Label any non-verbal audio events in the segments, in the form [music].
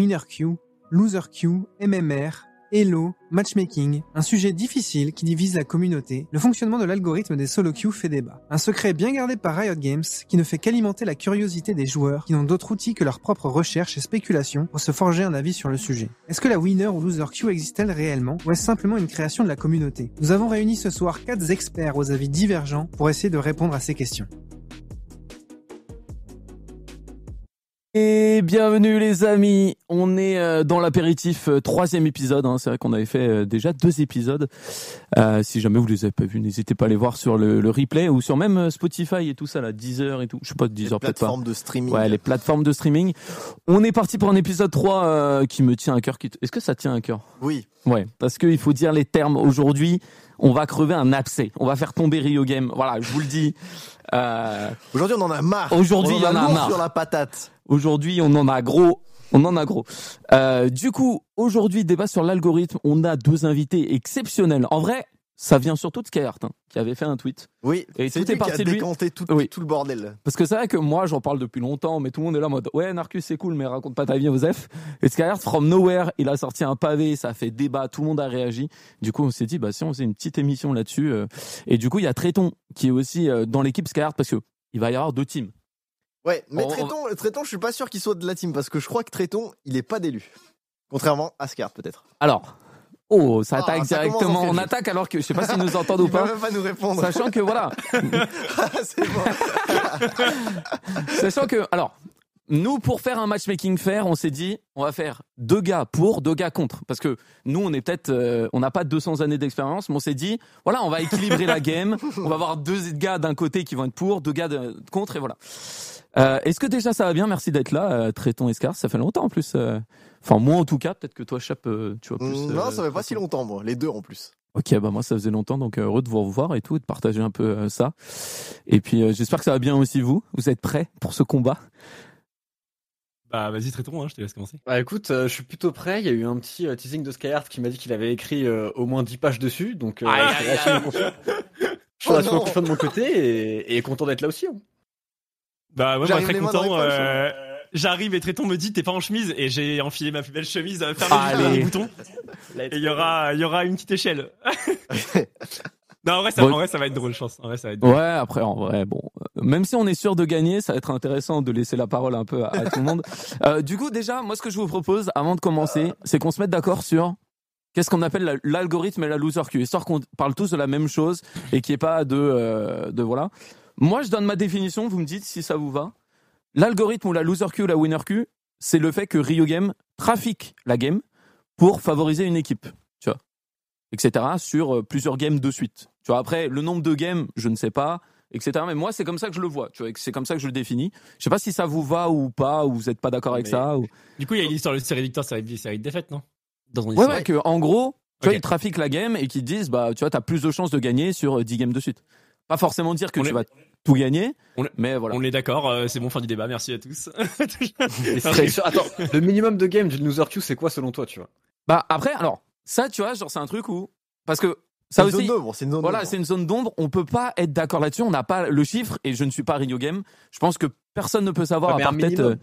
Winner Q, Loser Q, MMR, Hello, matchmaking, un sujet difficile qui divise la communauté, le fonctionnement de l'algorithme des solo queues fait débat. Un secret bien gardé par Riot Games qui ne fait qu'alimenter la curiosité des joueurs qui n'ont d'autre outil que leur propre recherche et spéculation pour se forger un avis sur le sujet. Est-ce que la winner ou loser queue existe-t-elle réellement ou est-ce simplement une création de la communauté? Nous avons réuni ce soir quatre experts aux avis divergents pour essayer de répondre à ces questions. Et bienvenue les amis, on est euh, dans l'apéritif euh, troisième épisode, hein. c'est vrai qu'on avait fait euh, déjà deux épisodes. si jamais vous les avez pas vus, n'hésitez pas à les voir sur le, replay ou sur même Spotify et tout ça, là, Deezer et tout, je sais pas, Deezer peut-être pas. plateformes de streaming. Ouais, les plateformes de streaming. On est parti pour un épisode 3 qui me tient à cœur. Est-ce que ça tient à cœur? Oui. Ouais, parce qu'il faut dire les termes aujourd'hui on va crever un abcès. On va faire tomber Rio Game. Voilà, je vous le dis. Euh... Aujourd'hui, on en a marre. Aujourd'hui, il y en a marre. sur la patate. Aujourd'hui, on en a gros. On en a gros. Euh, du coup, aujourd'hui, débat sur l'algorithme. On a deux invités exceptionnels. En vrai, ça vient surtout de Skyheart, hein, qui avait fait un tweet. Oui, et tout est parti qui a décanté tout, oui. tout le bordel. Parce que c'est vrai que moi, j'en parle depuis longtemps, mais tout le monde est là en mode ouais, Narcus c'est cool, mais raconte pas ta vie, Joseph. Et Skyheart, from nowhere, il a sorti un pavé, ça a fait débat, tout le monde a réagi. Du coup, on s'est dit bah si on faisait une petite émission là-dessus. Euh. Et du coup, il y a Tréton qui est aussi euh, dans l'équipe Skyheart parce que il va y avoir deux teams. Ouais, mais Tréton, je suis pas sûr qu'il soit de la team parce que je crois que Tréton, il est pas d'élu. Contrairement à Skyheart peut-être. Alors, Oh, ça ah, attaque directement. On attaque alors que je sais pas s'ils nous entendent [laughs] ou pas. Il va même pas nous répondre. Sachant que voilà. [laughs] c'est bon. [laughs] Sachant que alors nous pour faire un matchmaking fair, on s'est dit on va faire deux gars pour, deux gars contre parce que nous on est peut-être euh, on n'a pas 200 années d'expérience, mais on s'est dit voilà, on va équilibrer la game, on va avoir deux gars d'un côté qui vont être pour, deux gars de, contre et voilà. Euh, Est-ce que déjà ça va bien Merci d'être là, euh, Tréton Escar. Ça fait longtemps en plus. Euh. Enfin, moi en tout cas, peut-être que toi, Chap, euh, tu vois plus. non, ça fait pas si longtemps, moi. Les deux en plus. Ok, bah moi ça faisait longtemps, donc heureux de vous revoir et tout, de partager un peu ça. Et puis j'espère que ça va bien aussi vous. Vous êtes prêts pour ce combat? Bah vas-y Tréton, hein, je te laisse commencer. Bah écoute, je suis plutôt prêt. Il y a eu un petit teasing de Skyheart qui m'a dit qu'il avait écrit au moins 10 pages dessus, donc je suis oh confiant de mon côté et, et content d'être là aussi. Hein. Bah ouais, moi très content. Euh, j'arrive et Tréton me dit t'es pas en chemise et j'ai enfilé ma plus belle chemise, euh, fermé les boutons. Et il y aura, il y aura une petite échelle. [laughs] non, en vrai, ça, en vrai, ça va être drôle, je pense. En vrai, ça va être drôle. Ouais, après, en vrai, bon, euh, même si on est sûr de gagner, ça va être intéressant de laisser la parole un peu à, tout le monde. [laughs] Euh, du coup, déjà, moi, ce que je vous propose, avant de commencer, c'est qu'on se mette d'accord sur qu'est-ce qu'on appelle l'algorithme et la loser queue, histoire qu'on parle tous de la même chose et qu'il n'y ait pas de, de voilà. Moi, je donne ma définition, vous me dites si ça vous va. L'algorithme ou la loser queue ou la winner queue, c'est le fait que Rio Game trafique la game pour favoriser une équipe, tu vois, etc. sur euh, plusieurs games de suite. Tu vois, après, le nombre de games, je ne sais pas, etc. Mais moi, c'est comme ça que je le vois, tu vois, c'est comme ça que je le définis. Je sais pas si ça vous va ou pas, ou vous n'êtes pas d'accord avec ça. Ou... Du coup, il y a une histoire de série victoire, série de défaite, non? Dans ouais, ouais, que, en gros, tu vois, ils trafiquent la game et qu'ils disent, bah, tu vois, t'as plus de chances de gagner sur 10 games de suite. Pas forcément dire que tu vas tout gagner. mais voilà. On est d'accord, euh, c'est bon fin du débat, merci à tous. [laughs] Attends, le minimum de game d'une loser queue, c'est quoi selon toi, tu vois? Bah après, alors, ça, tu vois, genre c'est un truc où. Parce que ça aussi. c'est une zone Voilà, c'est une zone d'ombre. On peut pas être d'accord là-dessus. On n'a pas le chiffre et je ne suis pas Rio Game. Je pense que personne ne peut savoir à part peut-être. Euh,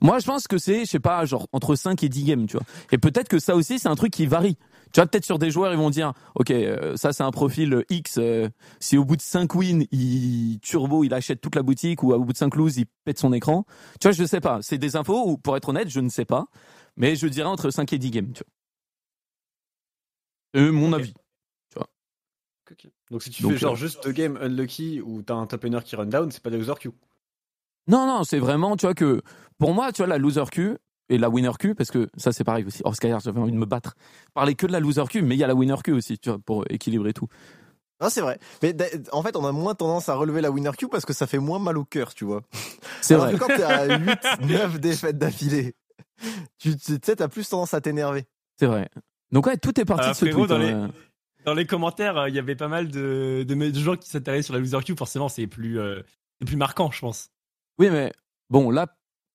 moi, je pense que c'est, je sais pas, genre entre 5 et 10 games, tu vois. Et peut-être que ça aussi, c'est un truc qui varie. Tu vois, peut-être sur des joueurs, ils vont dire, ok, euh, ça c'est un profil X. Euh, si au bout de 5 wins, il turbo, il achète toute la boutique, ou au bout de 5 loses, il pète son écran. Tu vois, je sais pas. C'est des infos ou pour être honnête, je ne sais pas. Mais je dirais entre 5 et 10 games. Tu vois. Euh, mon avis. Tu vois. Donc si tu fais genre juste deux games unlucky ou t'as un top qui run down, c'est pas des loser queue. Non, non, c'est vraiment, tu vois, que pour moi, tu vois, la loser queue, et la winner queue parce que ça c'est pareil aussi. Oh Skyar, j'avais envie de me battre. Parler que de la loser queue, mais il y a la winner queue aussi, tu vois, pour équilibrer tout. Non, c'est vrai. Mais en fait, on a moins tendance à relever la winner queue parce que ça fait moins mal au cœur, tu vois. C'est vrai. Que quand t'es à [laughs] 8, 9 défaites d'affilée, tu sais, t'as plus tendance à t'énerver. C'est vrai. Donc ouais, tout est parti de ce tweet. Dans, les, dans les commentaires, euh, il y avait pas mal de, de, gens qui s'intéressaient sur la loser queue. Forcément, c'est plus, euh, plus marquant, je pense. Oui, mais bon, là,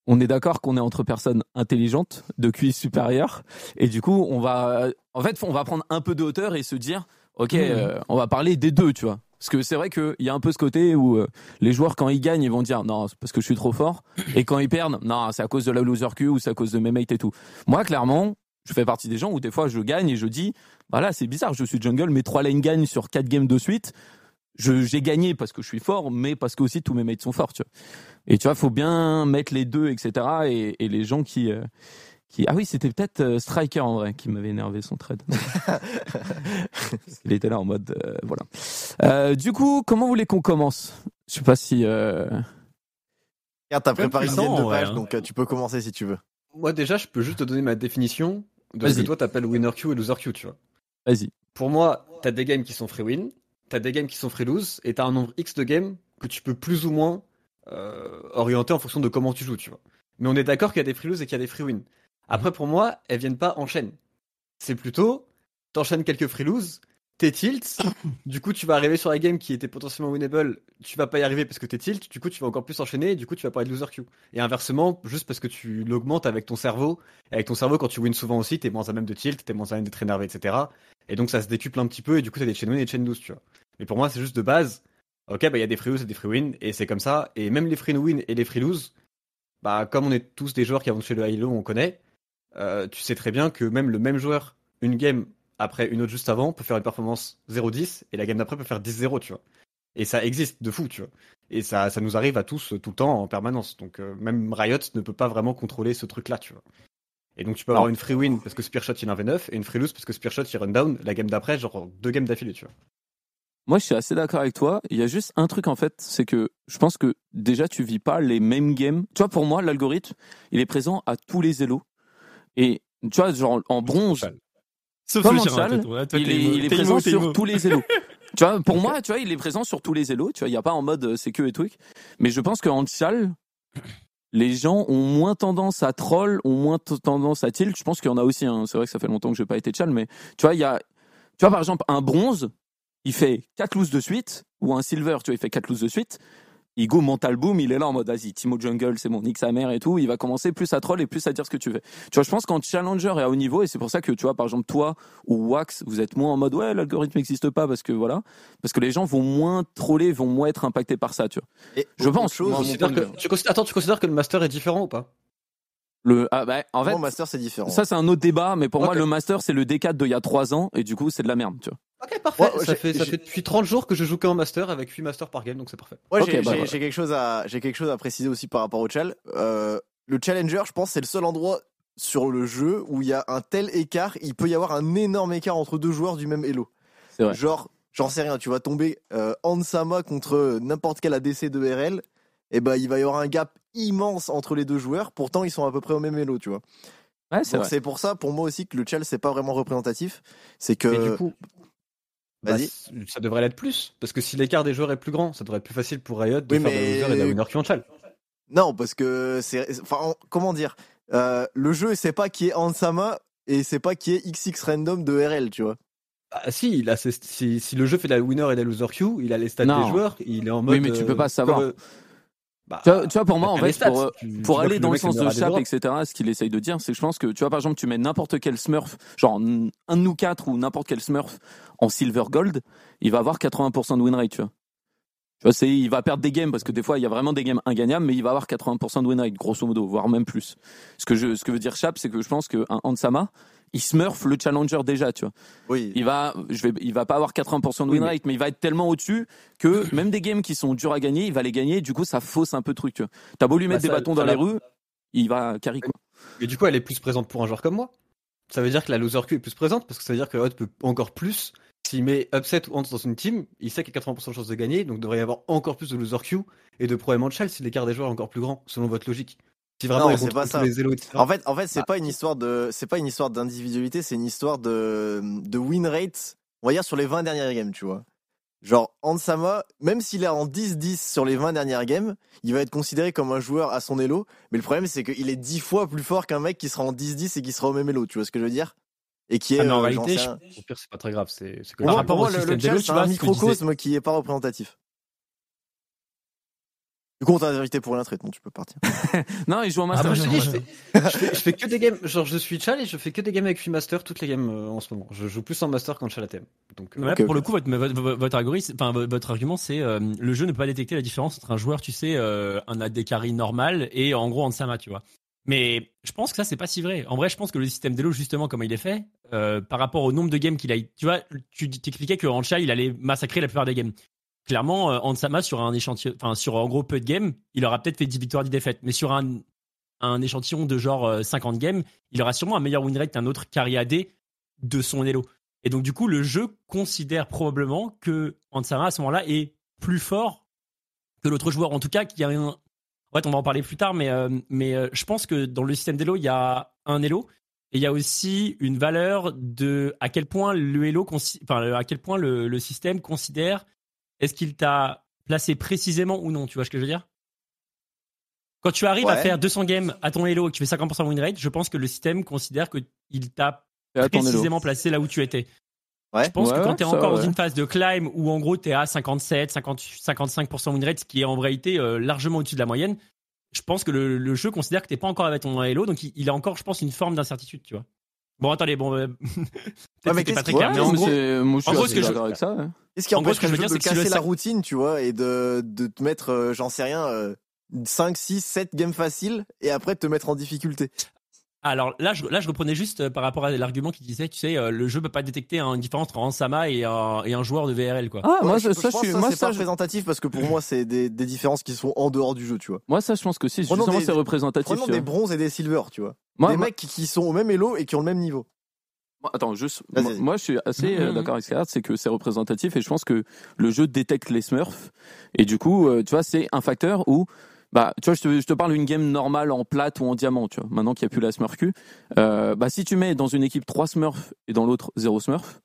on est d'accord qu'on est entre personnes intelligentes, de QI supérieur, et du coup, on va, en fait, on va prendre un peu de hauteur et se dire, ok, mmh. euh, on va parler des deux, tu vois. Parce que c'est vrai qu'il y a un peu ce côté où euh, les joueurs, quand ils gagnent, ils vont dire non, c'est parce que je suis trop fort. [clears throat] Et quand ils perdent, non, c'est à cause de la loser queue ou c'est à cause de mes mates et tout. Moi, clairement, je fais partie des gens où des fois je gagne et je dis, voilà, c'est bizarre, je suis jungle, mes trois lanes gagnent sur quatre games de suite. J'ai gagné parce que je suis fort, mais parce que aussi tous mes mates sont forts. Tu vois. Et tu vois, faut bien mettre les deux, etc. Et, et les gens qui, euh, qui... Ah oui, c'était peut-être euh, Striker en vrai qui m'avait énervé son trade. [laughs] Il était là en mode euh, voilà. Euh, du coup, comment vous voulez qu'on commence? Je sais pas si. Euh... Regarde, t'as préparé une dizaine de pages, hein. donc tu peux commencer si tu veux. Moi déjà, je peux juste te donner ma définition de ce que toi t'appelles winner queue et loser queue, tu vois. Vas-y. Pour moi, t'as des games qui sont free win, t'as des games qui sont free et t'as un nombre X de games que tu peux plus ou moins euh, orienter en fonction de comment tu joues, tu vois. Mais on est d'accord qu'il y a des free et qu'il y a des free win. Après, pour moi, elles viennent pas en chaîne. C'est plutôt, t'enchaînes quelques free lose, t'es tilt, du coup tu vas arriver sur la game qui était potentiellement winnable, tu vas pas y arriver parce que t'es tilt, du coup tu vas encore plus enchaîner, du coup tu vas pas être loser queue. Et inversement, juste parce que tu l'augmentes avec ton cerveau, et avec ton cerveau quand tu wins souvent aussi, t'es moins à même de tilt, t'es moins à même d'être énervé, etc. Et donc ça se décuple un petit peu, et du coup t'as des chain win et des chain lose, tu vois. Mais pour moi c'est juste de base, ok bah il y a des free lose et des free win, et c'est comme ça, et même les free win et les free lose, bah comme on est tous des joueurs qui avancent chez le Halo, on connaît, euh, tu sais très bien que même le même joueur, une game après une autre juste avant, peut faire une performance 0-10 et la game d'après peut faire 10-0, tu vois. Et ça existe de fou, tu vois. Et ça, ça nous arrive à tous tout le temps en permanence. Donc euh, même Riot ne peut pas vraiment contrôler ce truc-là, tu vois. Et donc tu peux avoir une free win parce que Spearshot il en avait 9 et une free lose parce que Spearshot il run down la game d'après, genre deux games d'affilée, tu vois. Moi, je suis assez d'accord avec toi. Il y a juste un truc en fait, c'est que je pense que déjà tu vis pas les mêmes games. Tu vois, pour moi, l'algorithme, il est présent à tous les élos. Et tu vois, genre en bronze, Sauf comme en chal, toi, il il est présent sur tous les élos. [laughs] tu vois, pour moi, tu vois, il est présent sur tous les élos. Tu vois, il n'y a pas en mode euh, c'est que et truc. Mais je pense qu'en chal, les gens ont moins tendance à troll, ont moins tendance à tilt. Je pense qu'il y en a aussi. hein. C'est vrai que ça fait longtemps que je n'ai pas été chal, mais tu vois, il y a, tu vois, par exemple, un bronze, il fait 4 looses de suite, ou un silver, tu vois, il fait 4 looses de suite. Il go mental boom, il est là en mode vas-y, Timo Jungle, c'est mon nique sa mère et tout. Il va commencer plus à troll et plus à dire ce que tu veux. Tu vois, je pense qu'en challenger et à haut niveau, et c'est pour ça que tu vois, par exemple, toi ou Wax, vous êtes moins en mode ouais, l'algorithme n'existe pas parce que voilà, parce que les gens vont moins troller, vont moins être impactés par ça, tu vois. Et Je pense, chose, moi, de que- tu considères- attends, tu considères que le master est différent ou pas? Le, ah, bah, en fait, Master, c'est différent. ça c'est un autre débat, mais pour moi, le master c'est le D4 d'il y a 3 ans, et du coup, c'est de la merde, tu vois. Ok, parfait. Ouais, ça, fait, ça j'ai- fait depuis 30 jours que je joue qu'en master avec 8 masters par game, donc c'est parfait. J'ai bah, j'ai- voilà. quelque chose à j'ai quelque chose à préciser aussi par rapport au chal. Euh, le challenger, je pense, c'est le seul endroit sur le jeu où il y a un tel écart. Il peut y avoir un énorme écart entre deux joueurs du même elo. C'est vrai. Genre, j'en sais rien. Tu vas tomber euh, Ansama contre n'importe quel ADC de RL. Et ben, il va y avoir un gap immense entre les deux joueurs. Pourtant, ils sont à peu près au même elo, tu vois. Ouais, c'est Donc vrai. c'est pour ça, pour moi aussi, que le chal c'est pas vraiment représentatif. C'est que Mais du coup, bah, ça devrait l'être plus. Parce que si l'écart des joueurs est plus grand, ça devrait être plus facile pour Riot de Oui, faire de mais- la loser et de la winner qui en chal. Non, parce que c'est. Enfin, en- comment dire Euh, Le jeu, c'est pas qui est Ansama et c'est pas qui est XX random de RL, tu vois. Ah si, il a ses- si, si le jeu fait de la winner et de la loser queue, il a les stats Non. des joueurs, il est en mode. Oui, mais tu peux pas euh, savoir. comme, euh, bah, Tu vois, tu vois, pour moi, en fait, stats. pour, euh, Tu- pour aller dans le sens de Chap, etc., ce qu'il essaye de dire, c'est que je pense que, tu vois, par exemple, tu mets n'importe quel Smurf, genre un de nous quatre ou n'importe quel Smurf en Silver Gold, il va avoir 80% de win rate, tu vois. Tu vois, c'est, il va perdre des games parce que des fois, il y a vraiment des games ingagnables, mais il va avoir 80% de win rate, grosso modo, voire même plus. Ce que je, ce que veut dire Chap, c'est que je pense qu'un Ansama, il smurf le challenger déjà, tu vois. Oui. Il va, je vais, il va pas avoir 80% de win rate, mais il va être tellement au-dessus que [clears throat] même des games qui sont durs à gagner, il va les gagner. Du coup, ça fausse un peu le truc. tu vois. T'as beau lui Bah, mettre des ça- bâtons dans les rues, il va carry quoi. Mais du coup, elle est plus présente pour un joueur comme moi. Ça veut dire que la loser queue est plus présente parce que ça veut dire que Riot peut encore plus. S'il met upset ou Hans dans une team, il sait qu'il a 80% de chances de gagner, donc il devrait y avoir encore plus de loser queue et de probablement de si l'écart des joueurs est encore plus grand, selon votre logique. Si vraiment Non, ils pas ça. les élos. En fait, en fait, c'est Bah. pas une histoire de, c'est pas une histoire d'individualité, c'est une histoire de, de win rate. On va dire sur les 20 dernières games, tu vois. Genre, Ansama, même s'il est en 10-10 sur les 20 dernières games, il va être considéré comme un joueur à son elo. Mais le problème, c'est qu'il est 10 fois plus fort qu'un mec qui sera en 10-10 et qui sera au même elo. Tu vois ce que je veux dire? Et qui est, Ah, mais en euh, réalité. Au pire, c'est pas très grave. C'est c'est Par moi, rapport pour au moi, le, système le d'élo, c'est un microcosme qui est pas représentatif. Du coup, on t'a invité pour l'intrite, non, tu peux partir. [laughs] non, il joue en Ah, master. moi, je, te dis, je, fais, je, fais, je fais que des games, genre je suis Chal et je fais que des games avec master toutes les games euh, en ce moment. Je joue plus en master qu'en Chal ATM. Donc, euh, Ouais, pour le coup, votre, votre, votre algorithme, enfin vo- votre argument, c'est euh, le jeu ne peut pas détecter la différence entre un joueur, tu sais, euh, un AD carry normal et en gros Ansama, tu vois. Mais je pense que ça c'est pas si vrai. En vrai, je pense que le système d'Elo, justement, comme il est fait, euh, par rapport au nombre de games qu'il a, tu vois, tu t'expliquais que Ancha il allait massacrer la plupart des games. Clairement, euh, Ansama sur un échantillon, enfin sur en gros peu de games, il aura peut-être fait 10 victoires, 10 défaites, mais sur un échantillon de genre euh, 50 games, il aura sûrement un meilleur win rate qu'un autre carry AD de son Elo. Et donc, du coup, le jeu considère probablement que Ansama, à ce moment-là, est plus fort que l'autre joueur. En tout cas, qu'il y a un. En fait, on va en parler plus tard, mais, euh, euh, je pense que dans le système d'Elo, il y a un Elo. Et il y a aussi une valeur de à quel point le Elo, le système considère est-ce qu'il t'a placé précisément ou non. Tu vois ce que je veux dire? Quand tu arrives à faire 200 games à ton Elo et que tu fais 50% win rate, je pense que le système considère qu'il t'a précisément placé là où tu étais. Ouais. Je pense Ouais, que quand tu es encore dans une phase de climb où en gros tu es à 57, 50, 55% win rate, ce qui est en réalité euh, largement au-dessus de la moyenne, je pense que le, le jeu considère que t'es pas encore avec ton Halo, donc il, il a encore, je pense, une forme d'incertitude, tu vois. Bon, attendez, bon, euh, [laughs] peut-être mais clair, Ouais, mais en gros, c'est- moi, je en suis gros, assez ce que je- avec ça. ouais. Qu'est-ce qui En gros, ce que je veux dire, de c'est que si casser la routine, tu vois, et de, de te mettre, euh, j'en sais rien, euh, 5, 6, 7 games faciles, et après de te mettre en difficulté? Alors là je, là, je reprenais juste euh, par rapport à l'argument qui disait, tu sais, euh, le jeu peut pas détecter hein, une différence entre Ansama et un, et un joueur de VRL, quoi. Ah, moi, je- ça, je pense suis, que moi, c'est pas représentatif parce que pour moi, c'est des, des différences qui sont en dehors du jeu, tu vois. moi, ça, je pense que si, Prenons justement, des- c'est représentatif. Prenons des bronzes et des silvers, tu vois. Moi, des moi- mecs qui, qui sont au même elo et qui ont le même niveau. Moi, Attends, juste, Vas-y, moi, vas-y. moi, je suis assez euh, Mhm. d'accord avec Scarlett, c'est que c'est représentatif et je pense que le jeu détecte les smurfs et du coup, euh, tu vois, c'est un facteur où, bah, tu vois, je te, je te parle d'une game normale en plate ou en diamant, tu vois, maintenant qu'il n'y a plus la smurf Q, euh, bah, si tu mets dans une équipe 3 smurfs et dans l'autre 0 smurf,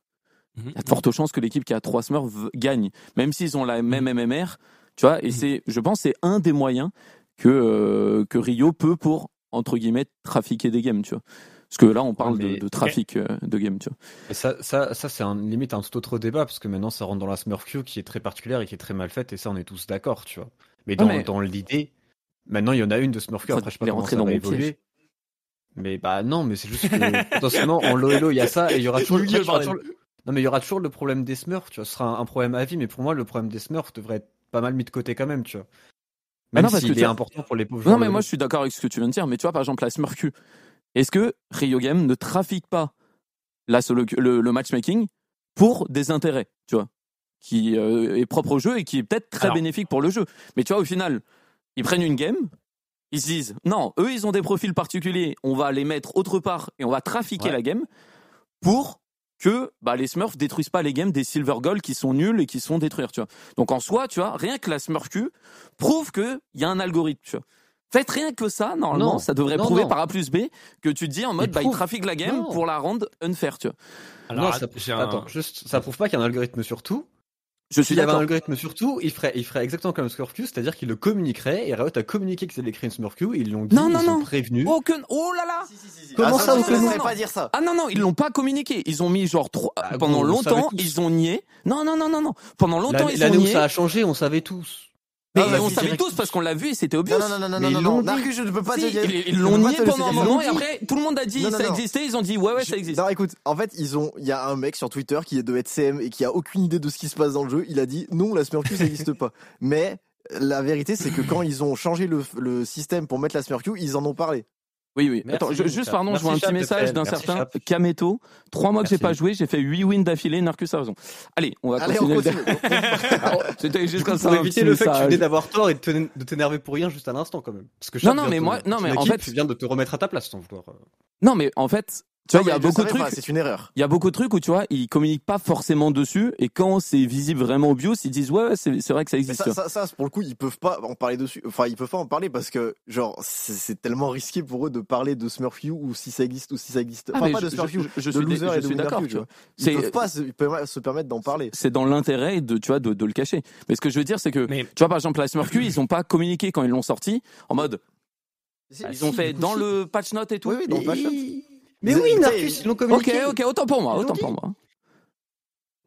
Mhm. il y a de fortes chances que l'équipe qui a 3 smurfs gagne, même s'ils ont la même MMR, tu vois, et Mhm. c'est, je pense, c'est un des moyens que, euh, que Rio peut pour, entre guillemets, trafiquer des games, tu vois. Parce que là, on parle mais- de, de trafic euh, de games, tu vois. Et ça, ça, ça c'est un, limite un tout autre débat parce que maintenant ça rentre dans la Smurf Q qui est très particulière et qui est très mal faite et ça on est tous d'accord, tu vois. Mais dans, mais- dans l'idée, maintenant il y en a une de Smurf Q. Ça, Après je sais pas il comment ça dans va mon évoluer. piège. Mais bah non, mais c'est juste que potentiellement en low elo il y a ça et il y aura [laughs] toujours, il aura le- non mais il y aura toujours le problème des Smurfs, tu vois. Ce sera un, un problème à vie, mais pour moi le problème des Smurfs devrait être pas mal mis de côté quand même, tu vois. Ah Même non, parce que s'il tu est important pour les pauvres Non, joueurs mais moi je suis d'accord avec ce que tu viens de dire. Mais tu vois, par exemple, la Smurf Q, est-ce que Rio Game ne trafique pas la solo, le, le matchmaking pour des intérêts, tu vois, qui euh, est propre au jeu et qui est peut-être très Alors. bénéfique pour le jeu. Mais tu vois, au final, ils prennent une game, ils se disent, non, eux, ils ont des profils particuliers, on va les mettre autre part et on va trafiquer Ouais. la game pour que bah, les Smurfs détruisent pas les games des Silver Gold qui sont nuls et qui sont détruire, tu vois. Donc en soi, tu vois, rien que la Smurf Q prouve qu'il y a un algorithme, tu vois. Faites rien que ça, normalement, Non. ça devrait Non, prouver non. par A plus B que tu te dis en mode, Il bah, ils prouve. trafiquent la game Non. pour la rendre unfair, tu vois. Alors, non, ça, attends, juste, ça prouve pas qu'il y a un algorithme sur tout. Je suis S'il y avait un d'accord. algorithme sur tout, il ferait, il ferait exactement comme Smurf Q, c'est-à-dire qu'il le communiquerait, et Riot a communiqué qu'ils allaient créer une Smurf Q, ils l'ont dit, Non, non, ils ont non. prévenu. Aucun... Oh là là Comment Ah, ça, nom pas dire ça. Ah non, non, ils l'ont pas communiqué. Ils ont mis genre trois... Ah, pendant bon, longtemps, ils ont nié. Non, non, non, non, non. Pendant longtemps, ils ont l'année où nié. ça a changé, on savait tous. Mais vas-y, on savait tous parce qu'on l'a vu et c'était obvious. Non, non, non, non, Mais non, ils non, l'ont non. dit. Narcus, je ne peux pas Si, te dire. ils l'ont nié pendant un moment et après tout le monde a dit Non, non, ça non. existait. Ils ont dit ouais ouais ça Je- existe. Non, écoute, en fait, ils ont, il y a un mec sur Twitter qui est de HCM et qui a aucune idée de ce qui se passe dans le jeu. Il a dit non, la Smurf Q, ça n'existe pas. [laughs] Mais la vérité, c'est que quand ils ont changé le, le système pour mettre la Smurf Q, ils en ont parlé. Oui oui. Merci, Attends, je- juste pardon, je Merci, vois un petit Chap, message d'un Merci, certain Chap. Kameto. Trois mois que j'ai Merci. pas joué, j'ai fait 8 wins d'affilée. Narcus a raison. Allez, on va Allez, on continuer. [laughs] C'était juste comme ça. pour un éviter le fait que tu venais d'avoir tort et de t'énerver pour rien juste à l'instant quand même. Parce que Non, Chap non, vient mais moi- non, mais en fait- vient de te remettre à ta place sans vouloir. euh. Non mais en fait, tu vois, il y a beaucoup de trucs. pas, C'est une erreur. Il y a beaucoup de trucs où tu vois, ils communiquent pas forcément dessus et quand c'est visible vraiment obvious, ils disent ouais, ouais c'est c'est vrai que ça Mais existe. ça, ça, ça, pour le coup, ils peuvent pas en parler dessus. Enfin, ils peuvent pas en parler parce que, genre, c'est tellement risqué pour eux de parler de Smurf U ou si ça existe ou si ça existe. Ah, Enfin, mais pas je- de Smurf je- U, je- de suis loser dé- et je de suis d'accord, tu vois. Ils peuvent pas se, permettre- se permettre d'en parler. c'est dans l'intérêt de tu vois de, de le cacher. Mais ce que je veux dire c'est que Mais tu vois par exemple la Smurf Q, ils ont pas communiqué quand ils l'ont sorti en mode ils ont fait dans le patch note et tout. Oui, oui, dans le patch note. Mais Ils- oui, ils- Narcus, ils l'ont OK, communiqué. OK, autant pour moi, Ils autant pour moi.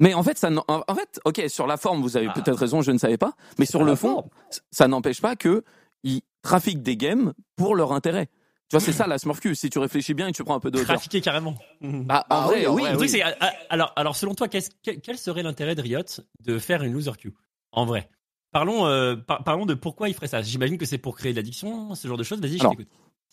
Mais en fait, ça, en fait, ok, sur la forme, vous avez ah. peut-être raison, je ne savais pas. Mais sur le fond, ça n'empêche pas que ils trafiquent des games pour leur intérêt. Tu vois, c'est ça la Smurf Si tu réfléchis bien et tu prends un peu de Trafiquer carrément. Bah, en ah vrai, oui. oui. Ah, alors, alors, selon toi, quel serait l'intérêt de Riot de faire une loser queue En vrai? Parlons, euh, parlons de pourquoi il ferait ça. J'imagine que c'est pour créer de l'addiction, ce genre de choses. Vas-y, je t'écoute.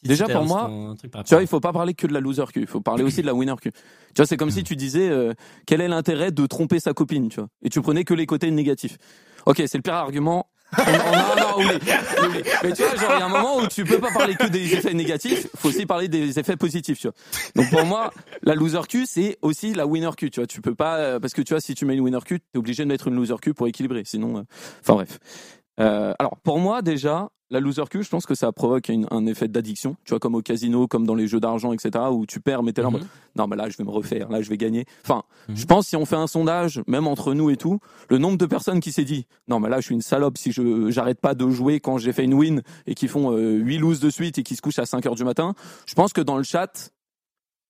Déjà pour moi, tu vois, il faut pas parler que de la loser queue, il faut parler [clears throat] aussi de la winner queue. Tu vois, c'est comme si tu disais euh, quel est l'intérêt de tromper sa copine, tu vois, et tu prenais que les côtés négatifs. Ok, c'est le pire argument. [laughs] non, non, oui, oui, Mais tu vois, genre, il y a un moment où tu peux pas parler que des effets négatifs, faut aussi parler des effets positifs, tu vois. Donc pour moi, la loser queue, c'est aussi la winner queue, tu vois. Tu peux pas, euh, parce que tu vois, si tu mets une winner queue, t'es obligé de mettre une loser queue pour équilibrer, sinon, euh, enfin bref. Euh, alors pour moi déjà, la loser queue, je pense que ça provoque un effet d'addiction, tu vois, comme au casino, comme dans les jeux d'argent, etc., où tu perds, mais t'es là, mhm. non, mais là, je vais me refaire, là, je vais gagner. Enfin, mhm. je pense si on fait un sondage, même entre nous et tout, le nombre de personnes qui s'est dit, non, mais là, je suis une salope si je j'arrête pas de jouer quand j'ai fait une win et qui font euh, 8 loses de suite et qui se couchent à 5 heures du matin. Je pense que dans le chat,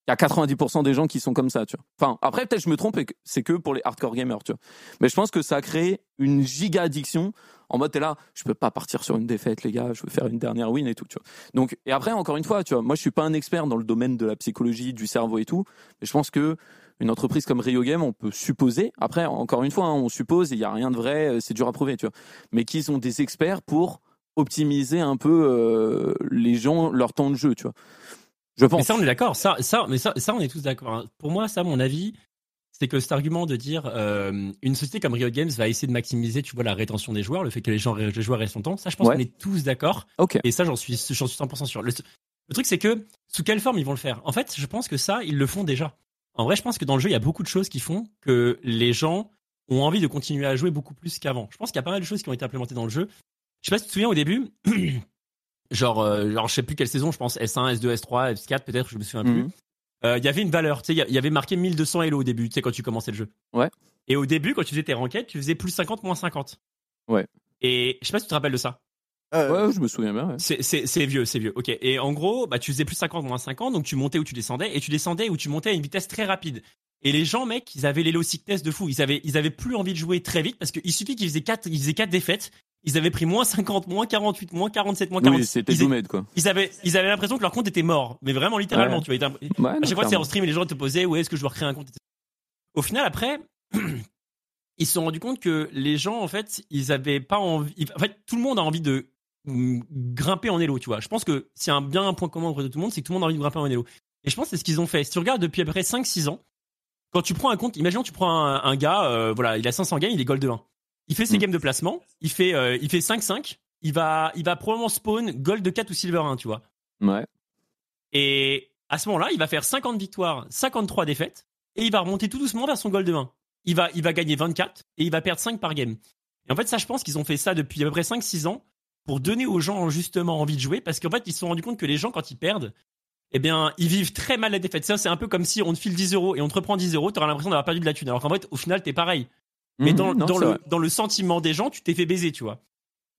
il y a 90% des gens qui sont comme ça, tu vois. Enfin, après, peut-être je me trompe et c'est que pour les hardcore gamers, tu vois. Mais je pense que ça a créé une giga addiction en mode t'es là, je peux pas partir sur une défaite, les gars, je veux faire une dernière win et tout, tu vois. Donc, et après, encore une fois, tu vois, moi je suis pas un expert dans le domaine de la psychologie, du cerveau et tout, mais je pense que une entreprise comme Rio Game, on peut supposer, après, encore une fois, hein, on suppose, il y a rien de vrai, euh, c'est dur à prouver, tu vois, mais qu'ils ont des experts pour optimiser un peu euh, les gens, leur temps de jeu, tu vois. Je pense. Mais ça, on est d'accord. Ça, ça, mais ça, ça, on est tous d'accord. Hein. Pour moi, ça, mon avis, c'est que cet argument de dire euh, une société comme Riot Games va essayer de maximiser, tu vois, la rétention des joueurs, le fait que les, gens, les joueurs restent longtemps, ça, je pense qu'on est tous d'accord. Et ça, j'en suis, j'en suis 100% sûr. Le, truc, c'est que sous quelle forme ils vont le faire? En fait, je pense que ça, ils le font déjà. En vrai, je pense que dans le jeu, il y a beaucoup de choses qui font que les gens ont envie de continuer à jouer beaucoup plus qu'avant. Je pense qu'il y a pas mal de choses qui ont été implémentées dans le jeu. Je sais pas si tu te souviens au début, [clears throat] genre, euh, genre, je sais plus quelle saison, je pense S1, S2, S3, S4, peut-être, je me souviens plus. Euh, il y avait une valeur. Tu sais, il y avait marqué 1200 Elo au début, tu sais, quand tu commençais le jeu. Ouais. Et au début, quand tu faisais tes renquêtes, tu faisais plus 50, moins 50. Ouais. Et je sais pas si tu te rappelles de ça. Euh, ouais, je me souviens bien. Ouais. C'est vieux, c'est vieux. Ok. Et en gros, bah, tu faisais plus 50, moins 50, donc tu montais ou tu descendais, et tu descendais ou tu montais à une vitesse très rapide. Et les gens, mec, ils avaient l'élo sickness de fou. Ils avaient, ils avaient plus envie de jouer très vite parce qu'il suffit qu'ils faisaient quatre, ils faisaient quatre défaites ils avaient pris moins 50, moins 48, moins 47, moins 40. Oui, c'était ils, quoi. Ils avaient, ils avaient l'impression que leur compte était mort. Mais vraiment, littéralement, tu vois. Ouais, à chaque fois, c'est en stream et les gens te posaient, où est-ce que je dois recréer un compte, Au final, après, [clears throat] ils se sont rendus compte que les gens, en fait, ils avaient pas envie, en fait, tout le monde a envie de grimper en élo, tu vois. Je pense que c'est un bien un point commun entre tout le monde, c'est que tout le monde a envie de grimper en élo. Et je pense que c'est ce qu'ils ont fait. Si tu regardes depuis à peu près 5-6 ans, quand tu prends un compte, imaginons tu prends un, gars, euh, voilà, il a 500 games, il est gold 1. Il fait ses mm. games de placement, il fait euh, il fait 5-5, il va il va probablement spawn gold 4 ou silver 1, tu vois. Ouais. Et à ce moment-là, il va faire 50 victoires, 53 défaites et il va remonter tout doucement vers son gold 1. Il va il va gagner 24 et il va perdre 5 par game. Et en fait, ça je pense qu'ils ont fait ça depuis à peu près 5 6 ans pour donner aux gens justement envie de jouer parce qu'en fait, ils se sont rendus compte que les gens quand ils perdent eh bien, ils vivent très mal la défaite. Ça, c'est un peu comme si on te file 10 euros et on te reprend 10 euros, t'auras l'impression d'avoir perdu de la thune. Alors qu'en fait, au final, t'es pareil. Mais mhm. dans, dans, le, dans le sentiment des gens, tu t'es fait baiser, tu vois.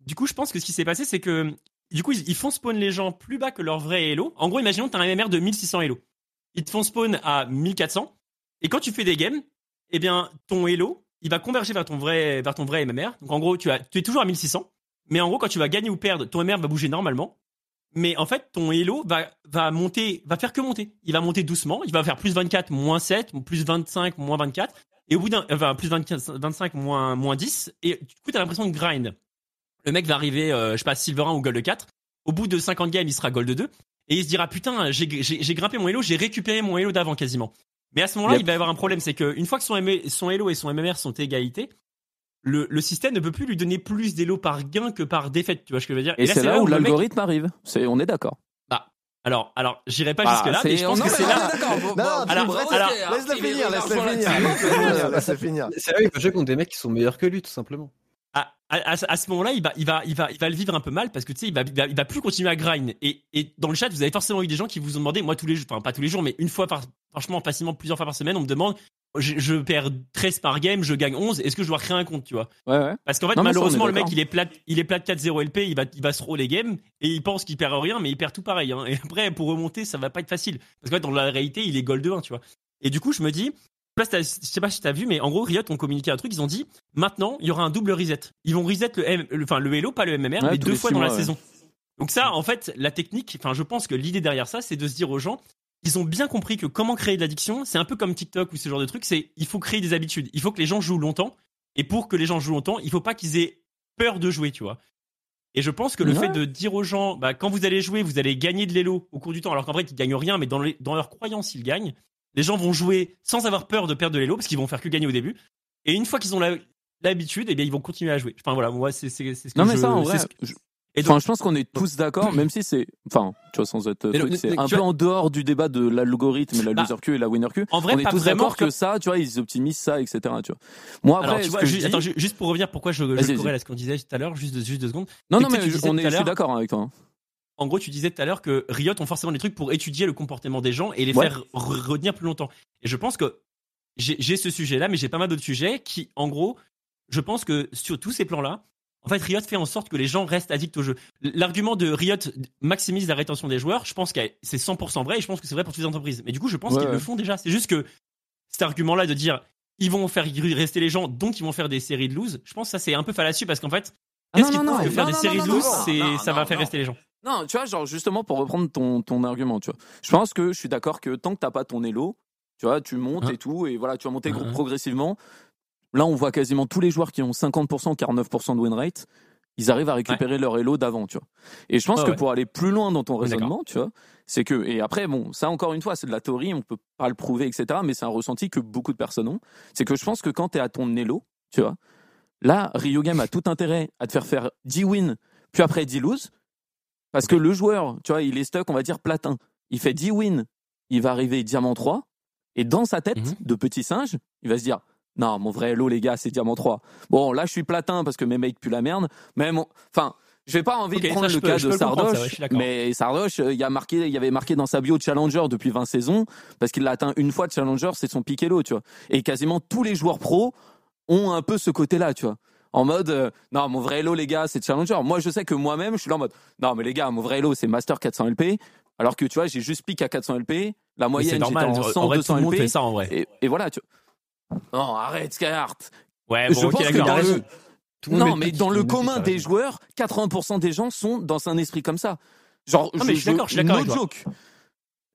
Du coup, je pense que ce qui s'est passé, c'est que du coup, ils, font spawn les gens plus bas que leur vrai Elo. En gros, imaginons que tu as un MMR de 1600 Elo. Ils te font spawn à 1400. Et quand tu fais des games, eh bien, ton Elo, il va converger vers ton vrai, vers ton vrai MMR. Donc, en gros, tu, as, tu es toujours à 1600. Mais en gros, quand tu vas gagner ou perdre, ton MMR va bouger normalement. Mais en fait, ton Elo va, va monter, va faire que monter. Il va monter doucement. Il va faire plus 24, moins 7, plus 25, moins 24. Et au bout d'un, enfin, plus 25, moins, moins 10, et du coup, t'as l'impression de grind. Le mec va arriver, euh, je sais pas, Silver 1 ou Gold 4. Au bout de 50 games, il sera Gold 2. Et il se dira, putain, j'ai, j'ai, grimpé mon Elo, j'ai récupéré mon Elo d'avant quasiment. Mais à ce moment-là, il va y avoir un problème, c'est qu'une fois que son, son Elo et son MMR sont égalité, le, le, système ne peut plus lui donner plus d'Elo par gain que par défaite, tu vois ce que je veux dire? Et, c'est là, où, l'algorithme arrive. C'est, on est d'accord. Alors, alors, j'irai pas jusque là, mais je pense que c'est là. Non, alors, alors, laisse-le finir, laisse-le finir, C'est vrai, il peut jouer contre des mecs qui sont meilleurs que lui, tout simplement. À, à, ce moment-là, il va, il va, il va, il va le vivre un peu mal parce que tu sais, il va, il va, plus continuer à grind. Et, et dans le chat, vous avez forcément eu des gens qui vous ont demandé, moi tous les jours, enfin pas tous les jours, mais une fois par, franchement, facilement plusieurs fois par semaine, on me demande, je, perds 13 par game, je gagne 11, est-ce que je dois créer un compte, tu vois? Ouais, ouais. Parce qu'en fait, malheureusement, le mec, il est plat, il est plat 4-0 LP, il va, il va se roll les games, et il pense qu'il perd rien, mais il perd tout pareil. Hein. Et après, pour remonter, ça va pas être facile. Parce qu'en fait, dans la réalité, il est gold 1, tu vois. Et du coup, je me dis, je sais pas si t'as vu, mais en gros, Riot ont communiqué un truc. Ils ont dit maintenant, il y aura un double reset. Ils vont reset le, enfin le Halo, pas le MMR, mais deux fois dans la saison. Donc ça, en fait, la technique. Enfin, je pense que l'idée derrière ça, c'est de se dire aux gens, ils ont bien compris que comment créer de l'addiction, c'est un peu comme TikTok ou ce genre de truc. C'est il faut créer des habitudes. Il faut que les gens jouent longtemps. Et pour que les gens jouent longtemps, il faut pas qu'ils aient peur de jouer, tu vois. Et je pense que le fait de dire aux gens, bah, quand vous allez jouer, vous allez gagner de l'élo au cours du temps, alors qu'en vrai, ils gagnent rien, mais dans, les, dans leur croyance, ils gagnent. Les gens vont jouer sans avoir peur de perdre de l'élo parce qu'ils vont faire que gagner au début. Et une fois qu'ils ont l'habitude, eh bien, ils vont continuer à jouer. Enfin voilà, moi, c'est ce que non, mais ça, en vrai, enfin, je pense qu'on est tous d'accord, même si c'est, enfin, tu vois, sans être, c'est un peu en dehors du débat de l'algorithme, la bah, loser Q et la winner Q. En vrai, on est tous d'accord que... ça, tu vois, ils optimisent ça, etc. Tu vois. Moi, après, tu vois, attends, juste pour revenir, pourquoi je, je corrèle à ce qu'on disait tout à l'heure, juste, juste deux secondes. Non, non, mais on est, je suis d'accord avec toi. Hein. En gros, tu disais tout à l'heure que Riot ont forcément des trucs pour étudier le comportement des gens et les faire retenir plus longtemps. Et je pense que j'ai ce sujet-là, mais j'ai pas mal d'autres sujets qui, en gros, je pense que sur tous ces plans-là, en fait, Riot fait en sorte que les gens restent addicts au jeu. L'argument de Riot maximise la rétention des joueurs, je pense que c'est 100% vrai et je pense que c'est vrai pour toutes les entreprises. Mais du coup, je pense qu'ils le font déjà. C'est juste que cet argument-là de dire ils vont faire rester les gens, donc ils vont faire des séries de lose, je pense que ça c'est un peu fallacieux parce qu'en fait, ah qu'est-ce qu'ils pensent que faire des séries de lose, ça va faire rester les gens? Non, tu vois, genre justement pour reprendre ton, ton argument, tu vois. Je pense que je suis d'accord que tant que t'as pas ton elo, tu vois, tu montes hein et tout, et voilà, tu vas monter hein progressivement. Là, on voit quasiment tous les joueurs qui ont 50%, 49% de win rate, ils arrivent à récupérer leur elo d'avant, tu vois. Et je pense que pour aller plus loin dans ton raisonnement, tu vois, c'est que, et après, bon, ça encore une fois, c'est de la théorie, on peut pas le prouver, etc., mais c'est un ressenti que beaucoup de personnes ont. C'est que je pense que quand tu es à ton elo, tu vois, là, Rio Game a tout intérêt à te faire faire 10 wins, puis après 10 lose, parce que le joueur, tu vois, il est stuck, on va dire, platin. Il fait 10 wins, il va arriver diamant 3, et dans sa tête mhm. de petit singe, il va se dire, non, mon vrai Hello, les gars, c'est Diamant 3. Bon, là, je suis platin parce que mes mates puent la merde. Mais mon... enfin, j'ai pas envie de prendre le cas de Sardoche, mais Sardoche, euh, il, y a marqué, il avait marqué dans sa bio Challenger depuis 20 saisons, parce qu'il l'a atteint une fois de Challenger, c'est son pick Hello, tu vois. Et quasiment tous les joueurs pros ont un peu ce côté-là, tu vois. En mode, euh, non, mon vrai Hello, les gars, c'est Challenger. Moi, je sais que moi-même, je suis là en mode, non, mais les gars, mon vrai Hello, c'est Master 400 LP. Alors que, tu vois, j'ai juste pick à 400 LP. La moyenne, j'étais en 100, 200 LP. Ça, en vrai. Et, et voilà, tu vois. Non, arrête, Skyheart. Ouais, bon, je pense que dans le... Non, mais dans le commun des joueurs, 80% des gens sont dans un esprit comme ça. Genre, je, suis d'accord, je suis d'accord. No joke.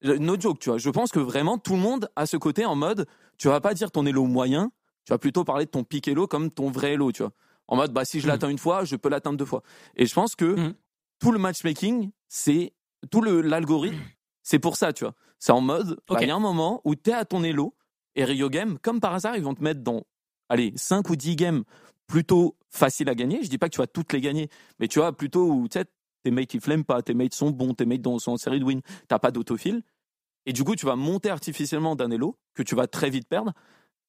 No joke, tu vois. Je pense que vraiment tout le monde a ce côté en mode, tu vas pas dire ton elo moyen, tu vas plutôt parler de ton pic elo comme ton vrai elo, tu vois. En mode, bah si je mm. l'atteins une fois, je peux l'atteindre deux fois. Et je pense que mm. tout le matchmaking, c'est tout le l'algorithme, c'est pour ça, tu vois. C'est en mode, bah, il y a un moment où tu es à ton elo, et Rio Game, comme par hasard, ils vont te mettre dans, allez, 5 ou 10 games plutôt faciles à gagner. Je dis pas que tu vas toutes les gagner, mais tu vois, plutôt où, tu sais, tes mates ils flemment pas, tes mates sont bons, tes mates sont en série de win, t'as pas d'autofil. Et du coup, tu vas monter artificiellement d'un elo que tu vas très vite perdre.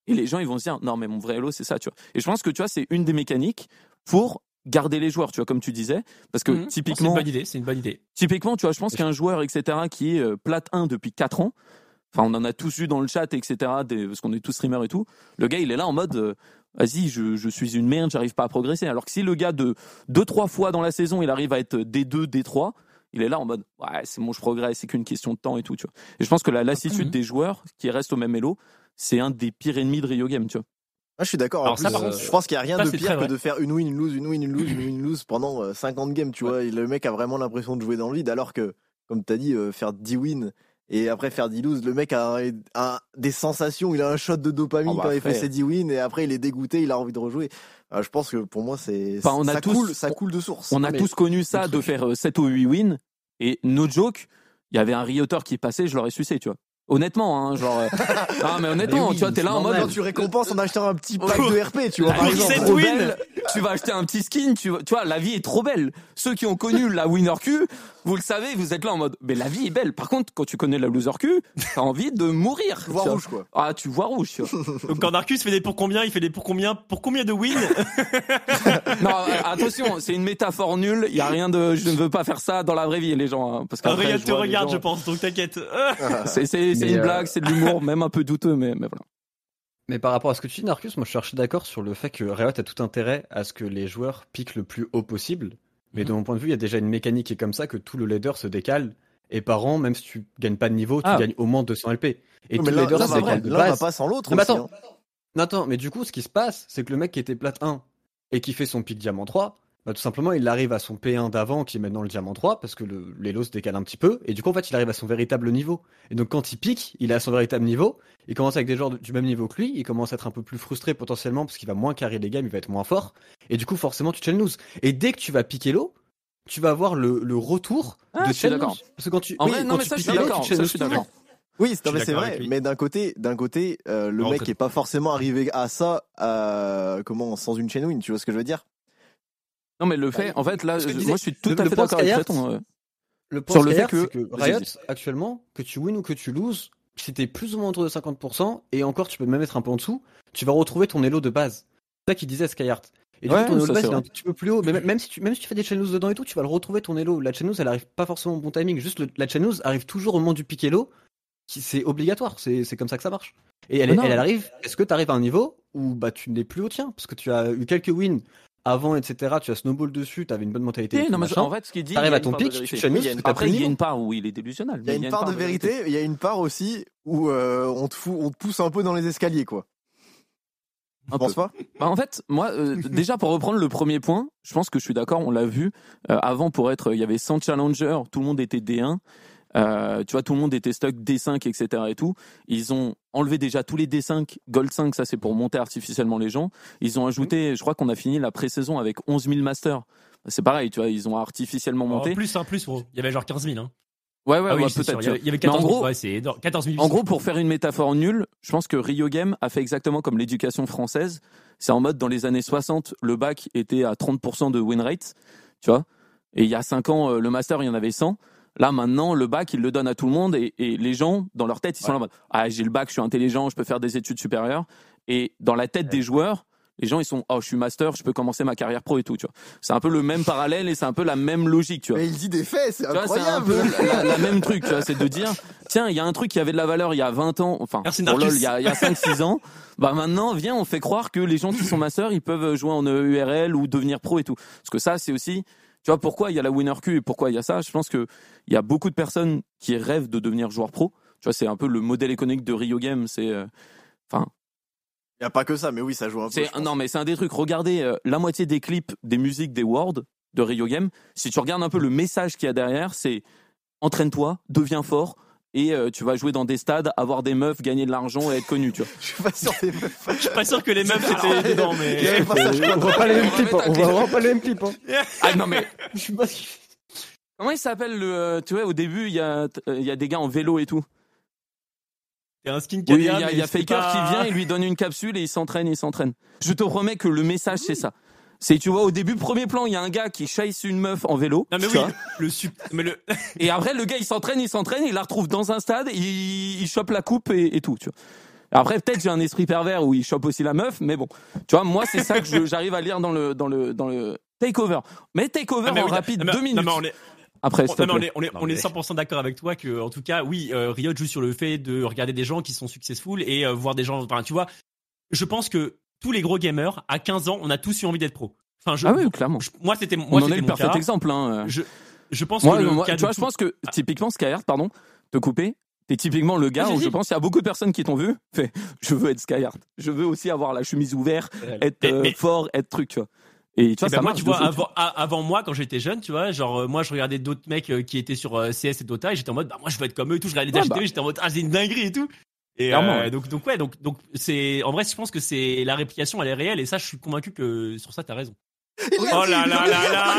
Et les gens, ils vont se dire, non, mais mon vrai elo, c'est ça, tu vois. Et je pense que, tu vois, c'est une des mécaniques pour garder les joueurs, tu vois, comme tu disais. Parce que, typiquement. C'est une bonne idée, c'est une bonne idée. Typiquement, tu vois, je pense qu'un joueur, etc., qui est euh, plate 1 depuis 4 ans, Enfin, on en a tous eu dans le chat, etc. parce qu'on est tous streamers et tout. Le gars, il est là en mode, euh, vas-y, je, je, suis une merde, j'arrive pas à progresser. Alors que si le gars de deux, trois fois dans la saison, il arrive à être D2, D3, il est là en mode, ouais, c'est bon, je progresse, c'est qu'une question de temps et tout, tu vois. Et je pense que la lassitude des joueurs qui restent au même elo, c'est un des pires ennemis de Rio Game, tu vois. Ah, je suis d'accord. Euh, je pense qu'il n'y a rien de pire que de faire une win, une lose, une win, une lose, une win, une lose pendant 50 euh, games, tu vois. Et le mec a vraiment l'impression de jouer dans le vide, alors que, comme tu as dit, faire 10 wins et après faire 10 lose, le mec a, des sensations, il a un shot de dopamine ah bah quand il fait ses 10 wins et après il est dégoûté, il a envie de rejouer. Euh, je pense que pour moi c'est on ça, coule, ça coule de source. On a tous connu ça de faire 7 euh, ou 8 wins et no joke, il y avait un rioteur qui passait, je l'aurais sucé, tu vois. Honnêtement, hein, genre. Euh... [laughs] ah, mais honnêtement, tu vois, t'es là en mode. tu récompenses en achetant un petit pack de RP, tu vois. Par exemple, win, tu vas acheter un petit skin, tu vois, tu vois, la vie est trop belle. Ceux qui ont connu la winner Q, vous le savez, vous êtes là en mode, mais la vie est belle. Par contre, quand tu connais la loser Q, t'as envie de mourir. Tu vois rouge, quoi. Ah, tu vois rouge, tu vois. [laughs] Donc quand Arcus fait des pour combien, il fait des pour combien, pour combien de wins [laughs] Non, euh, attention, c'est une métaphore nulle. Il y a rien de, je ne veux pas faire ça dans la vraie vie, les gens, hein, parce qu'après. te regarde, je pense, donc t'inquiète. c'est, c'est, c'est une euh, blague, c'est de l'humour, [laughs] même un peu douteux, mais, mais voilà. Mais par rapport à ce que tu dis, Narcus, moi je suis d'accord sur le fait que Riot a tout intérêt à ce que les joueurs piquent le plus haut possible. Mais de mon point de vue, il y a déjà une mécanique qui est comme ça que tout le leader se décale Et par an, même si tu gagnes pas de niveau, tu Ah. gagnes au moins 200 LP. Et Non, l'un c'est va, des pas- calques de l'un va base. pas sans l'autre Non, mais attends. hein. Attends, mais du coup, ce qui se passe, c'est que le mec qui était plate 1 et qui fait son pic diamant 3, bah, tout simplement, il arrive à son P1 d'avant qui est maintenant le diamant 3 parce que le, l'élo se décale un petit peu. Et du coup, en fait, il arrive à son véritable niveau. Et donc, quand il pique, il est à son véritable niveau. Il commence avec des joueurs de- du même niveau que lui. Il commence à être un peu plus frustré potentiellement parce qu'il va moins carrer les games, il va être moins fort. Et du coup, forcément, tu chain lose. Et dès que tu vas piquer l'eau, tu vas avoir le, le retour Ah, de lose. Parce que quand tu, En oui, vrai, non, quand mais tu ça, je piques suis d'accord. je suis. Oui, c'est non, mais vrai. Mais d'un côté, d'un côté, euh, le Non, mec très- est pas forcément arrivé à ça, euh, comment, sans une chain win. Tu vois ce que je veux dire? Non, mais le fait, en fait, là, je- disais, moi, je suis tout le- à fait d'accord avec euh. Le point Sur le fait que- c'est que Vas-y, Riot, actuellement, que tu win ou que tu loses, si t'es plus ou moins autour de 50%, et encore tu peux même être un peu en dessous, tu vas retrouver ton elo de base. C'est ça qu'il disait Skyheart. Et du Ouais, coup, ton elo base, il est un petit peu plus haut. Mais même- si tu, même si tu fais des chain loose dedans et tout, tu vas le retrouver ton elo. La chain loose, elle arrive pas forcément au bon timing. Juste le- la chain loose arrive toujours au moment du pick elo. C'est obligatoire. C'est comme ça que ça marche. Et elle arrive. Est-ce que tu arrives à un niveau où bah, tu n'es plus au tien? Parce que tu as eu quelques wins avant, etc. Tu as snowball dessus, tu avais une bonne mentalité. non, mais en fait, ce qu'il dit. T'arrives il y a à une ton pic, tu t'as Après, il y a une part où il est délusionnel. Il y a une part de vérité, il y a une part aussi où euh, on, te fout, on te pousse un peu dans les escaliers, quoi. Un peu. pas? Bah, en fait, moi, euh, [laughs] déjà pour reprendre le premier point, je pense que je suis d'accord, on l'a vu. Euh, avant, pour être, il y avait 100 challengers, tout le monde était D1. Euh, tu vois, tout le monde était stock D5, etc. et tout. Ils ont enlevé déjà tous les D5, Gold 5, ça c'est pour monter artificiellement les gens. Ils ont ajouté, je crois qu'on a fini la pré-saison avec 11 000 masters. C'est pareil, tu vois, ils ont artificiellement En monté. plus, un plus, gros. Il y avait genre 15 000. Hein. Ouais, ouais, ah oui, ouais, peut-être. Il y avait- il y avait Mais en 14 000. gros- ouais, c'est énorme. 14 000. En gros, pour faire une métaphore nulle, je pense que Rio Game a fait exactement comme l'éducation française. C'est en mode, dans les années 60, le bac était à 30% de win rate, tu vois. Et il y a 5 ans, euh, le master, il y en avait 100. Là, maintenant, le bac, il le donne à tout le monde et, et les gens, dans leur tête, ils sont là ah, j'ai le bac, je suis intelligent, je peux faire des études supérieures. Et dans la tête des joueurs, les gens, ils sont, oh, je suis master, je peux commencer ma carrière pro et tout, tu vois. C'est un peu le même parallèle et c'est un peu la même logique, tu vois. Mais il dit des faits, c'est Tu vois, c'est un incroyable. peu la, la même truc, tu vois, c'est de dire, tiens, il y a un truc qui avait de la valeur il y a 20 ans, enfin, Merci, pour Narcus. LOL, il y a, il y a 5-6 ans, bah maintenant, viens, on fait croire que les gens qui sont master, ils peuvent jouer en E EURL ou devenir pro et tout. Parce que ça, c'est aussi, tu vois, pourquoi il y a la winner Q et pourquoi il y a ça, je pense que il y a beaucoup de personnes qui rêvent de devenir joueur pro. Tu vois, c'est un peu le modèle économique de Rio Game, c'est, euh, Il y a pas que ça, mais oui, ça joue un peu. non mais c'est un des trucs. Regardez euh, la moitié des clips, des musiques, des words de Rio Game. Si tu regardes un peu le message qu'il y a derrière, c'est entraîne-toi, deviens fort et euh, tu vas jouer dans des stades, avoir des meufs, gagner de l'argent et être connu. Tu vois. [laughs] Je suis pas sûr des meufs. [laughs] Je suis pas sûr que les meufs étaient dedans, mais. Il y avait pas ça, je on voit pas les mêmes clips, hein. on voit vraiment pas les mêmes clips. hein. [laughs] Ah non mais Je suis pas comment il s'appelle le euh, Tu vois au début il y a euh, il y a des gars en vélo et tout. C'est un skin Oui, il y a, il y a Faker pas- qui vient, il lui donne une capsule et il s'entraîne, il s'entraîne. Je te promets que le message c'est ça. C'est tu vois au début premier plan il y a un gars qui chasse une meuf en vélo. Non mais oui, le sup... mais le [laughs] Et après, le gars, il s'entraîne, il s'entraîne, il la retrouve dans un stade, il, il chope la coupe et, et tout, tu vois. Après, peut-être j'ai un esprit pervers où il chope aussi la meuf, mais bon. Tu vois, moi, c'est ça que [laughs] j'arrive à lire dans le, dans le, dans le takeover. Mais takeover Ah, mais en oui, rapide, non, deux non, minutes. mais on est, Après, on, non, on est, on est, Non, on est mais- 100% d'accord avec toi que, en tout cas, oui, euh, Riot joue sur le fait de regarder des gens qui sont successful et euh, voir des gens. Enfin, tu vois, je pense que tous les gros gamers, à 15 ans, on a tous eu envie d'être pro. Enfin, je, Ah oui, clairement. je- moi, c'était moi, On en est le parfait cas. exemple, hein. Je, je pense Moi, que le moi, cas tu vois, je pense que, typiquement, Skyheart, pardon, te couper, t'es typiquement le gars Vas-y, où je pense qu'il y a beaucoup de personnes qui t'ont vu, [laughs] fait, je veux être Skyheart. Je veux aussi avoir la chemise ouverte, être Mais- euh, mais- fort, être truc, tu vois. Et tu vois, Eh ben ça moi, tu vois, avant, moi, quand j'étais jeune, tu vois, genre, euh, moi, je regardais d'autres mecs euh, qui étaient sur CS et Dota, et j'étais en mode, bah, moi, je veux être comme eux et tout. Je regardais les Ouais, bah. j'étais en mode, ah, c'est une dinguerie et tout. Et euh, ouais. donc, donc, ouais, donc, donc, c'est, en vrai, je pense que c'est, la réplication, elle est réelle, et ça, je suis convaincu que sur ça, t'as raison. Oh là là là là,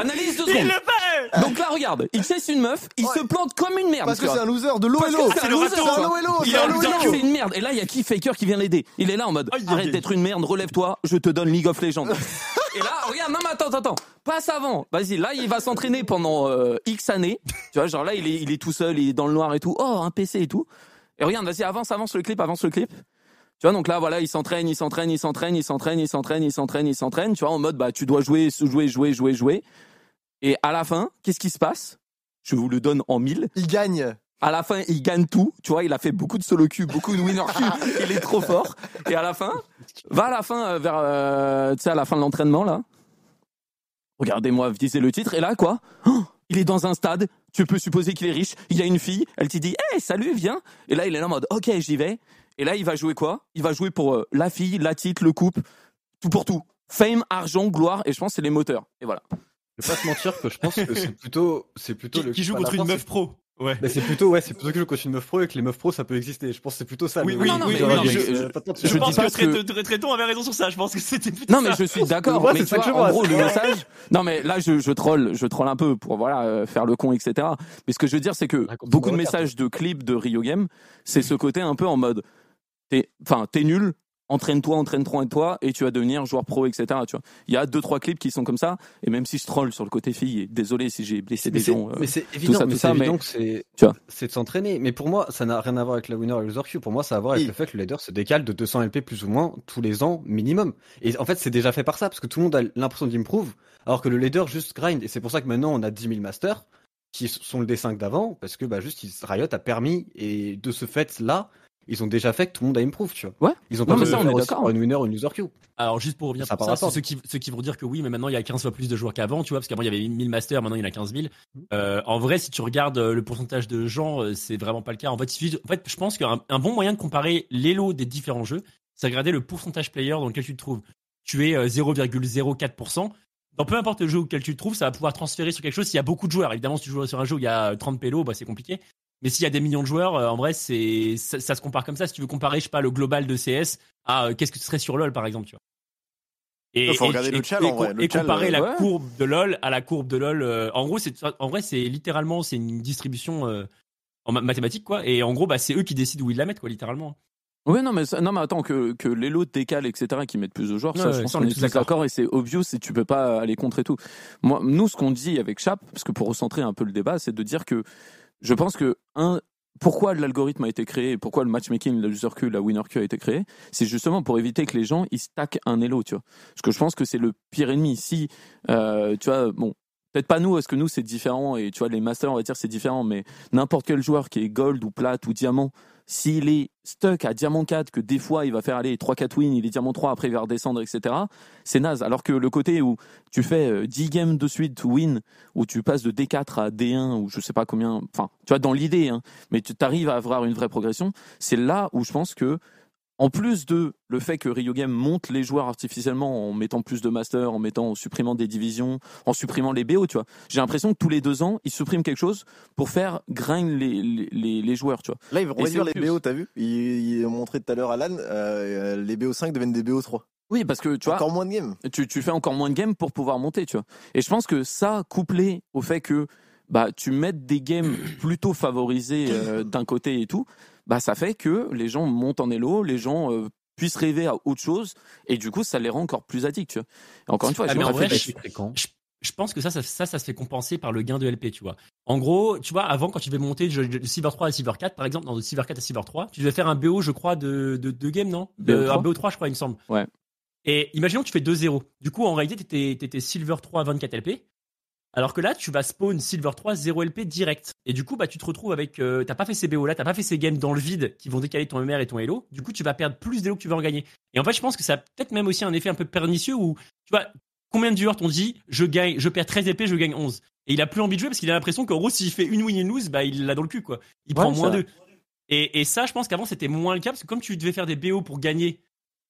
Analyse Il secondes. le fait Donc là, regarde, il cesse une meuf, il Ouais. se plante comme une merde. Parce que c'est un loser de l'OLO. c'est un loser, retour. C'est une merde. Et là, il y a qui Faker qui vient l'aider. Il est là en mode aïe, arrête d'être une merde, relève-toi, je te donne League of Legends. et là, regarde, non mais attends, attends, attends. Passe avant. Vas-y, là, il va s'entraîner pendant euh, X années. Tu vois, genre là, il est, il est tout seul, il est dans le noir et tout. Oh, un PC et tout. Et regarde, vas-y, avance, avance le clip, avance le clip. Tu vois, donc là, voilà, il s'entraîne, il s'entraîne, il s'entraîne, il s'entraîne, il s'entraîne, il s'entraîne, il s'entraîne. Tu vois, en mode, bah, tu dois jouer, jouer, jouer, jouer, jouer. Et à la fin, qu'est-ce qui se passe? Je vous le donne en mille. Il gagne. À la fin, il gagne tout. Tu vois, il a fait beaucoup de solo queue, beaucoup de winner queue. [laughs] il est trop fort. Et à la fin, va à la fin, euh, vers, euh, tu sais, à la fin de l'entraînement, là. Regardez-moi viser le titre. Et là, quoi? Oh, Il est dans un stade. Tu peux supposer qu'il est riche. Il y a une fille, elle te dit, hey, salut, viens. Et là, il est là en mode, ok, j'y vais. Et là, il va jouer quoi? Il va jouer pour euh, la fille, la titre, le couple, tout pour tout. Fame, argent, gloire, et je pense que c'est les moteurs. Et voilà. Je vais pas te mentir que je pense que c'est plutôt, c'est plutôt qui, le. qui joue contre une meuf pro. Ouais. Mais c'est plutôt, ouais, c'est plutôt que je contre une meuf pro et que les meufs pro ça peut exister. Je pense que c'est plutôt ça. Oui, mais oui, non, non, oui, mais- oui, non, mais je, je- pense que que- avait raison sur ça. Je pense que c'était plutôt Non, mais ça. je suis d'accord. Ouais, mais tu vois, en gros, le message. Non, mais là, je, je troll, je troll un peu pour voilà euh, faire le con, etc. Mais ce que je veux dire, c'est que beaucoup de messages de clips de Rio Game, c'est ce côté un peu en mode, t'es, enfin, t'es nul. Entraîne-toi, entraîne-toi, et toi, et tu vas devenir joueur pro, etc. Tu vois. Il y a deux trois clips qui sont comme ça, et même si je troll sur le côté fille, et désolé si j'ai blessé Mais des c'est, gens. euh, mais c'est évident, ça, mais tout ça, évident mais- que c'est, Tu vois. c'est de s'entraîner. Mais pour moi, ça n'a rien à voir avec la winner et le loser queue. Pour moi, ça a à voir avec le fait que le leader se décale de 200 LP plus ou moins tous les ans minimum. Et en fait, c'est déjà fait par ça parce que tout le monde a l'impression d'improve, alors que le leader juste grind. Et c'est pour ça que maintenant on a 10 000 masters qui sont le D5 d'avant parce que bah juste Riot a permis et de ce fait là. Ils ont déjà fait que tout le monde a improve, tu vois. Ouais. Ils ont pas besoin ça, de on est faire aussi d'accord. une winner une loser queue. Alors juste pour revenir Ça ça, ceux qui, ceux qui vont dire que oui, mais maintenant il y a 15 fois plus de joueurs qu'avant, tu vois, parce qu'avant il y avait 1000 masters, maintenant il y en a 15 000. Euh, en vrai, si tu regardes euh, le pourcentage de gens, euh, c'est vraiment pas le cas. En fait, il suffit de- en fait je pense qu'un un bon moyen de comparer l'élo des différents jeux, c'est regarder le pourcentage player dans lequel tu te trouves. Tu es euh, 0,04%. Dans peu importe le jeu auquel tu te trouves, ça va pouvoir transférer sur quelque chose s'il y a beaucoup de joueurs. Évidemment, si tu joues sur un jeu où il y a 30 pélos, bah, c'est compliqué. Mais s'il y a des millions de joueurs, euh, en vrai, c'est ça, ça se compare comme ça. Si tu veux comparer, je sais pas, le global de CS à euh, qu'est-ce que ce serait sur LoL, par exemple, tu vois. Et, Il faut regarder le chal, et, en vrai. Le et chal, comparer euh, la ouais. courbe de LoL à la courbe de LoL. euh, en gros, c'est en vrai, c'est littéralement c'est une distribution euh, en ma- mathématiques quoi. Et en gros, bah, c'est eux qui décident où ils la mettent quoi, littéralement. Oui, non, mais, ça- non, mais attends, que, que l'élo décale, etc., qui mettent plus de joueurs, ça, Ouais, je ouais, pense ça, on qu'on est tous d'accord et c'est obvious et tu peux pas aller contre et tout. Moi, nous, ce qu'on dit avec Chap, parce que pour recentrer un peu le débat, c'est de dire que je pense que, un, pourquoi l'algorithme a été créé pourquoi le matchmaking, la user queue, la winner queue a été créé, c'est justement pour éviter que les gens, ils stackent un elo, tu vois. Parce que je pense que c'est le pire ennemi. Si, euh, tu vois, bon, peut-être pas nous, parce que nous, c'est différent et tu vois, les masters, on va dire, c'est différent, mais n'importe quel joueur qui est gold ou plate ou diamant, s'il est stuck à diamant 4, que des fois il va faire aller 3-4 wins, il est diamant 3, après il va redescendre, etc., c'est naze. Alors que le côté où tu fais euh, 10 games de suite win, où tu passes de D4 à D1, ou je sais pas combien, enfin, tu vois, dans l'idée, hein, mais tu arrives à avoir une vraie progression, c'est là où je pense que, en plus de le fait que Rio Game monte les joueurs artificiellement en mettant plus de masters, en mettant, en supprimant des divisions, en supprimant les BO, tu vois. J'ai l'impression que tous les deux ans, ils suppriment quelque chose pour faire grind les, les, joueurs, tu vois. Là, ils vont réduire les. BO, t'as vu? Ils, ils ont montré tout à l'heure, Alan, euh, les BO5 deviennent des BO3. Oui, parce que tu vois, Encore moins de games. tu, tu fais encore moins de games pour pouvoir monter, tu vois. Et je pense que ça, couplé au fait que bah tu mettes des games plutôt favorisés euh, d'un côté et tout, bah ça fait que les gens montent en elo, les gens euh, puissent rêver à autre chose, et du coup ça les rend encore plus addicts, tu vois. Et encore une fois, Ah, mais en vrai, je- je, je pense que ça, ça, ça, ça se fait compenser par le gain de LP, tu vois. En gros, tu vois, avant, quand tu devais monter de, de Silver 3 à Silver 4, par exemple, dans de Silver 4 à Silver 3, tu devais faire un BO, je crois, de, de, de game, non? De, BO3. Un BO3, je crois, il me semble. Ouais. Et imaginons que tu fais 2-0. Du coup, en réalité, t'étais, t'étais Silver 3 24 LP. Alors que là, tu vas spawn Silver 3 0 LP direct. Et du coup, bah, tu te retrouves avec. euh, t'as pas fait ces BO là, t'as pas fait ces games dans le vide qui vont décaler ton MR et ton Elo. Du coup, tu vas perdre plus d'Elo que tu vas en gagner. Et en fait, je pense que ça a peut-être même aussi un effet un peu pernicieux où, tu vois, combien de viewers t'ont dit je gagne, je perds 13 épées, je gagne 11. Et il a plus envie de jouer parce qu'il a l'impression qu'en gros, s'il fait une win et une lose, bah, il l'a dans le cul, quoi. Il Ouais, prend moins. 2. Et, et ça, je pense qu'avant, c'était moins le cas parce que comme tu devais faire des BO pour gagner,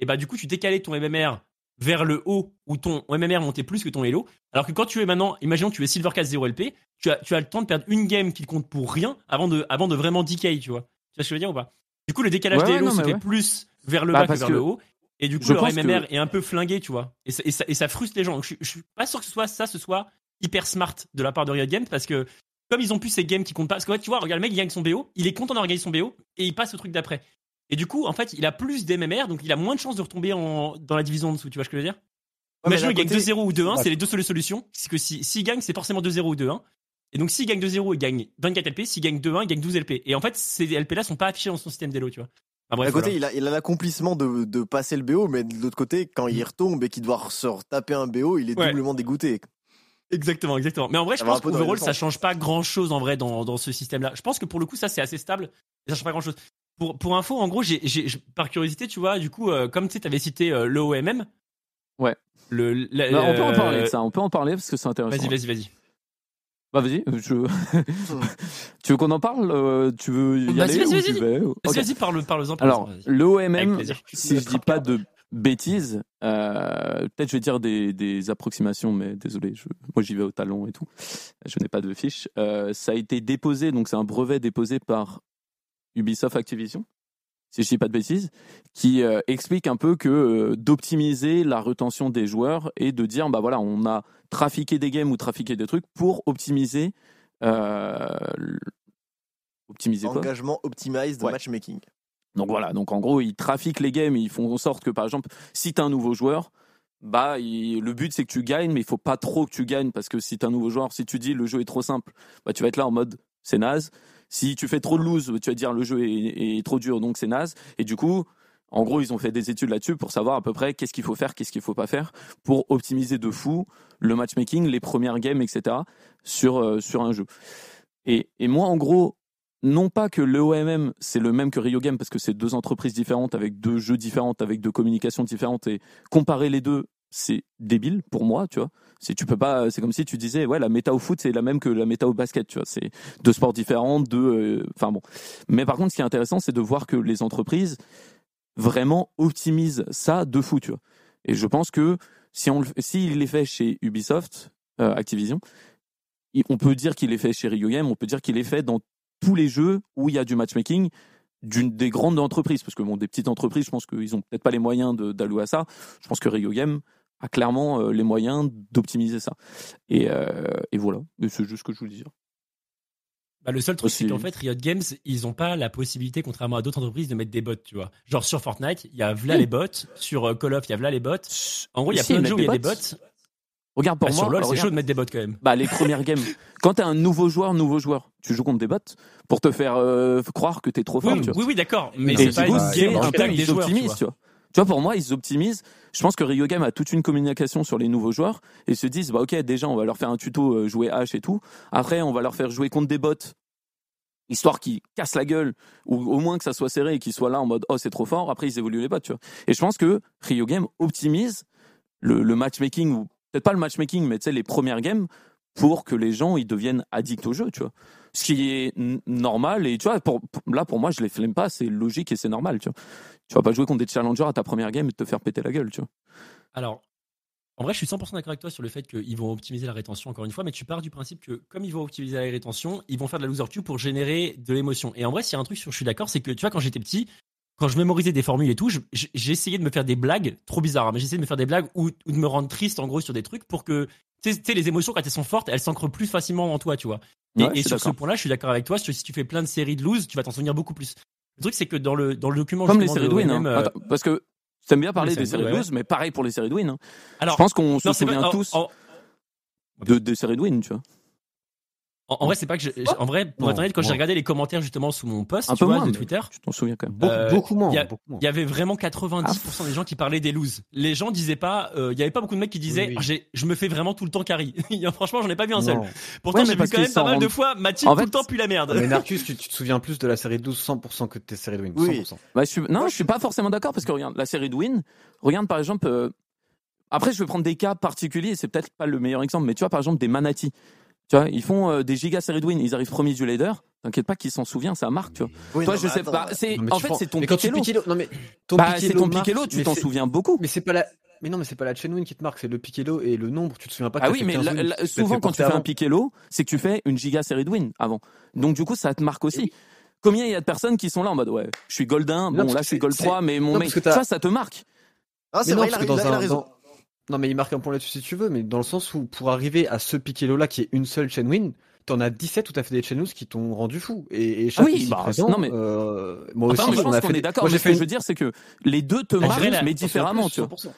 et bah, du coup, tu décalais ton MMR vers le haut où ton MMR montait plus que ton Elo. Alors que quand tu es maintenant, imaginons que tu es Silver 4 0 LP, tu as, tu as le temps de perdre une game qui compte pour rien avant de, avant de vraiment decay, tu vois. Tu vois ce que je veux dire ou pas? Du coup, le décalage Ouais, des Elo non, se fait ouais. plus vers le Bah, bas que vers que le haut. Et du coup, leur MMR que- est un peu flingué, tu vois. Et ça, et ça, et ça frustre les gens. Donc, je, je suis pas sûr que ce soit ça, ce soit hyper smart de la part de Riot Games parce que comme ils ont plus ces games qui comptent pas, parce que ouais, tu vois, regarde le mec, il gagne son BO, il est content d'avoir gagné son BO et il passe au truc d'après. Et du coup, en fait, il a plus d'MMR, donc il a moins de chances de retomber en, dans la division en dessous, tu vois ce que je veux dire? Ouais, d'un qu'il gagne côté- 2-0 ou 2-1, Ouais. c'est les deux seules solutions. C'est que si- s'il gagne, c'est forcément 2-0 ou 2-1. Et donc s'il gagne 2-0, il gagne 24 LP. S'il gagne 2-1, il gagne 12 LP. Et en fait, ces LP-là sont pas affichés dans son système d'Elo, tu vois. Enfin, bref, D'un côté, voilà. il a il a l'accomplissement de, de passer le BO, mais de l'autre côté, quand il retombe et qu'il doit se retaper un BO, il est Ouais. doublement dégoûté. Exactement, exactement. Mais en vrai, je Ça va pense qu'overall, ça change pas grand chose en vrai dans, dans ce système-là. Je pense que pour le coup, ça c'est assez stable et ça change pas grand chose. Pour, pour info, en gros, j'ai, par curiosité, tu vois, du coup, euh, comme tu sais, t'avais cité euh, l'OMM. Ouais. Le, la- Bah, on peut en euh, parler de ça, on peut en parler parce que c'est intéressant. Vas-y, vas-y, vas-y. Bah vas-y, je... [laughs] tu veux qu'on en parle Tu veux y vas-y, aller vas-y, vas-y. veux Vas-y, vas-y, parle, parle-en. Alors, parle-en, vas-y. le OMM, Avec plaisir. si je dis pas de bêtises, euh, peut-être je vais dire des, des approximations, mais désolé, je, moi j'y vais au talon et tout. Je n'ai pas de fiche. Euh, ça a été déposé, donc c'est un brevet déposé par Ubisoft Activision, si je dis pas de bêtises, qui euh, explique un peu que euh, d'optimiser la retention des joueurs et de dire bah voilà, on a trafiqué des games ou trafiqué des trucs pour optimiser. Euh, optimiser quoi? Engagement optimized Ouais. matchmaking. donc voilà, donc en gros, ils trafiquent les games, ils font en sorte que par exemple, si tu un nouveau joueur, bah il- le but c'est que tu gagnes, mais il faut pas trop que tu gagnes parce que si tu un nouveau joueur, si tu dis le jeu est trop simple, bah tu vas être là en mode c'est naze. Si tu fais trop de lose, tu vas dire le jeu est, trop dur donc c'est naze. Et du coup, en gros, ils ont fait des études là-dessus pour savoir à peu près qu'est-ce qu'il faut faire, qu'est-ce qu'il faut pas faire pour optimiser de fou le matchmaking, les premières games, etc. sur euh, sur un jeu. Et, et moi, en gros, non pas que l'EOMM c'est le même que Rio Game parce que c'est deux entreprises différentes avec deux jeux différentes avec deux communications différentes et comparer les deux c'est débile pour moi tu vois. C'est tu peux pas c'est comme si tu disais ouais la méta au foot c'est la même que la méta au basket tu vois. C'est deux sports différents deux euh, enfin bon. Mais par contre ce qui est intéressant c'est de voir que les entreprises vraiment optimisent ça de fou tu vois. Et je pense que si on s'il est fait chez Ubisoft euh, Activision on peut dire qu'il est fait chez Rio Game on peut dire qu'il est fait dans tous les jeux où il y a du matchmaking d'une des grandes entreprises. Parce que bon des petites entreprises je pense qu'ils ont peut-être pas les moyens d'allouer à ça. Je pense que Rio Game a clairement euh, les moyens d'optimiser ça et, euh, et voilà c'est juste ce que je voulais dire Bah, le seul truc, c'est qu'en fait, Riot Games, ils n'ont pas la possibilité, contrairement à d'autres entreprises, de mettre des bots, tu vois. Genre sur Fortnite, il y a v'là Oui. les bots. Sur euh, Call of, il y a v'là les bots. En gros, il y a Si, plein de jeux où il y a des bots. regarde pour Bah, moi sur LoL, c'est chaud de mettre des bots quand même. bah les premières games [laughs] quand t'es un nouveau joueur nouveau joueur tu joues contre des bots pour te faire euh, croire que t'es trop fort Oui, tu vois. oui, oui, d'accord. Mais c'est pas une game un des joueurs, tu vois. Tu vois. Pour moi, ils optimisent. Je pense que Rio Game a toute une communication sur les nouveaux joueurs et ils se disent, bah ok, déjà, on va leur faire un tuto euh, jouer H et tout. Après, on va leur faire jouer contre des bots, histoire qu'ils cassent la gueule ou au moins que ça soit serré et qu'ils soient là en mode, oh, c'est trop fort. Après, ils évoluent les bots, tu vois. Et je pense que Rio Game optimise le, le matchmaking ou peut-être pas le matchmaking, mais tu sais, les premières games pour que les gens ils deviennent addicts au jeu, tu vois. Ce qui est normal et tu vois, pour- là pour moi je les flemme pas, c'est logique et c'est normal, tu vois. Tu vas pas jouer contre des challengers à ta première game et te faire péter la gueule, tu vois. Alors, en vrai, je suis 100% d'accord avec toi sur le fait qu'ils vont optimiser la rétention, encore une fois, mais tu pars du principe que comme ils vont optimiser la rétention, ils vont faire de la loser queue pour générer de l'émotion. Et en vrai, s'il y a un truc sur je suis d'accord, c'est que tu vois, quand j'étais petit, quand je mémorisais des formules et tout, je- j'essayais de me faire des blagues, trop bizarres, hein, mais j'essayais de me faire des blagues ou, ou de me rendre triste en gros sur des trucs pour que, tu sais- les émotions quand elles sont fortes, elles s'ancrent plus facilement en toi, tu vois. Et, Ouais, sur ce point-là, je suis d'accord avec toi, si tu- fais plein de séries de lose, tu vas t'en souvenir beaucoup plus. Le truc, c'est que dans le, dans le document Comme les séries de win, hein. euh, Attends, parce que t'aimes bien parler des séries de win, lose, mais pareil pour les séries de win. hein. alors, je pense qu'on se pas- souvient en- tous de, des séries de win, tu vois. En, en vrai, c'est pas que je, je- en vrai, pour Non, être honnête, quand j'ai regardé les commentaires justement sous mon post, Un tu peu vois, moins, de Twitter, Tu t'en souviens quand même. Beaucoup, Euh, beaucoup moins. beaucoup moins. il y avait vraiment 90% des gens qui parlaient des loses. Les gens disaient pas, euh, il y avait pas beaucoup de mecs qui disaient, Oui, oui. Ah, je me fais vraiment tout le temps carry. [laughs] Franchement, j'en ai pas vu un seul. Non. Pourtant, Ouais, j'ai vu quand même pas mal de fois Mathilde En tout le temps puis la merde. Mais Narcus, tu, tu te souviens plus de la série 12 100% que de tes séries de win. Oui. 100%. Bah, je suis, non, je suis pas forcément d'accord parce que regarde, la série de Win, regarde par exemple, euh, après je vais prendre des cas particuliers, c'est peut-être pas le meilleur exemple, mais tu vois par exemple des Manati. Tu vois, ils font euh, des giga séries de Win, ils arrivent premiers du leader, t'inquiète pas qu'ils s'en souviennent, ça marque, tu vois. Oui, Toi, non, je sais attends. pas, c'est, en fait, c'est ton. Piquelo, non mais ton Bah, c'est ton tu t'en souviens beaucoup. Mais c'est pas la. Mais non, mais c'est pas la chain win qui te marque, c'est le Piquelo et le nombre. Tu te souviens pas que Ah oui, mais 15 la- wins, la- tu t'es souvent quand tu fais un avant. Piquelo, c'est que tu fais une giga série de win avant. Donc du coup, ça te marque aussi. Combien il y a de personnes qui sont là en mode ouais, je suis golden, Non, bon parce là je suis gold c'est- 3, mais mon mec, vois, ça te marque. Ah, c'est vrai, il parce a, un- raison. Non, mais il marque un point là-dessus si tu veux, mais dans le sens où pour arriver à ce Piquelo là qui est une seule chain win, t'en as 17 où t'as fait des chain lose qui t'ont rendu fou. Et, et chaque Ah oui, bah, présent, non, mais- euh, moi Enfin, aussi, mais je on pense a qu'on fait est d'accord. Mais ce fait que je veux dire, c'est que les deux te Ah, marquent, mais différemment, tu vois. 100%.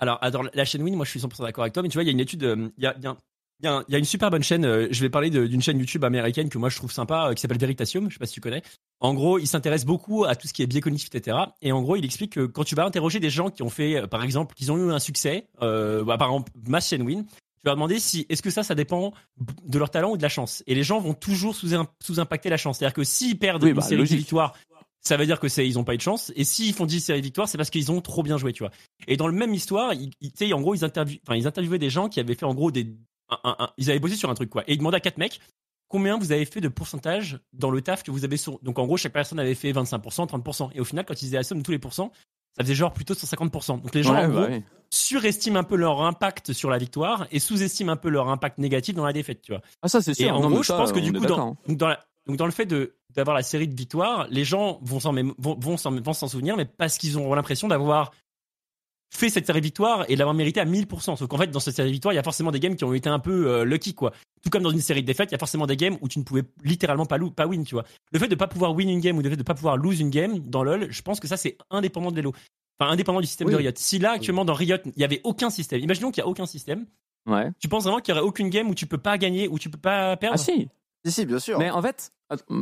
Alors, alors, la chaîne Win, moi je suis 100% d'accord avec toi, mais tu vois, il y a une étude, euh, il y, a, a un- il y a une super bonne chaîne, euh, je vais parler d'une chaîne YouTube américaine que moi je trouve sympa, euh, qui s'appelle Veritasium, je sais pas si tu connais. En gros, il s'intéresse beaucoup à tout ce qui est biais cognitif, etc. Et en gros, il explique que quand tu vas interroger des gens qui ont fait, euh, par exemple, qui ont eu un succès, euh, bah, par exemple, ma chaîne Win, tu vas demander si, est-ce que ça, ça dépend de leur talent ou de la chance. Et les gens vont toujours sous, sous-impacter la chance. C'est-à-dire que s'ils perdent Oui, une bah, série de victoires, ça veut dire que c'est ils ont pas eu de chance. Et s'ils font 10 séries de victoires, c'est parce qu'ils ont trop bien joué, tu vois. Et dans le même histoire, ils, ils- en gros, ils, interview, enfin, ils interviewaient des gens qui avaient fait en gros des ils avaient bossé sur un truc quoi. Et ils demandaient à quatre mecs combien vous avez fait de pourcentage dans le taf que vous avez sur. Donc en gros, chaque personne avait fait 25%, 30%. Et au final, quand ils faisaient la somme de tous les pourcents, ça faisait genre plutôt 150%. Donc les gens en gros, bah surestiment un peu leur impact sur la victoire et sous-estiment un peu leur impact négatif dans la défaite, tu vois. Ah ça c'est sûr. Et en gros, je pense que du coup, dans, dans, la, donc dans le fait de d'avoir la série de victoires, les gens vont s'en vont, vont s'en souvenir, mais parce qu'ils ont l'impression d'avoir fait cette série de victoires et l'avoir mérité à 1000%. Sauf qu'en fait, dans cette série de victoires, il y a forcément des games qui ont été un peu euh, lucky, quoi. Tout comme dans une série de défaites, il y a forcément des games où tu ne pouvais littéralement pas, pas win, tu vois. Le fait de pas pouvoir win une game ou le fait de pas pouvoir lose une game dans LoL, je pense que ça, c'est indépendant de l'élo. Enfin, indépendant du système de Riot. Si là, actuellement, dans Riot, il y avait aucun système, imaginons qu'il y a aucun système. Ouais. Tu penses vraiment qu'il y aurait aucune game où tu peux pas gagner, où tu peux pas perdre? Ah si. Si, si, bien sûr. Mais en fait,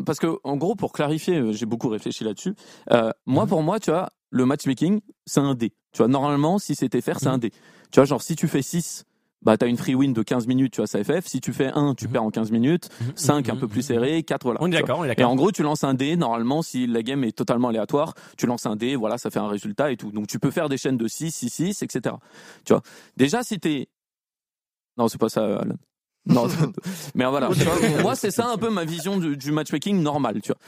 parce que en gros, pour clarifier, euh, j'ai beaucoup réfléchi là-dessus. Euh, moi, mhm. pour moi, tu vois, le matchmaking, c'est un dé. Tu vois, normalement, si c'était faire, c'est un mhm. dé. Tu vois, genre, si tu fais 6, bah, t'as une free win de 15 minutes, tu vois, ça FF. Si tu fais 1, tu mhm. perds en 15 minutes. 5, un peu plus serré. 4, voilà. On est d'accord, on est d'accord. Et en gros, tu lances un dé. Normalement, si la game est totalement aléatoire, tu lances un dé, voilà, ça fait un résultat et tout. Donc, tu peux faire des chaînes de 6, 6, 6, etc. Tu vois. Déjà, si t'es. Non, c'est pas ça, Alan. Non, [laughs] mais voilà. moi, c'est ça un peu ma vision du, matchmaking normal. Tu vois.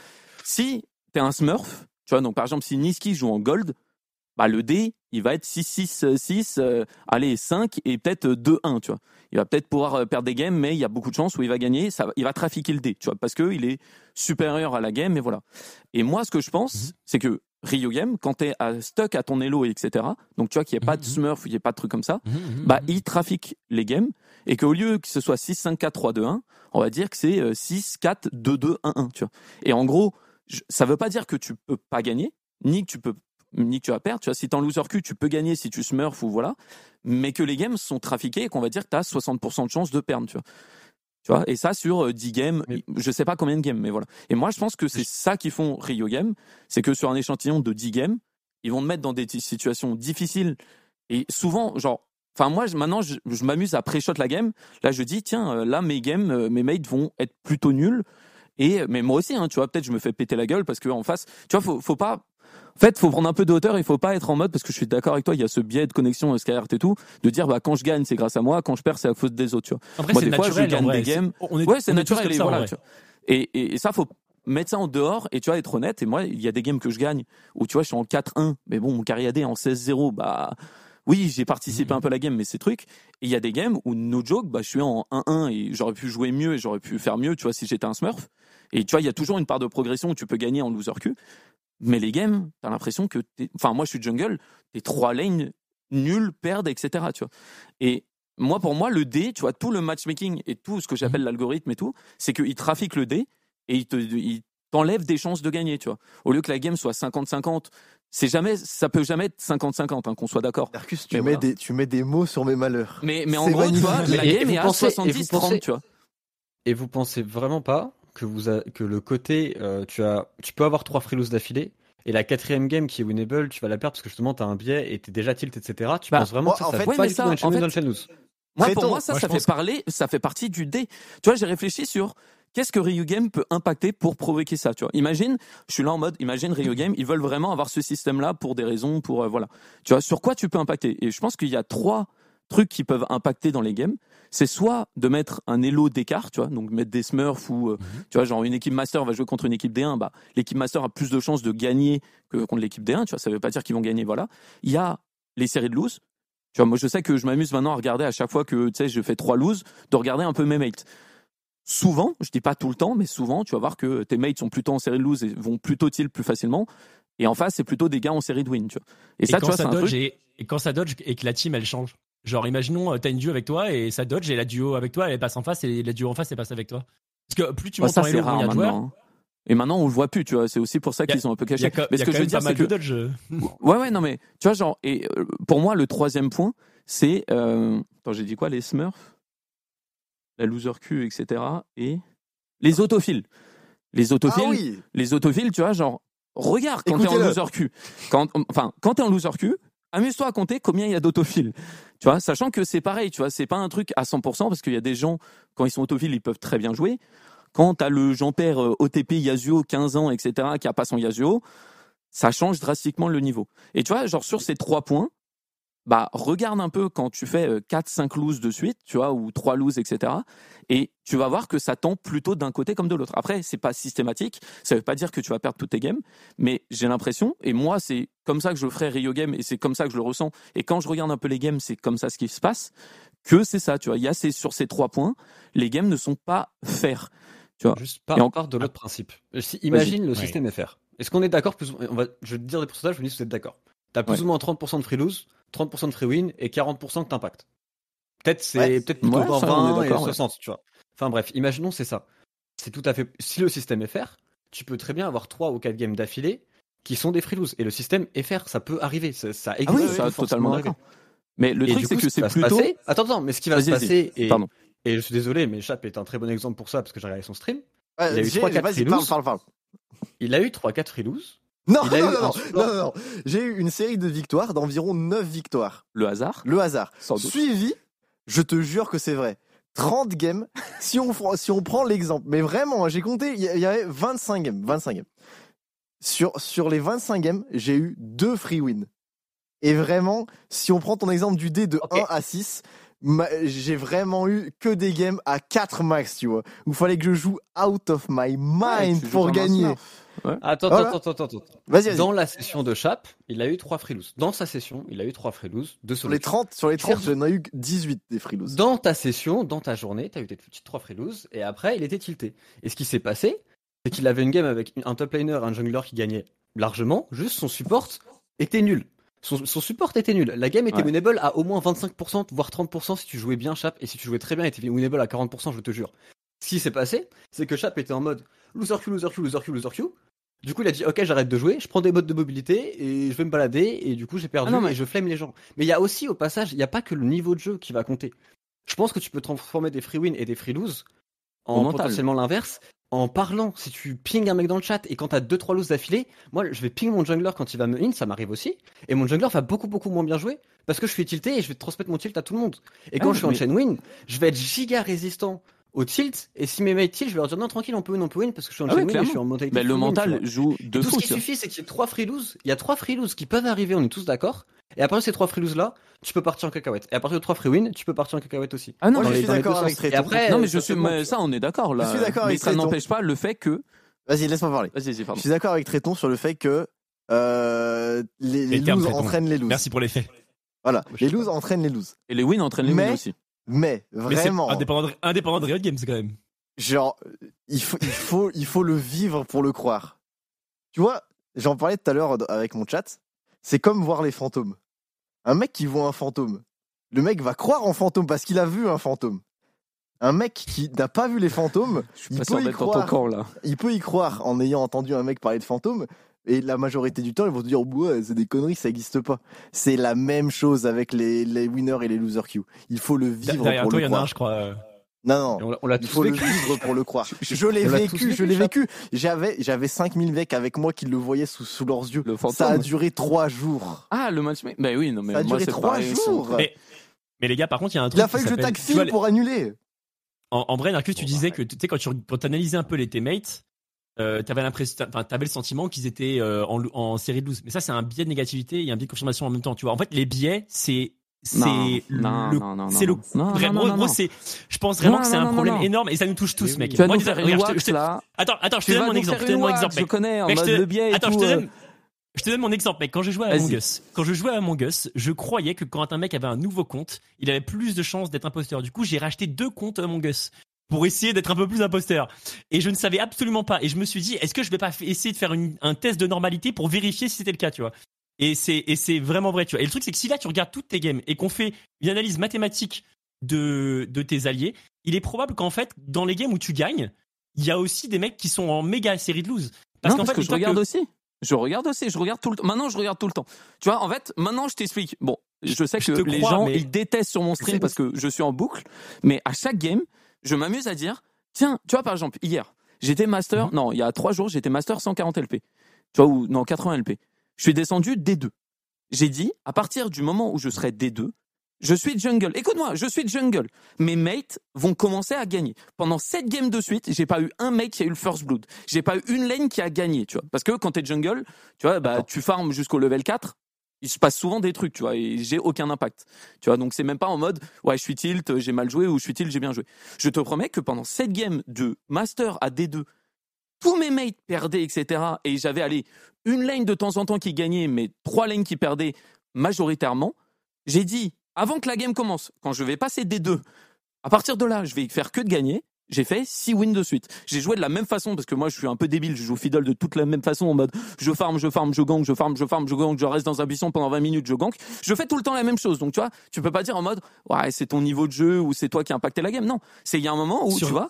Si t'es un Smurf, tu vois, donc par exemple, si Niski joue en gold, bah le dé, il va être 6-6-6, euh, allez, 5 et peut-être 2-1, tu vois. Il va peut-être pouvoir euh, perdre des games, mais il y a beaucoup de chances où il va gagner, ça, il va trafiquer le dé, tu vois, parce qu'il est supérieur à la game, et voilà. Et moi, ce que je pense, mhm. c'est que Rio Game, quand tu es stuck à ton elo, etc., donc tu vois qu'il n'y a pas de mhm. smurf, il n'y a pas de truc comme ça, mhm, bah il trafique les games, et qu'au lieu que ce soit 6, 5, 4, 3, 2, 1, on va dire que c'est 6, 4, 2, 2, 1, 1, tu vois. Et en gros, ça veut pas dire que tu peux pas gagner, ni que tu peux ni que tu vas perdre. Tu vois, si t'es en loser Q, tu peux gagner si tu smurf ou voilà. Mais que les games sont trafiqués et qu'on va dire que tu as 60% de chance de perdre, tu vois. Tu vois, et ça sur 10 euh, games, je sais pas combien de games, mais voilà. Et moi, je pense que c'est ça qui font Rio Game, c'est que sur un échantillon de 10 games, ils vont te mettre dans des situations difficiles. Et souvent, genre, Enfin, moi, maintenant, je, m'amuse à pré-shot la game. Là, je dis, tiens, euh, là, mes games, euh, mes mates vont être plutôt nuls. Et, mais moi aussi, hein, tu vois, peut-être je me fais péter la gueule parce qu'en face, tu vois, faut, faut pas. En fait, faut prendre un peu de hauteur. Il faut pas être en mode parce que je suis d'accord avec toi. Il y a ce biais de connexion Skyheart et tout, de dire bah quand je gagne, c'est grâce à moi. Quand je perds, c'est à cause des autres. Tu vois. Après, moi, des fois, je gagne des games. ouais, c'est naturel. Et, voilà, et, et, et, ça, faut mettre ça en dehors et tu vois être honnête. Et moi, il y a des games que je gagne où tu vois, je suis en 4-1, mais bon, mon carry AD en 16-0, bah oui, j'ai participé un peu à la game, mais ces trucs. Et il y a des games où, no joke, bah, je suis en 1-1 et j'aurais pu jouer mieux et j'aurais pu faire mieux, tu vois, si j'étais un smurf. Et tu vois, il y a toujours une part de progression où tu peux gagner en loser Q. Mais les games, t'as l'impression que t'es, enfin, moi, je suis jungle, t'es trois lanes nuls, perdent, etc., tu vois. Et moi, pour moi, le dé, tu vois, tout le matchmaking et tout ce que j'appelle mhm. l'algorithme et tout, c'est qu'il trafique le dé et il te, il t'enlève des chances de gagner, tu vois. Au lieu que la game soit 50-50, c'est jamais, ça peut jamais être 50-50, hein, qu'on soit d'accord. Marcus, tu mets des, tu mets des mots sur mes malheurs. Mais, mais en gros, tu vois, la game est à 70-30, tu vois. Et vous pensez vraiment pas que vous que le côté, euh, tu as, tu peux avoir trois freeloos d'affilée, et la quatrième game qui est winnable, tu vas la perdre parce que justement t'as un biais et t'es déjà tilt, etc. Tu bah, penses vraiment que ça, en fait, pas du ça, tout dans le fait, Moi, pour moi, ça, ça fait parler, ça fait partie du dé. Tu vois, j'ai réfléchi sur qu'est-ce que Ryu Game peut impacter pour provoquer ça, tu vois. Imagine, je suis là en mode, imagine Ryu Game, ils veulent vraiment avoir ce système-là pour des raisons, pour, euh, voilà. Tu vois, sur quoi tu peux impacter? Et je pense qu'il y a trois trucs qui peuvent impacter dans les games. C'est soit de mettre un elo d'écart, tu vois, donc mettre des smurfs ou, euh, mhm. tu vois, genre une équipe master va jouer contre une équipe D1, bah, l'équipe master a plus de chances de gagner que contre l'équipe D1, tu vois, ça veut pas dire qu'ils vont gagner, voilà. Il y a les séries de lose. Tu vois, moi, je sais que je m'amuse maintenant à regarder à chaque fois que, tu sais, je fais trois lose, de regarder un peu mes mates souvent, je dis pas tout le temps, mais souvent, tu vas voir que tes mates sont plutôt en série de lose et vont plutôt tilt plus facilement. Et en face, c'est plutôt des gars en série de win, tu vois. Et, ça, tu vois, ça dodge et, quand ça dodge et que la team elle change. Genre, imaginons, euh, t'as une duo avec toi et ça dodge et la duo avec toi elle passe en face et la duo en face elle passe avec toi. Parce que plus tu montes en elo, il y a de hein. Et maintenant, on le voit plus, tu vois. C'est aussi pour ça qu'ils sont un peu cachés. mais ce que je veux dire, c'est que dodge. [laughs] ouais, ouais, non, mais tu vois, genre, et euh, pour moi, le troisième point, c'est, euh... attends, j'ai dit quoi, les Smurfs, la loser Q, etc. Et les autophiles. Les autophiles, ah les autophiles, tu vois, genre, regarde quand t'es en loser Q. Quand, enfin, quand t'es en loser Q, amuse-toi à compter combien il y a d'autophiles. Tu vois, sachant que c'est pareil, tu vois, c'est pas un truc à 100% parce qu'il y a des gens, quand ils sont autophiles, ils peuvent très bien jouer. Quand t'as le Jean-Père OTP Yasuo, 15 ans, etc., qui a pas son Yasuo, ça change drastiquement le niveau. Et tu vois, genre, sur ces trois points, bah regarde un peu quand tu fais 4 5 loses de suite, tu vois ou 3 loses etc. et tu vas voir que ça tend plutôt d'un côté comme de l'autre. Après, c'est pas systématique, ça veut pas dire que tu vas perdre toutes tes games, mais j'ai l'impression et moi c'est comme ça que je le ferai Rio Game et c'est comme ça que je le ressens et quand je regarde un peu les games, c'est comme ça ce qui se passe que c'est ça, tu vois, il y a ces, sur ces trois points, les games ne sont pas faire. Tu vois. Juste pas encore de l'autre principe. Si, imagine le système FR. Est-ce qu'on est d'accord on va, Je vais te dire des pourcentages, je me dis si vous êtes d'accord. T'as plus ou moins 30% de free lose, 30% de free win et 40% que t'impactes. Peut-être c'est peut-être plutôt 20 et 60, tu vois. Enfin bref, imaginons c'est ça. C'est tout à fait. Si le système FR, tu peux très bien avoir 3 ou 4 games d'affilée qui sont des free lose. Et le système FR, ça peut arriver. Ça, ça existe. Ah oui, ça totalement d'accord. Mais le truc, c'est que c'est plutôt. Attends, attends, mais ce qui va se passer, et... et je suis désolé, mais Chap est un très bon exemple pour ça parce que j'ai regardé son stream. il a eu 3-4 free Il a eu 3-4 free lose. Non, non, non, non, non, non, J'ai eu une série de victoires d'environ 9 victoires. Le hasard Le hasard. Suivi, je te jure que c'est vrai. 30 games, [laughs] si on, si on prend l'exemple, mais vraiment, j'ai compté, il y avait 25 games, 25 games. Sur, sur les 25 games, j'ai eu deux free wins. Et vraiment, si on prend ton exemple du dé de 1 à 6, j'ai vraiment eu que des games à 4 max, tu vois. Où il fallait que je joue out of my mind pour gagner. Attends, attends, attends, attends, Vas-y, Dans la session de Chap, il a eu 3 freelose. Dans sa session, il a eu 3 freelose. De sur les 30, sur les 30, j'en ai eu 18 des freelose. Dans ta session, dans ta journée, tu as eu tes petites 3 freelose et après, il était tilté. Et ce qui s'est passé, c'est qu'il avait une game avec un top laner, un jungler qui gagnait largement, juste son support était nul. Son, support était nul. La game était winnable à au moins 25%, voire 30% si tu jouais bien Chap, et si tu jouais très bien, elle était winnable à 40%, je te jure. Ce qui s'est passé, c'est que Chap était en mode loser Q, loser Q, loser Q, loser Q. Du coup, il a dit ok, j'arrête de jouer, je prends des modes de mobilité et je vais me balader et du coup, j'ai perdu ah et je flemme les gens. Mais il y a aussi au passage, il n'y a pas que le niveau de jeu qui va compter. Je pense que tu peux transformer des free win et des free lose en potentiellement l'inverse en parlant, si tu ping un mec dans le chat et quand t'as 2-3 loses d'affilée, moi je vais ping mon jungler quand il va me in, ça m'arrive aussi, et mon jungler va beaucoup beaucoup moins bien jouer parce que je suis tilté et je vais transmettre mon tilt à tout le monde. Et quand ah, je suis en chain win, je vais être giga résistant au tilt et si mes mates tilt, je vais leur dire non tranquille, on peut win, on peut win parce que je suis en ah chain win et je suis en mentalité. Mais le mental joue de Tout ce qui suffit, c'est qu'il y ait 3 free lose, il y a 3 free lose qui peuvent arriver, on est tous d'accord. Et après ces trois free lose là, tu peux partir en cacahuète. Et à partir de trois free win, tu peux partir en cacahuète aussi. Ah non, je suis d'accord avec Tréton. après, non mais je suis, ça on est d'accord là. Je suis d'accord mais ça n'empêche pas le fait que. Vas-y, laisse-moi parler. Vas-y, Je suis d'accord avec Tréton sur le fait que euh, les, les loses entraînent les loses. Merci pour les faits. Voilà, les loses entraînent les loses. Et les wins entraînent les wins aussi. Mais vraiment. Mais indépendant, de, indépendant de Riot Games quand même. Genre, il faut, il faut, il faut le vivre pour le croire. Tu vois, j'en parlais tout à l'heure avec mon chat. C'est comme voir les fantômes un mec qui voit un fantôme, le mec va croire en fantôme parce qu'il a vu un fantôme. Un mec qui n'a pas vu les fantômes, [laughs] il, peut y croire, là. il peut y croire en ayant entendu un mec parler de fantômes. Et la majorité du temps, ils vont se dire ouais, c'est des conneries, ça n'existe pas. C'est la même chose avec les, les winners et les losers queue. Il faut le vivre Derrière pour toi, le il y en a un, je crois. Non, non, on l'a il faut le vivre pour le croire. [laughs] Je l'ai vécu, je l'ai vécu. J'avais, j'avais 5000 mecs avec moi qui le voyaient sous, sous leurs yeux. ça a duré trois jours. Ah, le match, mais oui, non, mais ça a duré trois jours. Mais, mais, les gars, par contre, il y a un truc. Il a fallu que je taxi pour annuler. En, en vrai, Narcus, tu disais que, tu sais, quand tu quand analysais un peu les teammates, euh, t'avais l'impression, t'avais le sentiment qu'ils étaient euh, en, en série de 12. Mais ça, c'est un biais de négativité et un biais de confirmation en même temps. Tu vois, en fait, les biais, c'est c'est le c'est le vraiment c'est je pense vraiment que c'est un problème énorme et ça nous touche tous mec moi, je là. attends attends je te donne mon exemple je te donne mon exemple je connais en mode le biais attends je te donne je te donne mon exemple, mec. Quand je jouais à Among Us, quand je jouais à Among Us, je croyais que quand un mec avait un nouveau compte, il avait plus de chances d'être imposteur. Du coup, j'ai racheté deux comptes Among Us pour essayer d'être un peu plus imposteur. Et je ne savais absolument pas. Et je me suis dit, est-ce que je vais pas essayer de faire un test de normalité pour vérifier si c'était le cas, tu vois? Et c'est, et c'est vraiment vrai, tu vois. Et le truc, c'est que si là, tu regardes toutes tes games et qu'on fait une analyse mathématique de, de tes alliés, il est probable qu'en fait, dans les games où tu gagnes, il y a aussi des mecs qui sont en méga série de lose. Parce qu'en fait, que je regarde aussi. Je regarde aussi, je regarde tout le temps. Maintenant, je regarde tout le temps. Tu vois, en fait, maintenant, je t'explique. Bon, je sais que les gens, ils détestent sur mon stream parce que je suis en boucle, mais à chaque game, je m'amuse à dire, tiens, tu vois, par exemple, hier, j'étais master, mhm. non, il y a trois jours, j'étais master 140 LP. Tu vois, ou, non, 80 LP. Je suis descendu D2. J'ai dit, à partir du moment où je serai D2, je suis jungle. Écoute-moi, je suis jungle. Mes mates vont commencer à gagner. Pendant sept games de suite, j'ai pas eu un mate qui a eu le first blood. J'ai pas eu une lane qui a gagné, tu vois. Parce que quand t'es jungle, tu vois, bah, tu farmes jusqu'au level 4. Il se passe souvent des trucs, tu vois, et j'ai aucun impact. Tu vois, donc c'est même pas en mode, ouais, je suis tilt, j'ai mal joué, ou je suis tilt, j'ai bien joué. Je te promets que pendant cette game de Master à D2, tous mes mates perdaient, etc. Et j'avais, allé une lane de temps en temps qui gagnait, mais trois lanes qui perdaient majoritairement. J'ai dit, avant que la game commence, quand je vais passer D2, à partir de là, je vais faire que de gagner j'ai fait 6 wins de suite. J'ai joué de la même façon parce que moi je suis un peu débile, je joue fiddle de toute la même façon en mode je farm, je farm, je gank, je farm, je farm, je gank, je reste dans un buisson pendant 20 minutes, je gank. Je fais tout le temps la même chose. Donc tu vois, tu peux pas dire en mode ouais, c'est ton niveau de jeu ou c'est toi qui a impacté la game. Non, c'est il y a un moment où tu vois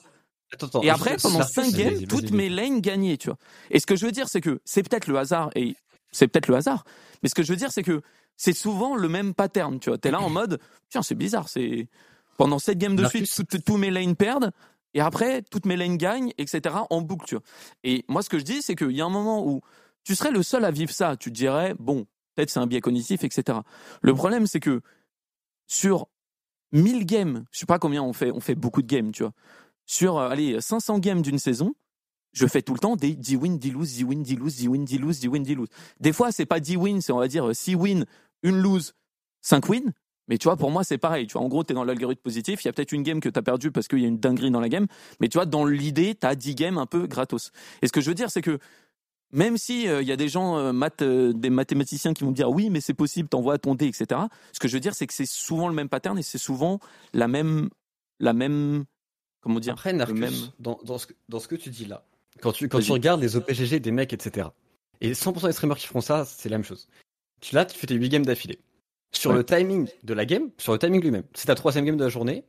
et après, pendant 5 games, toutes mes lanes gagnaient, tu vois. Et ce que je veux dire, c'est que c'est peut-être le hasard, et c'est peut-être le hasard, mais ce que je veux dire, c'est que c'est souvent le même pattern, tu vois. T'es là en mode, tiens, c'est bizarre, c'est pendant 7 games de suite, tous mes lanes perdent, et après, toutes mes lanes gagnent, etc. en boucle, tu vois. Et moi, ce que je dis, c'est qu'il y a un moment où tu serais le seul à vivre ça. Tu te dirais, bon, peut-être c'est un biais cognitif, etc. Le problème, c'est que sur 1000 games, je sais pas combien on fait, on fait beaucoup de games, tu vois. Sur, euh, allez, 500 games d'une saison, je fais tout le temps des 10 wins, 10 lose, 10 wins, 10 lose, 10 wins, 10 lose, 10 wins, 10 lose. Des fois, c'est pas 10 wins, c'est on va dire 6 wins, 1 lose, 5 wins. Mais tu vois, pour moi, c'est pareil. Tu vois, en gros, tu es dans l'algorithme positif. Il y a peut-être une game que tu as perdue parce qu'il y a une dinguerie dans la game. Mais tu vois, dans l'idée, tu as 10 games un peu gratos. Et ce que je veux dire, c'est que même si euh, il y a des gens, euh, maths, euh, des mathématiciens qui vont dire oui, mais c'est possible, t'envoies ton dé, etc. Ce que je veux dire, c'est que c'est souvent le même pattern et c'est souvent la même, la même, comment dire, Après, Narcus, même... dans, dans, ce, dans ce que tu dis là, quand tu, quand tu regardes les OPGG des mecs, etc. Et 100% des streamers qui font ça, c'est la même chose. Tu là, tu fais tes 8 games d'affilée sur le timing de la game, sur le timing lui-même. C'est ta troisième game de la journée.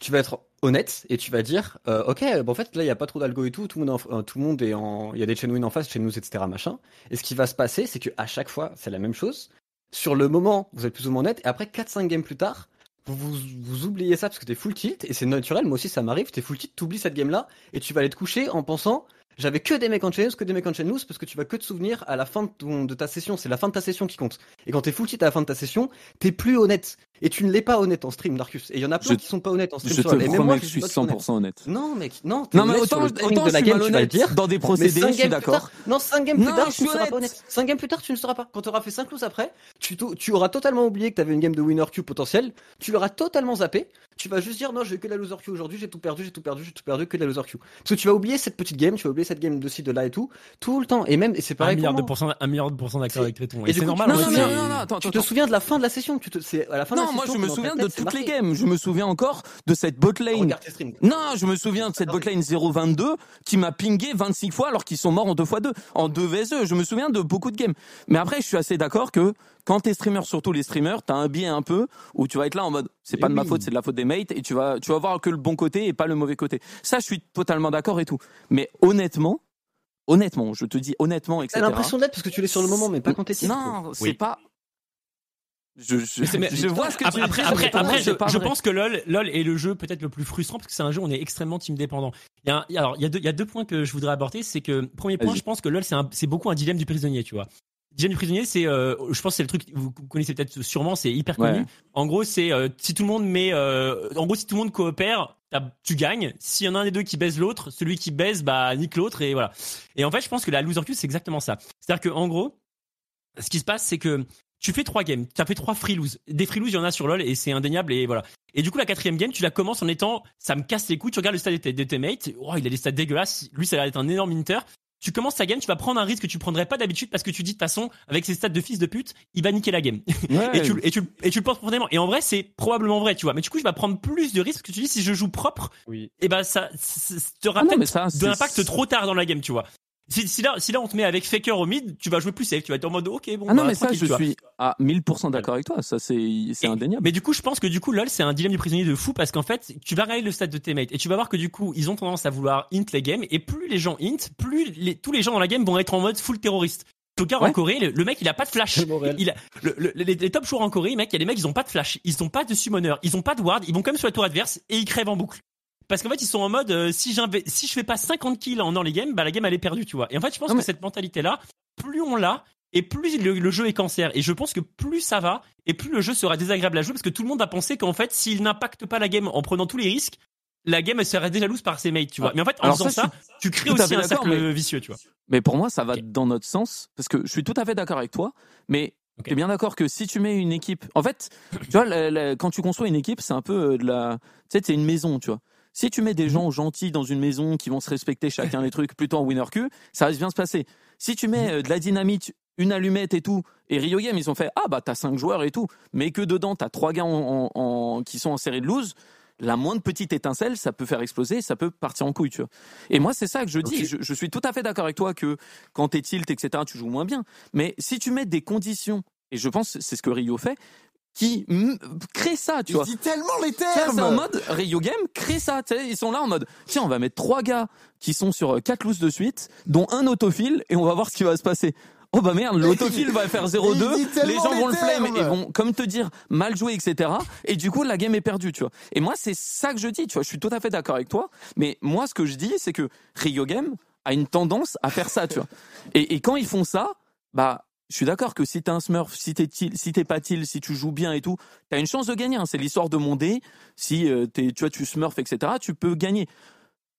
Tu vas être honnête et tu vas dire, euh, ok, bon, en fait là il y a pas trop d'algo et tout, tout le monde, euh, tout le monde est en, il y a des chain win en face, chez nous, etc. Machin. Et ce qui va se passer, c'est que à chaque fois, c'est la même chose. Sur le moment, vous êtes plus ou moins honnête, et après 4-5 games plus tard, vous, vous, oubliez ça parce que t'es full tilt, et c'est naturel, moi aussi ça m'arrive, t'es full tilt, t'oublies cette game là, et tu vas aller te coucher en pensant, j'avais que des mecs en chain que des mecs en chain loose, parce que tu vas que te souvenir à la fin de, ta session. C'est la fin de ta session qui compte. Et quand t'es full tilt à la fin de ta session, t'es plus honnête. Et tu ne l'es pas honnête en stream, Darkus. Et il y en a plein qui sont pas honnêtes en stream. Je te promets moi, que je suis 100% honnête. Non, mec, non. Non, mais autant, autant de la game, tu vas le dire. Dans des procédés, je suis d'accord. Non, 5 games plus tard, tu ne seras pas honnête. 5 games plus tard, tu ne seras pas. Quand tu auras fait 5 loses après, tu, tu auras totalement oublié que tu avais une game de winner queue potentiel. Tu l'auras totalement zappé. Tu vas juste dire, non, j'ai que la loser queue aujourd'hui, j'ai tout perdu, j'ai tout perdu, j'ai tout perdu, que de la loser queue. Parce que tu vas oublier cette petite game, tu vas oublier cette game de ci, de là et tout, tout le temps. Et même, et c'est pareil. Un milliard de pourcents, un milliard de pourcents d'accord avec Tréton. Et c'est normal. Non, non, non, attends, tu te souviens de la fin de la session. Tu te, c'est à la fin de la session. Non, moi, je me souviens de toutes les games je me souviens encore de cette botlane. Non, je me souviens de cette botlane 022 qui m'a pingé 26 fois alors qu'ils sont morts en 2 x 2, en 2 vs Je me souviens de beaucoup de games. Mais après, je suis assez d'accord que quand t'es streamer, surtout les streamers, t'as un biais un peu où tu vas être là en mode c'est pas de ma faute, c'est de la faute des mates et tu vas tu vas voir que le bon côté et pas le mauvais côté. Ça, je suis totalement d'accord et tout. Mais honnêtement, honnêtement, je te dis honnêtement, etc. T'as l'impression d'être parce que tu l'es sur le moment, mais pas quand t'es Non, c'est pas je, je, je, vois ce que tu après, après, après, je, je pense que LoL, LoL est le jeu peut-être le plus frustrant parce que c'est un jeu où on est extrêmement team dépendant. Il y a, alors, il y a deux, il y a deux points que je voudrais aborder. C'est que, premier point, je pense que LoL, c'est, beaucoup un dilemme du prisonnier, tu vois. Dilemme du prisonnier, c'est, euh, je pense, que c'est le truc vous connaissez peut-être sûrement, c'est hyper connu. En gros, c'est euh, si tout le monde met, euh, en gros, si tout le monde coopère, tu gagnes. S'il y en a un des deux qui baise l'autre, celui qui baise, bah nique l'autre et voilà. Et en fait, je pense que la loser queue, c'est exactement ça. C'est-à-dire que, en gros, ce qui se passe, c'est que tu fais trois games, tu as fait trois free lose. Des free lose, il y en a sur LoL et c'est indéniable et voilà. Et du coup, la quatrième game, tu la commences en étant, ça me casse les couilles, tu regardes le stade de tes, mates, oh, il a des stats dégueulasses, lui, ça a l'air d'être un énorme inter. Tu commences ta game, tu vas prendre un risque que tu prendrais pas d'habitude parce que tu dis de toute façon, avec ses stats de fils de pute, il va niquer la game. [laughs] et, tu, et, tu, et tu le penses profondément. Et en vrai, c'est probablement vrai, tu vois. Mais du coup, je vais prendre plus de risques que tu dis si je joue propre. Oui. Et ben, ça, ça, te ah peut-être de l'impact trop tard dans la game, tu vois. Si, si, là, si là on te met avec Faker au mid, tu vas jouer plus safe, tu vas être en mode ok bon. Ah non bah, mais ça je suis à 1000% d'accord avec toi, ça c'est c'est indéniable. Mais du coup je pense que du coup lol c'est un dilemme du prisonnier de fou parce qu'en fait tu vas regarder le stade de tes mates et tu vas voir que du coup ils ont tendance à vouloir int les games et plus les gens int, plus les, tous les gens dans la game vont être en mode full terroriste. Tout en Corée, le, mec il a pas de flash. Il a, le, les, les, top joueurs en Corée, mec, il y a des mecs ils ont pas de flash, ils ont pas de summoner, ils ont pas de ward, ils vont comme sur la tour adverse et ils crèvent en boucle parce qu'en fait ils sont en mode euh, si si je fais pas 50 kills en dans les games bah la game elle est perdue tu vois. Et en fait je pense que cette mentalité là plus on l'a et plus le, jeu est cancer. Et je pense que plus ça va et plus le jeu sera désagréable à jouer parce que tout le monde a pensé qu'en fait s'il n'impacte pas la game en prenant tous les risques la game elle serait déjà loose par ses mates tu vois. Mais en fait en faisant ça, tu crées aussi un cercle vicieux tu vois. mais pour moi ça va dans notre sens parce que je suis tout à fait d'accord avec toi mais T'es bien d'accord que si tu mets une équipe, en fait, tu vois, quand tu construis une équipe, c'est un peu de la, tu sais, c'est une maison, tu vois. Si tu mets des mhm. gens gentils dans une maison qui vont se respecter chacun les trucs plutôt en winner queue, ça risque bien se passer. Si tu mets mhm. euh, de la dynamite, une allumette et tout, et Rio Game, ils ont fait ah bah t'as cinq joueurs et tout, mais que dedans t'as trois gars en, qui sont en série de lose, la moindre petite étincelle, ça peut faire exploser, ça peut partir en couille, tu vois. Et moi, c'est ça que je dis. Je, suis tout à fait d'accord avec toi que quand t'es tilt, etc., tu joues moins bien. Mais si tu mets des conditions, et je pense c'est ce que Rio fait, qui crée ça, tu vois. Il dit tellement les termes. C'est en mode Rio Game crée ça, tu sais, ils sont là en mode tiens, on va mettre trois gars qui sont sur euh, quatre looses de suite, dont un autofile et on va voir ce qui va se passer. Oh bah merde, [laughs] l'autofile va faire 0-2, les gens vont le flemme et vont comme te dire mal joué, etc. Et du coup la game est perdue, tu vois. Et moi c'est ça que je dis, tu vois. Je suis tout à fait d'accord avec toi, mais moi ce que je dis c'est que Rio Game a une tendance à faire ça, tu vois. Et, et quand ils font ça, bah je suis d'accord que si t'es un smurf, si t'es si t'es pas til, si tu joues bien et tout, t'as une chance de gagner. Hein. C'est l'histoire de mon dé. Si euh, tu vois, tu smurf, etc., tu peux gagner.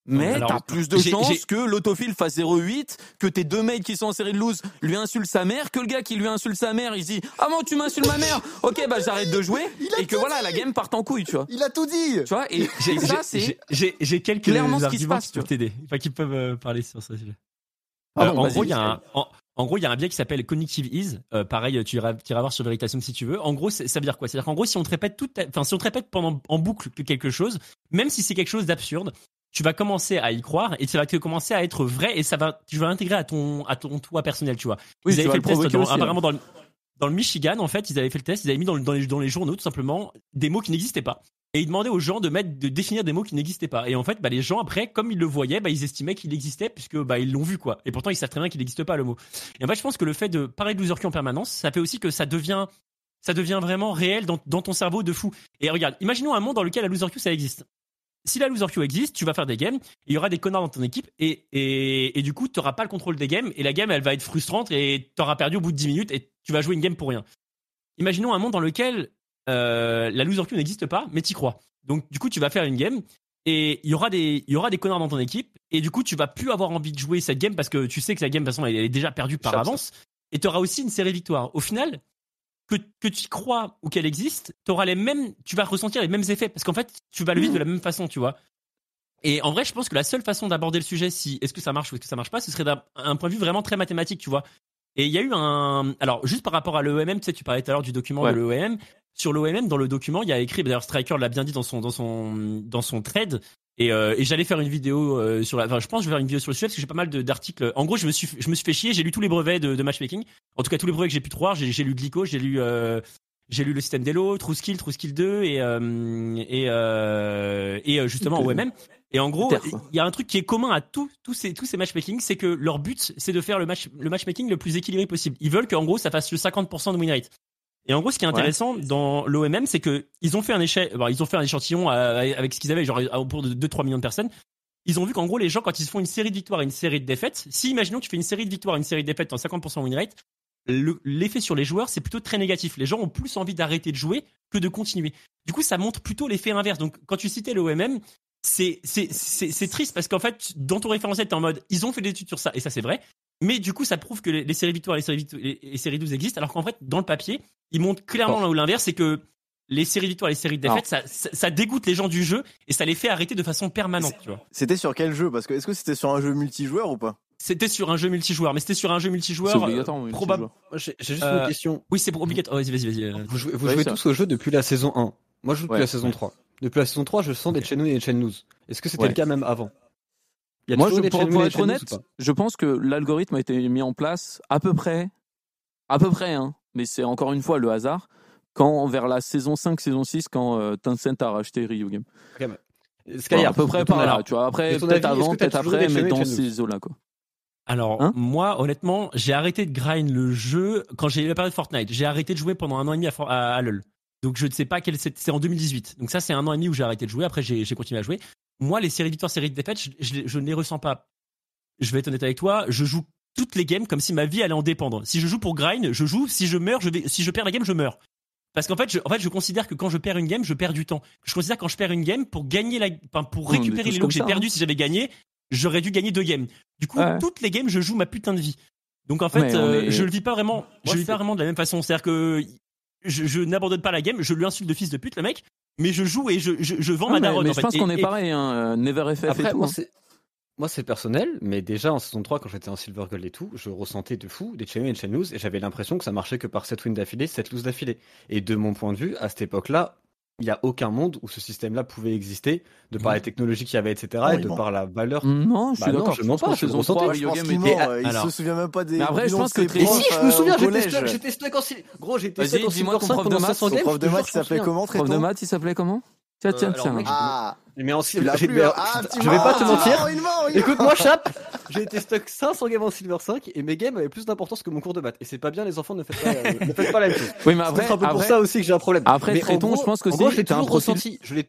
Mais t'as plus de chances que l'autofile fasse 0,8, que tes deux mates qui sont en série de lose lui insultent sa mère, que le gars qui lui insulte sa mère, il se dit ah bon tu m'insultes ma mère, ok bah j'arrête de jouer [laughs] et que voilà la game part en couille tu vois. Il a tout dit. Tu vois et, ça c'est j'ai quelques clairement ce qui se passe pour t'aider, enfin qui peuvent euh, parler sur ça. Ah euh, en gros il y a un en gros, il y a un biais qui s'appelle Cognitive Ease. Euh, pareil, tu iras, tu iras voir sur Veritasium si tu veux. En gros, ça veut dire quoi? C'est-à-dire qu'en gros, si on te répète toute, enfin, si on te répète pendant en boucle quelque chose, même si c'est quelque chose d'absurde, tu vas commencer à y croire et tu vas commencer à être vrai et ça va, tu vas l'intégrer à ton, à ton toi personnel, tu vois. Oui, ils avaient fait le test dans, apparemment dans le, dans le Michigan, en fait, ils avaient fait le test, ils avaient mis dans, dans, les, dans les journaux tout simplement des mots qui n'existaient pas et il demandait aux gens de mettre de définir des mots qui n'existaient pas. Et en fait bah, les gens après comme ils le voyaient bah, ils estimaient qu'il existait puisque bah, ils l'ont vu quoi. Et pourtant ils savent très bien qu'il n'existe pas le mot. Et en fait je pense que le fait de parler de loser en permanence ça fait aussi que ça devient ça devient vraiment réel dans, ton cerveau de fou. Et regarde imaginons un monde dans lequel la loser Q ça existe. Si la loser queue existe, tu vas faire des games, il y aura des connards dans ton équipe et, et, et du coup, tu n'auras pas le contrôle des games et la game, elle va être frustrante et tu auras perdu au bout de 10 minutes et tu vas jouer une game pour rien. Imaginons un monde dans lequel euh, la loser queue n'existe pas, mais tu crois. Donc du coup, tu vas faire une game et il y aura des il y aura des connards dans ton équipe et du coup, tu vas plus avoir envie de jouer cette game parce que tu sais que la game de toute façon elle est déjà perdue par avance et tu auras aussi une série de victoires. Au final, que, que tu crois ou qu'elle existe, auras les mêmes tu vas ressentir les mêmes effets parce qu'en fait, tu vas le vivre de la même façon, tu vois. Et en vrai, je pense que la seule façon d'aborder le sujet, si est-ce que ça marche ou est-ce que ça marche pas, ce serait d'un point de vue vraiment très mathématique, tu vois. Et il y a eu un. Alors, juste par rapport à l'EOMM, tu sais, tu parlais tout à l'heure du document de l'EOMM. Sur l'OMM, dans le document, il y a écrit, d'ailleurs Striker l'a bien dit dans son, dans son, dans son trade, et, euh, et j'allais faire une vidéo euh, sur la. Enfin, je pense que je vais faire une vidéo sur le sujet parce que j'ai pas mal d'articles. En gros, je me suis, je me suis fait chier. J'ai lu tous les brevets de, de matchmaking. En tout cas, tous les brevets que j'ai pu trouver. J'ai lu Glico, j'ai lu, euh, j'ai lu le système d'Elo, TrueSkill, TrueSkill 2 et et et justement OMM. Et en gros, il y a un truc qui est commun à tous tous ces tous ces matchmaking, c'est que leur but, c'est de faire le match le matchmaking le plus équilibré possible. Ils veulent qu'en gros, ça fasse le 50% de win rate. Et en gros, ce qui est intéressant dans l'OMM, c'est que ils ont fait un échec, ils ont fait un échantillon euh, avec ce qu'ils avaient, genre autour de 2-3 millions de personnes. Ils ont vu qu'en gros, les gens, quand ils font une série de victoires et une série de défaites, si imaginons que tu fais une série de victoires et une série de défaites en 50% win rate, l'effet sur les joueurs, c'est plutôt très négatif. Les gens ont plus envie d'arrêter de jouer que de continuer. Du coup, ça montre plutôt l'effet inverse. Donc, quand tu citais l'OMM, c'est c'est triste parce qu'en fait, dans ton référentiel, t'es en mode, ils ont fait des études sur ça, et ça c'est vrai. Mais du coup, ça prouve que les, séries victoires et les séries, les, séries 12 existent, alors qu'en fait, dans le papier, ils montrent clairement là où l'inverse, c'est que les séries victoires et les séries de défaites, ça, ça, dégoûte les gens du jeu et ça les fait arrêter de façon permanente. C'était sur quel jeu? Parce que est-ce que c'était sur un jeu multijoueur ou pas? C'était sur un jeu multijoueur, mais c'était sur un jeu multijoueur. Euh, probable. J'ai juste une question. Oui, c'est obligatoire. vas-y, vas-y, vas-y. Vous jouez, vous jouez tous au jeu depuis la saison 1. Moi, je joue depuis la saison 3. Depuis la saison 3, je sens des Chenous et des Chenous. Est-ce que c'était le cas même avant? Moi, je, pour, être honnête, je pense que l'algorithme a été mis en place à peu près, à peu près, hein, mais c'est encore une fois le hasard, quand vers la saison 5, saison 6, quand euh, Tencent a racheté Ryu Game. Okay, à peu près par là, tu vois. Après, peut-être avant, peut-être après, mais dans ces eaux-là, quoi. Alors hein? moi, honnêtement, j'ai arrêté de grind le jeu quand j'ai eu la période Fortnite. J'ai arrêté de jouer pendant un an et demi à, à, LoL. Donc je ne sais pas quel c'est en 2018. Donc ça c'est un an et demi où j'ai arrêté de jouer. Après j'ai continué à jouer moi, les séries de victoires, séries de défaites, je, ne les ressens pas. Je vais être honnête avec toi, je joue toutes les games comme si ma vie allait en dépendre. Si je joue pour grind, je joue. Si je meurs, je vais. Si je perds la game, je meurs. Parce qu'en fait, je, en fait, je considère que quand je perds une game, je perds du temps. Je considère que quand je perds une game, pour gagner la, enfin, pour récupérer les lots que j'ai perdus hein. si j'avais gagné, j'aurais dû gagner deux games. Du coup, toutes les games, je joue ma putain de vie. Donc en fait, euh, je le vis pas vraiment. je le vis pas vraiment de la même façon. C'est-à-dire que je, n'abandonne pas la game. Je lui insulte de fils de pute, le mec. Mais je joue et je, je, vends ma daronne. Mais je pense qu'on est pareil. Hein, Never FF et tout. Hein. Moi, c'est personnel, mais déjà en saison 3, quand j'étais en Silver Gold et tout, je ressentais de fou des chain et chain lose, et j'avais l'impression que ça marchait que par 7 wins d'affilée, 7 lose d'affilée. Et de mon point de vue, à cette époque-là, il n'y a aucun monde où ce système-là pouvait exister, de par les technologies qu'il y avait, etc., et de par la valeur. Non, je suis bah d'accord. Je mens pas, je saison 3, il, il se souvient même pas des. Mais après, je pense que. Mais si, je me souviens, j'étais stock en Gros, j'étais stock en Silver 5 pendant 500 games. Prof de maths, il s'appelait comment, Prof de maths, il s'appelait comment? Tiens, tiens, tiens. Ah, mais en Silver, je vais pas te mentir. Écoute, moi, Chap, [laughs] j'ai été stock 500 games en Silver 5 et mes games avaient plus d'importance que mon cours de maths. Et c'est pas bien, les enfants, ne faites pas, euh, ne faites pas la même chose. [laughs] Oui, mais après, c'est un peu pour ça aussi que j'ai un problème. Après, Tréton, je pense que c'est, je l'ai toujours ressenti. Je l'ai,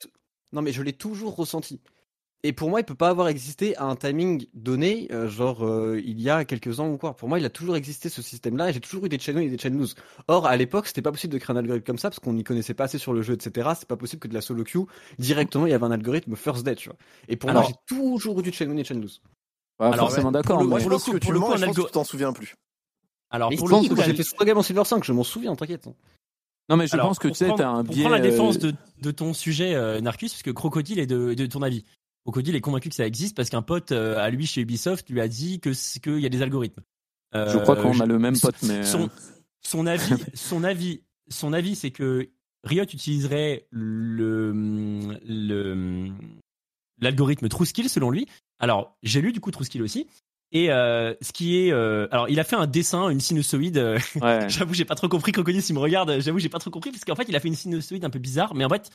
non, mais je l'ai toujours ressenti. Et pour moi, il peut pas avoir existé à un timing donné, euh, genre euh, il y a quelques ans ou quoi. Pour moi, il a toujours existé ce système-là et j'ai toujours eu des channels et des channels news. Or, à l'époque, c'était pas possible de créer un algorithme comme ça parce qu'on n'y connaissait pas assez sur le jeu, etc. C'est pas possible que de la solo queue directement il y avait un algorithme first day, tu vois. Et pour moi, j'ai toujours eu du channel et channel news. Alors, forcément d'accord. Moi, je pense que pour le coup, un algorithme, tu t'en souviens plus. Alors, pour le coup, j'ai fait 100 games en Silver 5, je m'en souviens, t'inquiète. Non, mais je pense que tu sais, t'as un biais. Pour la défense euh, de, de ton sujet, euh, Narcus, puisque Crocodile est de, de ton avis. Crocodile est convaincu que ça existe parce qu'un pote euh, à lui chez Ubisoft lui a dit que qu'il y a des algorithmes. je crois qu'on a le même pote, mais son, son avis, [laughs] son avis, son avis, c'est que Riot utiliserait le le l'algorithme TrueSkill selon lui. Alors j'ai lu du coup TrueSkill aussi. Et euh, ce qui est, euh, alors il a fait un dessin, une sinusoïde. Euh, ouais. [laughs] j'avoue, j'ai pas trop compris. Crocodile, s'il me regarde, j'avoue, j'ai pas trop compris parce qu'en fait, il a fait une sinusoïde un peu bizarre. Mais en fait,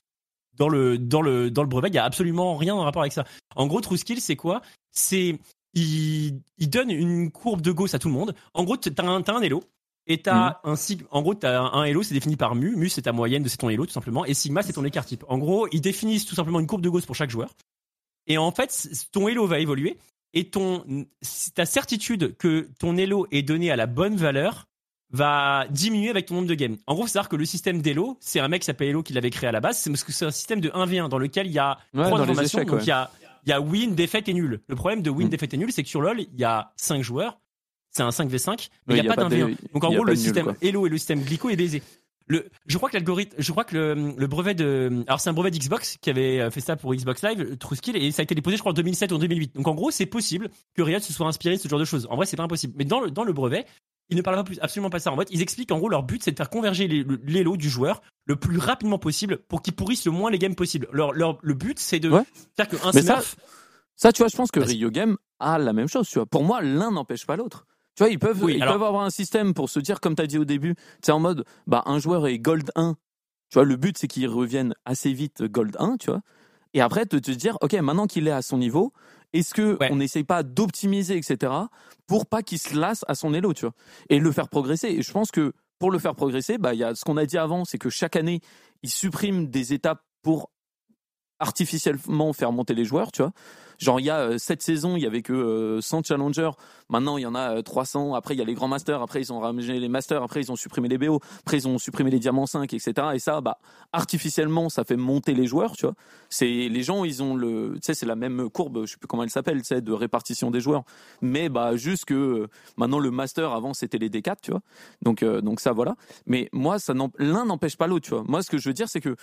dans le dans le dans le brevet, il y a absolument rien en rapport avec ça. En gros, TrueSkill, c'est quoi? C'est il, il donne une courbe de Gauss à tout le monde. En gros, t'as un t'as un elo. Et t'as mmh. un sigma, en gros, t'as un, un elo, c'est défini par mu. Mu, c'est ta moyenne de c'est ton elo, tout simplement. Et sigma, c'est ton écart type. En gros, ils définissent tout simplement une courbe de Gauss pour chaque joueur. Et en fait, ton elo va évoluer et ton ta certitude que ton elo est donné à la bonne valeur va diminuer avec ton nombre de games. En gros, c'est-à-dire que le système d'Elo, c'est un mec qui s'appelle Elo qui l'avait créé à la base, c'est parce que c'est un système de 1v1 dans lequel il y a trois informations, donc il y a y a win, défaite et nul. Le problème de win, mm. défaite et nul, c'est que sur LoL, il y a 5 joueurs, c'est un 5v5, mais il n'y a, pas d'un 1 Donc en gros, le système Elo et le système Glico est baisé. Le, je crois que l'algorithme, je crois que le, le brevet de, alors c'est un brevet d'Xbox qui avait euh, fait ça pour Xbox Live, TrueSkill, et ça a été déposé, je crois, en 2007 ou en 2008. Donc en gros, c'est possible que Riot se soit inspiré de ce genre de choses. En vrai, c'est pas impossible. Mais dans le, dans le brevet, ils ne parlent pas plus, absolument pas ça. En fait, ils expliquent en gros leur but, c'est de faire converger les, lots du joueur le plus rapidement possible pour qu'ils pourrissent le moins les games possible. Leur, leur, le but, c'est de faire qu'un smurf. Ça, tu vois, je pense que Rio Game a la même chose. Tu vois. Pour moi, l'un n'empêche pas l'autre. Tu vois, ils peuvent, ils peuvent avoir un système pour se dire, comme tu as dit au début, c'est en mode, bah, un joueur est Gold 1. Tu vois, le but, c'est qu'il revienne assez vite Gold 1, tu vois. Et après, de te dire, OK, maintenant qu'il est à son niveau, est-ce que on n'essaye pas d'optimiser, etc., pour pas qu'il se lasse à son élo, tu vois, et le faire progresser. Et je pense que pour le faire progresser, bah, il y a ce qu'on a dit avant, c'est que chaque année, il supprime des étapes pour artificiellement faire monter les joueurs, tu vois. Genre, il y a euh, cette saison, il y avait que 100 euh, challengers. Maintenant, il y en a 300. Euh, après, il y a les grands masters. Après, ils ont ramené les masters. Après, ils ont supprimé les BO. Après, ils ont supprimé les diamants 5, etc. Et ça, bah, artificiellement, ça fait monter les joueurs, tu vois. C'est, les gens, ils ont le, tu sais, c'est la même courbe, je sais plus comment elle s'appelle, de répartition des joueurs. Mais, bah, juste que, maintenant, le master, avant, c'était les D4, tu vois. Donc, donc ça, voilà. Mais moi, ça l'un n'empêche pas l'autre, tu vois. Moi, ce que je veux dire, c'est que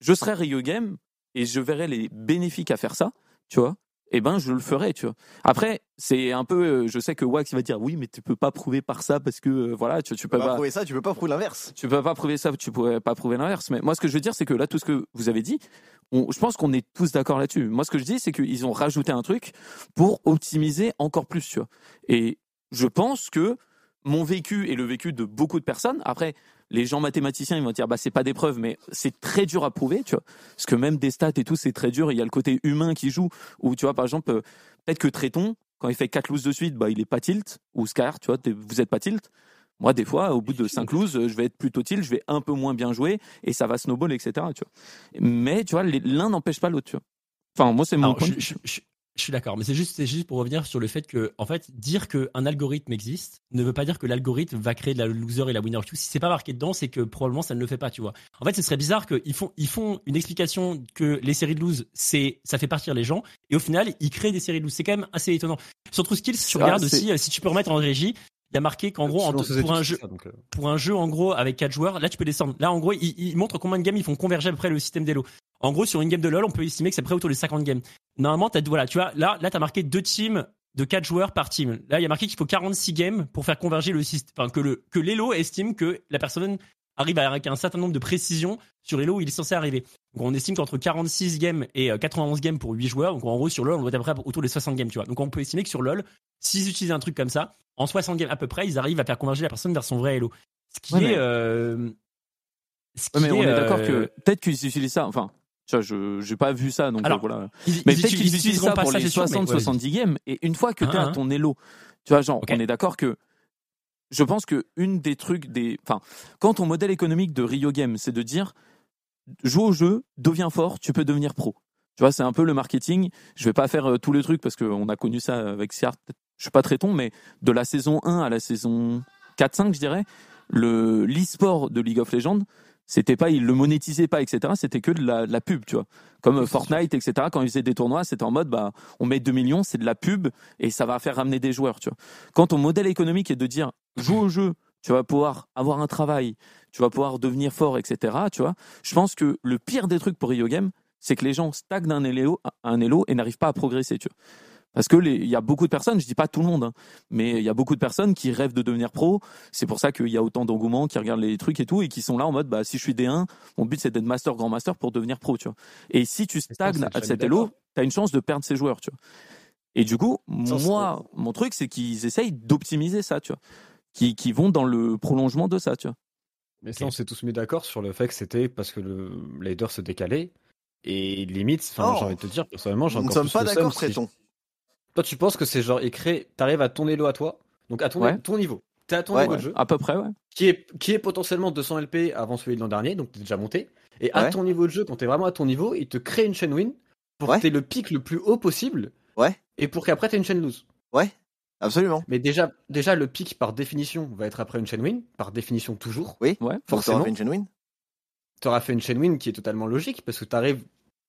je serais Rio Game et je verrais les bénéfiques à faire ça tu vois, eh ben je le ferai, tu vois. Après, c'est un peu, euh, je sais que Wax va dire oui, mais tu peux pas prouver par ça parce que euh, voilà, tu, tu peux pas, prouver ça, tu peux pas prouver l'inverse. Tu peux pas prouver ça, tu pourrais pas prouver l'inverse. Mais moi, ce que je veux dire, c'est que là, tout ce que vous avez dit, je pense qu'on est tous d'accord là-dessus. Moi, ce que je dis, c'est qu'ils ont rajouté un truc pour optimiser encore plus, tu vois. Et je pense que mon vécu et le vécu de beaucoup de personnes. Après, les gens mathématiciens, ils vont dire, bah, c'est pas des preuves, mais c'est très dur à prouver, tu vois. Parce que même des stats et tout, c'est très dur. Il y a le côté humain qui joue, ou tu vois, par exemple, euh, peut-être que Tréton, quand il fait 4 looses de suite, bah, il est pas tilt, ou Scar, tu vois, vous êtes pas tilt. Moi, des fois, au bout de 5 looses, je vais être plutôt tilt, je vais un peu moins bien jouer, et ça va snowball, etc., tu vois. Mais, tu vois, l'un n'empêche pas l'autre, tu vois. Enfin, moi, c'est mon point. Je suis d'accord, mais c'est juste, pour revenir sur le fait que, en fait, dire qu'un algorithme existe ne veut pas dire que l'algorithme va créer de la loser et la winner. Si c'est pas marqué dedans, c'est que probablement ça ne le fait pas, tu vois. En fait, ce serait bizarre qu'ils font, ils font une explication que les séries de lose, c'est, ça fait partir les gens, et au final, ils créent des séries de lose. C'est quand même assez étonnant. Sur TrueSkills, si tu regardes aussi, si tu peux remettre en régie, il y a marqué qu'en gros, pour un jeu, euh. pour un jeu en gros avec 4 joueurs, là tu peux descendre. Là en gros, il, montre combien de games ils font converger après le système d'Elo. En gros, sur une game de LoL, on peut estimer que c'est près autour de 50 games. Normalement, t'as voilà, tu vois, là, là t'as marqué deux teams de 4 joueurs par team. Là, il y a marqué qu'il faut 46 games pour faire converger le système, enfin que le que l'Elo estime que la personne arrive avec un certain nombre de précisions sur Elo où il est censé arriver. Donc on estime qu'entre 46 games et 91 euh, games pour 8 joueurs, donc en gros sur LoL on doit être à peu près autour des 60 games, tu vois. Donc on peut estimer que sur LoL, s'ils utilisent un truc comme ça, en 60 games à peu près, ils arrivent à faire converger la personne vers son vrai Elo. Ce qui est... Euh... mais on est d'accord que euh, peut-être qu'ils utilisent ça, enfin... je n'ai pas vu ça, donc voilà. mais peut-être qu'ils utilisent ça pour les 60-70 games, et une fois que tu as hein, hein. ton Elo, tu vois, genre, on est d'accord que je pense que une des trucs des, enfin, quand ton modèle économique de Rio Game, c'est de dire, joue au jeu, deviens fort, tu peux devenir pro. Tu vois, c'est un peu le marketing. Je vais pas faire euh, tous les trucs parce qu'on a connu ça avec Siart. Je suis pas très ton, mais de la saison 1 à la saison 4-5, je dirais, le l'e-sport de League of Legends, c'était pas, ils le monétisaient pas, etc. C'était que de la, pub, tu vois. Comme Fortnite, etc. Quand ils faisaient des tournois, c'était en mode, bah, on met 2 millions, c'est de la pub et ça va faire ramener des joueurs, tu vois. Quand ton modèle économique est de dire, joue au jeu, tu vas pouvoir avoir un travail, tu vas pouvoir devenir fort, etc. Tu vois. Je pense que le pire des trucs pour Rio Game, c'est que les gens stagnent un élo, un élo et n'arrivent pas à progresser, tu vois. Parce que il y a beaucoup de personnes, je dis pas tout le monde, hein, mais il y a beaucoup de personnes qui rêvent de devenir pro. C'est pour ça qu'il y a autant d'engouement, qui regardent les trucs et tout, et qui sont là en mode, bah, si je suis D1, mon but c'est d'être master, grand master pour devenir pro, tu vois. Et si tu stagnes à cet tu as une chance de perdre ces joueurs, tu vois. Et du coup, moi, mon truc, c'est qu'ils essayent d'optimiser ça, tu vois. Qui, qui vont dans le prolongement de ça, tu vois. Mais ça, on s'est tous mis d'accord sur le fait que c'était parce que le leader se décalait. Et limite, enfin, j'ai envie de te dire, personnellement, j'ai encore Nous ne sommes pas d'accord, Tréton. Toi, tu penses que c'est genre écrit, t'arrives à ton elo à toi, donc à ton, ton niveau. T'es à ton niveau de jeu. À peu près, ouais. Qui est, qui est potentiellement 200 LP avant celui de l'an dernier, donc t'es déjà monté. Et à ton niveau de jeu, quand t'es vraiment à ton niveau, il te crée une chaîne win pour que t'aies le pic le plus haut possible. Ouais. Et pour qu'après t'aies une chaîne lose. Ouais. Absolument. Mais déjà, déjà, le pic par définition va être après une chaîne win, par définition toujours. Oui, ouais, forcément. fait une chaîne win. T'auras fait une chaîne win qui est totalement logique parce que t'arrives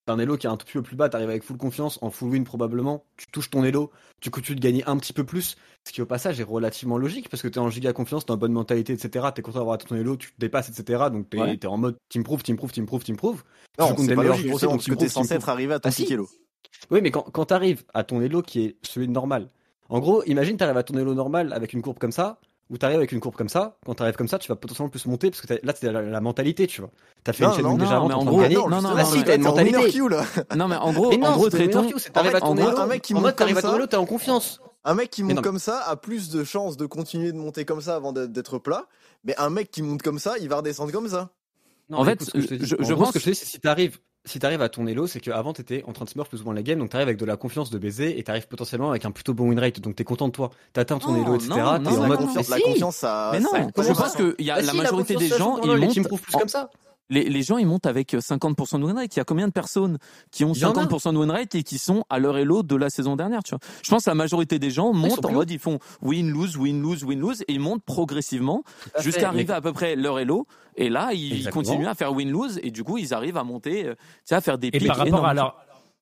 un elo qui est un peu plus bas, t'arrives avec full confiance, en full win probablement, tu touches ton elo, tu tu de gagner un petit peu plus, ce qui au passage est relativement logique parce que t'es en giga confiance, t'as une bonne mentalité, etc. T'es content d'avoir ton elo, tu te dépasses, etc. Donc t'es es en mode team proof, team proof, team proof, team proof. Non, c'est pas logique, parce que t'es censé être arrivé à ton ah, elo. Oui, mais quand, quand t'arrives à ton elo qui est celui de normal, en gros, imagine t'arrives à ton elo normal avec une courbe comme ça, ou t'arrives avec une courbe comme ça, quand t'arrives comme ça, tu vas potentiellement plus monter parce que là, c'est la, mentalité, tu vois. T'as fait une chaîne déjà avant, mais en gros, non, non, non, ah si, t'as une mentalité. Non, mais en gros, en gros. T'arrives à ton un mec qui monte comme ça, t'es en confiance. Un mec qui monte comme ça a plus de chances de continuer de monter comme ça avant d'être plat, mais un mec qui monte comme ça, il va redescendre comme ça. En fait, je pense que si t'arrives si t'arrives à ton elo, c'est qu'avant t'étais en train de smurf plus ou moins la game, donc t'arrives avec de la confiance de baiser et t'arrives potentiellement avec un plutôt bon win rate, donc t'es content de toi. T'atteins ton elo, etc. Non, non, la, confiance, la confiance, ça. Mais non, je pense que y a la majorité des gens, ils montent plus comme ça les, les, gens ils montent avec 50% euh, de win rate. Il y a combien de personnes qui ont 50% de win rate et qui sont à leur elo de la saison dernière, tu vois? Je pense que la majorité des gens montent en mode ils font win lose win lose win lose et ils montent progressivement jusqu'à arriver à peu près leur elo et là ils continuent à faire win lose et du coup ils arrivent à monter, euh, tu sais, à faire des et par rapport à leur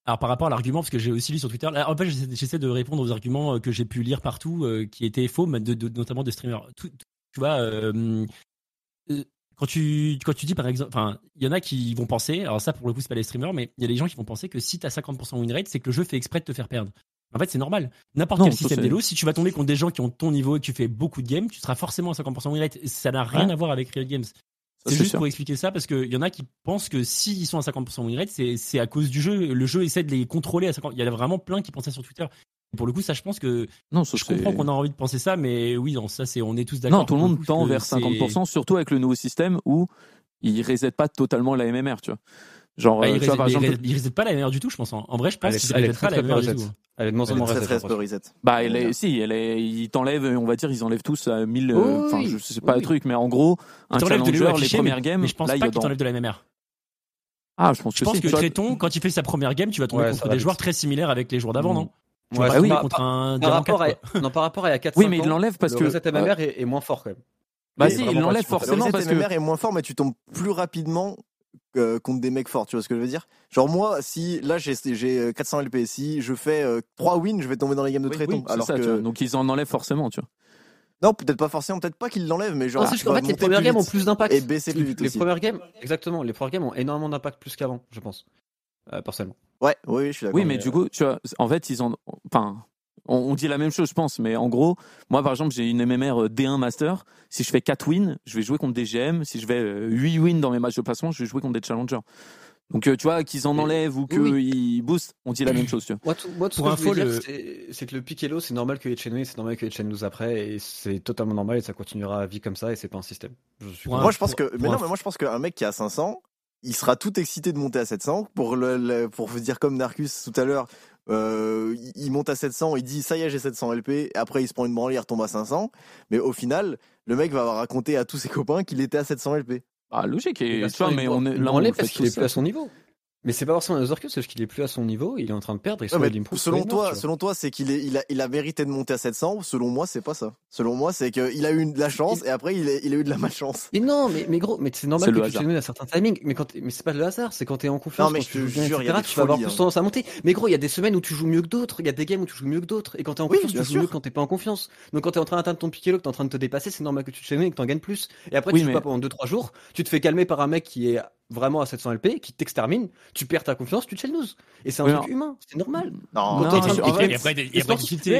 alors par rapport à l'argument, parce que j'ai aussi lu sur Twitter, en fait j'essaie de répondre aux arguments euh, que j'ai pu lire partout, qui étaient faux, de, notamment de streamers. tu vois, euh, quand tu, quand tu dis par exemple, enfin, il y en a qui vont penser, alors ça pour le coup c'est pas les streamers, mais il y a des gens qui vont penser que si tu as 50% win rate, c'est que le jeu fait exprès de te faire perdre. En fait, c'est normal. N'importe quel système d'élo, si tu vas tomber contre des gens qui ont ton niveau et que tu fais beaucoup de games, tu seras forcément à 50% win rate. Ça n'a rien à voir avec Real Games. C'est juste pour expliquer ça parce qu'il y en a qui pensent que s'ils sont à 50% win rate, c'est à cause du jeu. Le jeu essaie de les contrôler à 50%. Il y a vraiment plein qui pensaient sur Twitter. Pour le coup, ça, je pense que non, je comprends qu'on a envie de penser ça, mais oui, non, ça, c'est, on est tous d'accord. Non, tout le monde tend vers 50%, surtout avec le nouveau système où il reset pas totalement la MMR, tu vois. Genre, bah, il, reset, par exemple... il reset pas la MMR du tout, je pense. En vrai, je pense qu'il reset pas la MMR du tout. Elle est de moins en moins reset. Bah, elle est, si, elle est, ils t'enlèvent, on va dire, ils enlèvent tous à 1000, enfin, je sais pas le truc, mais en gros, un challenger, les premières games, mais je pense là, pas qu'ils t'enlèvent de la MMR. Ah, je pense que Je pense que Créton, quand il fait sa première game, tu vas tomber contre des joueurs très similaires avec les joueurs d'avant, non? Ouais, bah oui, contre un par, rapport à, non, par rapport à il y a 4 Oui, mais il l'enlève parce le que le reset MMR est, est, moins fort quand même. Bah si, il l'enlève forcément parce que le MMR est moins fort mais tu tombes plus rapidement euh, contre des mecs forts, tu vois ce que je veux dire? Genre moi, si là j'ai 400 LP, si je fais 3 euh, wins, je vais tomber dans les games de oui, Tréton. alors ça, que... donc ils en enlèvent forcément, tu vois. Non, peut-être pas forcément, peut-être pas qu'il l'enlève, mais genre. Non, c'est juste qu'en fait, les premières games ont plus d'impact. Et baisser plus vite Les aussi. premières games, exactement, les premières games ont énormément d'impact plus qu'avant, je pense. Euh, personnellement. Ouais, oui, je suis d'accord. Oui, mais du coup, tu vois, en fait, ils ont. Enfin, on, on dit la même chose, je pense, mais en gros, moi, par exemple, j'ai une MMR D1 Master. Si je fais 4 wins, je vais jouer contre des GM. Si je fais euh, 8 wins dans mes matchs de placement, je vais jouer contre des challengers. Donc, euh, tu vois, qu'ils en enlèvent ou qu'ils oui. boostent, on dit la même chose, tu vois. Moi, tout, moi, tout Pour ce que info, dire, c'est- c'est que le pick hello, c'est normal que win, c'est normal que Etienne lose après, et c'est totalement normal, et ça continuera à vie comme ça, et c'est pas un système. Je suis. Moi, je pense pour- que, mais non, mais moi, je pense qu'un mec qui a 500, il sera tout excité de monter à 700 pour le, le- pour vous dire comme Narcus tout à l'heure. Euh, il- monte à 700, il dit ça y est j'ai 700 LP, après il se prend une branlée, il retombe à 500, mais au final le mec va raconter à tous ses copains qu'il était à 700 LP. Ah, logique. Et, tu vois, mais on est là, on parce qu'il est plus à son niveau. Mais c'est pas forcément un c'est juste qu'il est plus à son niveau, il est en train de perdre, et Non, mais il selon toi, selon toi, c'est qu'il est, il a, il a mérité de monter à 700. Selon moi, c'est pas ça. Selon moi, c'est qu'il a eu de la chance et après il a, il a eu de la malchance. Mais non, mais, mais gros, mais c'est normal que le tu hasard. te à certains timings. Mais quand mais c'est pas le hasard, c'est quand t'es en confiance, Non, mais quand je tu te joues bien, jure, il y a etc., des tu vas avoir plus hein. tendance à monter. Mais gros, il y a des semaines où tu joues mieux que d'autres, il y a des games où tu joues mieux que d'autres. Et quand t'es en Oui, confiance, tu bien joues sûr. mieux que quand t'es pas en confiance. Donc quand t'es en train d'atteindre ton piqué que t'es en train de te dépasser, c'est normal que tu te et que t'en gagnes plus. Et après, tu joues pas pendant 2-3 jours, tu te fais calmer par un mec qui est vraiment à 700 LP, qui t'extermine, tu perds ta confiance, tu te lose. Et c'est un Oui, truc humain, c'est normal. Non, Non, piquer- après, il y a pas Et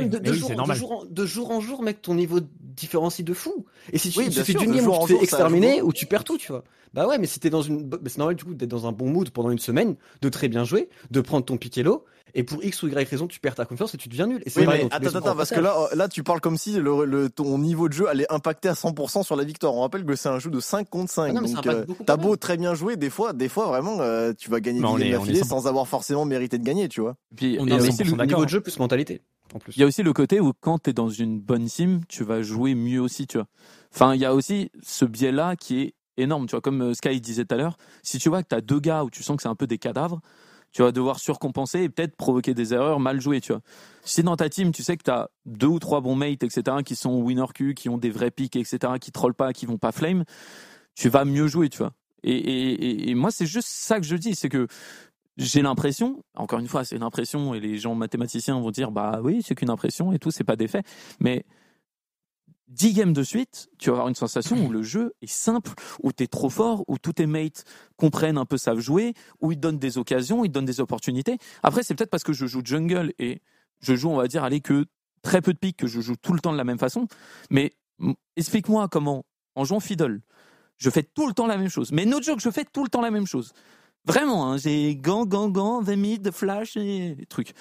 de de, oui, jour, c'est de, jour en, de jour en jour, mec, ton niveau différencie de fou. Et si tu Oui, sûr, d'une game où en tu te fais exterminer, où tu perds tout, tu vois. Bah ouais, mais si t'es dans une, bah, c'est normal du coup d'être dans un bon mood pendant une semaine, de très bien jouer, de prendre ton piquelo, et pour X ou Y raison, tu perds ta confiance et tu deviens nul. Et c'est Oui, pareil mais attends, attends, parce que là, là, tu parles comme si le, le- ton niveau de jeu allait impacter à 100% sur la victoire. On rappelle que c'est un jeu de 5 contre 5. Ah non, donc, euh, t'as beau très bien jouer, des fois, des fois, vraiment, euh, tu vas gagner des games on est d'affilée 100% sans avoir forcément mérité de gagner, tu vois. Puis, On il est y a aussi 100% le- niveau de jeu plus mentalité, en plus. Il y a aussi le côté où quand tu es dans une bonne sim, tu vas jouer mieux aussi, tu vois. Enfin, il y a aussi ce biais-là qui est énorme, tu vois. Comme euh, Sky disait tout à l'heure, si tu vois que tu as deux gars où tu sens que c'est un peu des cadavres, tu vas devoir surcompenser et peut-être provoquer des erreurs mal jouées, tu vois. Si dans ta team, tu sais que tu as deux ou trois bons mates, etc., qui sont winner Q, qui ont des vrais pics, etc., qui trollent pas, qui vont pas flame, tu vas mieux jouer, tu vois. Et, et, et- moi, c'est juste ça que je dis, c'est que j'ai l'impression, encore une fois, c'est une impression, et les gens mathématiciens vont dire, bah oui, c'est qu'une impression et tout, c'est pas des faits. Mais 10 games de suite, tu vas avoir une sensation où le jeu est simple, où tu es trop fort, où tous tes mates comprennent un peu, savent jouer, où ils donnent des occasions, ils donnent des opportunités. Après, c'est peut-être parce que je joue jungle et je joue, on va dire, allez, que très peu de piques, que je joue tout le temps de la même façon. Mais explique-moi comment, en jouant fiddle, je fais tout le temps la même chose. Mais no joke, je fais tout le temps la même chose. Vraiment, hein, j'ai gants, gants, gants, the mid, flash et des trucs.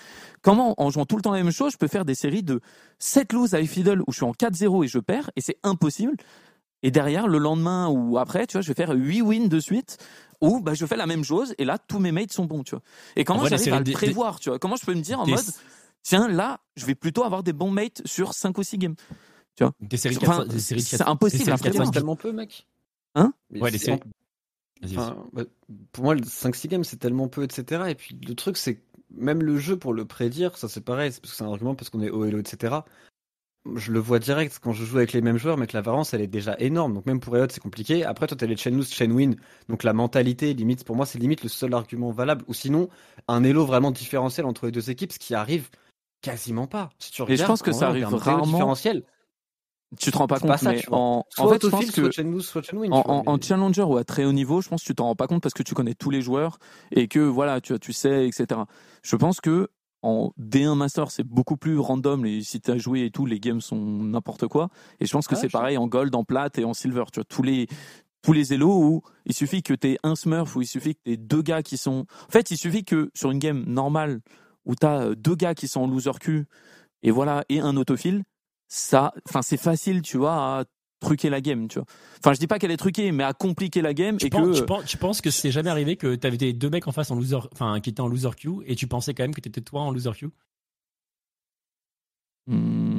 Comment, en jouant tout le temps la même chose, je peux faire des séries de 7 lose avec Fiddle où je suis en 4-0 et je perds, et c'est impossible. Et derrière, le lendemain ou après, tu vois, je vais faire 8 wins de suite où bah, je fais la même chose et là, tous mes mates sont bons, tu vois. Et comment j'arrive à le prévoir, tu vois? Comment je peux me dire en mode, tiens, là, je vais plutôt avoir des bons mates sur 5 ou 6 games. Des séries de Enfin, 400 des séries de c'est 400 impossible des séries à de prévoir. 400 C'est tellement peu, mec. Hein? Ouais, les c'est- séries. Enfin, ouais, pour moi, le 5-6 games, c'est tellement peu, etc. Et puis, le truc, c'est que même le jeu, pour le prédire, ça c'est pareil, c'est parce que c'est un argument, parce qu'on est OLO, etc. Je le vois direct quand je joue avec les mêmes joueurs, mais que la variance, elle est déjà énorme. Donc, même pour Riot, c'est compliqué. Après, toi, t'as les chain lose, chain win. Donc, la mentalité, limite, pour moi, c'est limite le seul argument valable. Ou sinon, un elo vraiment différentiel entre les deux équipes, ce qui arrive quasiment pas. Si tu je regardes, pense que ça vrai, arrive rarement. différentiel, Tu te rends pas compte, pas ça, mais en, en fait, je autofill, pense soit que chain lose, soit chain win. en, tu vois, en- en mais- challenger ou à très haut niveau, je pense que tu t'en rends pas compte parce que tu connais tous les joueurs et que voilà, tu, tu sais, etc. Je pense que en D1 Master, c'est beaucoup plus random. Et si tu as joué et tout, les games sont n'importe quoi. Et je pense que Ah, c'est pareil en gold, en plate et en silver. Tu vois, tous les tous les élos où il suffit que tu aies un smurf ou il suffit que tu aies deux gars qui sont. En fait, il suffit que sur une game normale où tu as deux gars qui sont en loser Q et voilà et un autofil, ça, enfin c'est facile, tu vois, à truquer la game, tu vois. Enfin, je dis pas qu'elle est truquée, mais à compliquer la game Tu et penses, que tu, penses, tu penses que c'est jamais arrivé que t'avais des deux mecs en face en loser, enfin qui étaient en loser queue et tu pensais quand même que t'étais toi en loser queue? Hmm.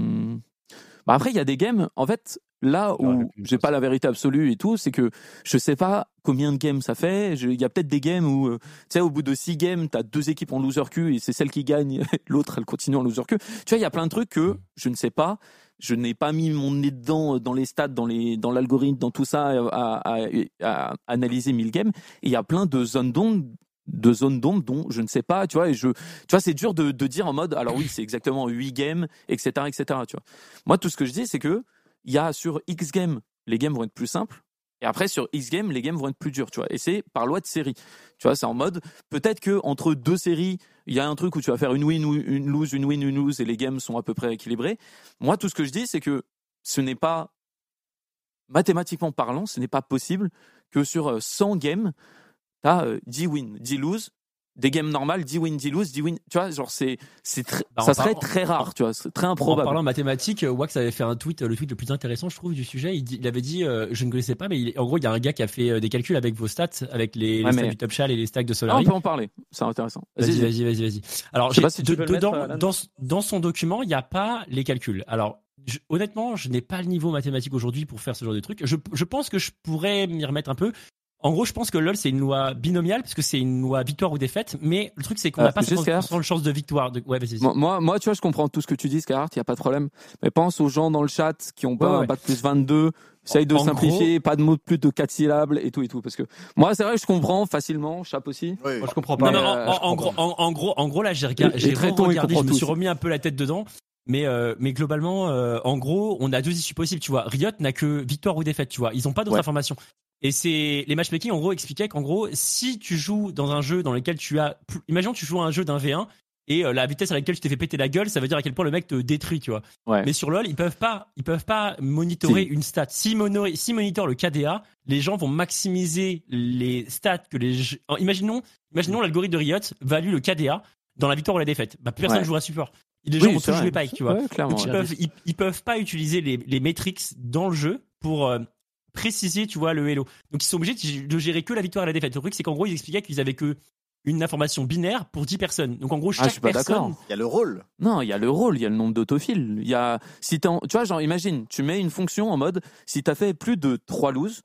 Bah après, il y a des games. En fait, là où j'ai pas la vérité absolue et tout, c'est que je sais pas combien de games ça fait. Il y a peut-être des games où, euh, tu sais, au bout de six games, t'as deux équipes en loser queue et c'est celle qui gagne, [laughs] l'autre elle continue en loser queue. Tu vois, il y a plein de trucs que je ne sais pas. Je n'ai pas mis mon nez dedans euh, dans les stats, dans les, dans l'algorithme, dans tout ça, euh, à, à- à analyser 1000 games. Et il y a plein de zones d'ombre de zones d'ombre dont je ne sais pas, tu vois, et je, tu vois, c'est dur de, dire en mode, alors oui, c'est exactement 8 games, etc., etc., tu vois. Moi, tout ce que je dis, c'est que il y a sur X Games, les games vont être plus simples. Et après, sur X Games, les games vont être plus durs, tu vois. Et c'est par loi de série. Tu vois, c'est en mode, peut-être que entre deux séries, il y a un truc où tu vas faire une win une lose, une win, une lose, et les games sont à peu près équilibrés. Moi, tout ce que je dis, c'est que ce n'est pas, mathématiquement parlant, ce n'est pas possible que sur 100 euh, games, tu as 10 wins, 10 lose, des games normales, 10 win, 10 lose, 10 win. Tu vois, genre, c'est, c'est bah, ça serait très rare, tu vois, très improbable. En parlant mathématiques, euh, Wax avait fait un tweet, le tweet le plus intéressant, je trouve, du sujet. Il, avait dit, euh, je ne connaissais pas, mais en gros, il y a un gars qui a fait euh, des calculs avec vos stats, avec les, les stacks du Top Shell et les stacks de Solari. Ah, on peut en parler, c'est intéressant. Vas-y, vas-y, vas-y, vas-y. Alors, je sais pas si dedans, dans, dans son document, il n'y a pas les calculs. Alors, honnêtement, je n'ai pas le niveau mathématique aujourd'hui pour faire ce genre de truc. Je, je pense que je pourrais m'y remettre un peu. En gros, je pense que LoL c'est une loi binomiale parce que c'est une loi victoire ou défaite, mais le truc c'est qu'on n'a pas 50% de chance de victoire. De... Ouais, vas-y. Moi, moi, tu vois, je comprends tout ce que tu dis, Scarhart, il y a pas de problème. Mais pense aux gens dans le chat qui ont pas un bac plus 22, essaye de simplifier, pas de mots de plus de 4 syllabes et tout et tout parce que moi c'est vrai que je comprends facilement, Chap aussi. Moi je comprends pas. Non, en, gros, en, gros, en gros là j'ai regardé, j'ai regardé, je me suis remis un peu la tête dedans. Mais euh, mais globalement, euh, en gros, on a deux issues possibles, tu vois. Riot n'a que victoire ou défaite, tu vois. Ils ont pas d'autres informations. Et c'est les matchmaking en gros expliquaient qu'en gros si tu joues dans un jeu dans lequel tu as imaginons tu joues à un jeu d'un V1 et euh, la vitesse à laquelle tu t'es fait péter la gueule, ça veut dire à quel point le mec te détruit, tu vois. Mais sur LoL, ils peuvent pas, ils peuvent pas monitorer une stat. Si, si monitorent le KDA, les gens vont maximiser les stats que les. Imaginons, imaginons l'algorithme de Riot value le KDA dans la victoire ou la défaite. Bah plus personne jouera support. Les gens vont tous jouer Pike, tu vois. Donc ils peuvent, ils, peuvent pas utiliser les, les metrics dans le jeu pour euh, préciser, tu vois, le Hello. Donc ils sont obligés de gérer que la victoire et la défaite. Le truc, c'est qu'en gros, ils expliquaient qu'ils avaient que une information binaire pour 10 personnes. Donc en gros, ah, chaque ah, personne. Il y a le rôle. Non, il y a le rôle, il y a le nombre d'autophiles. Il y a, si tu vois, genre, imagine, tu mets une fonction en mode, si tu as fait plus de 3 loses,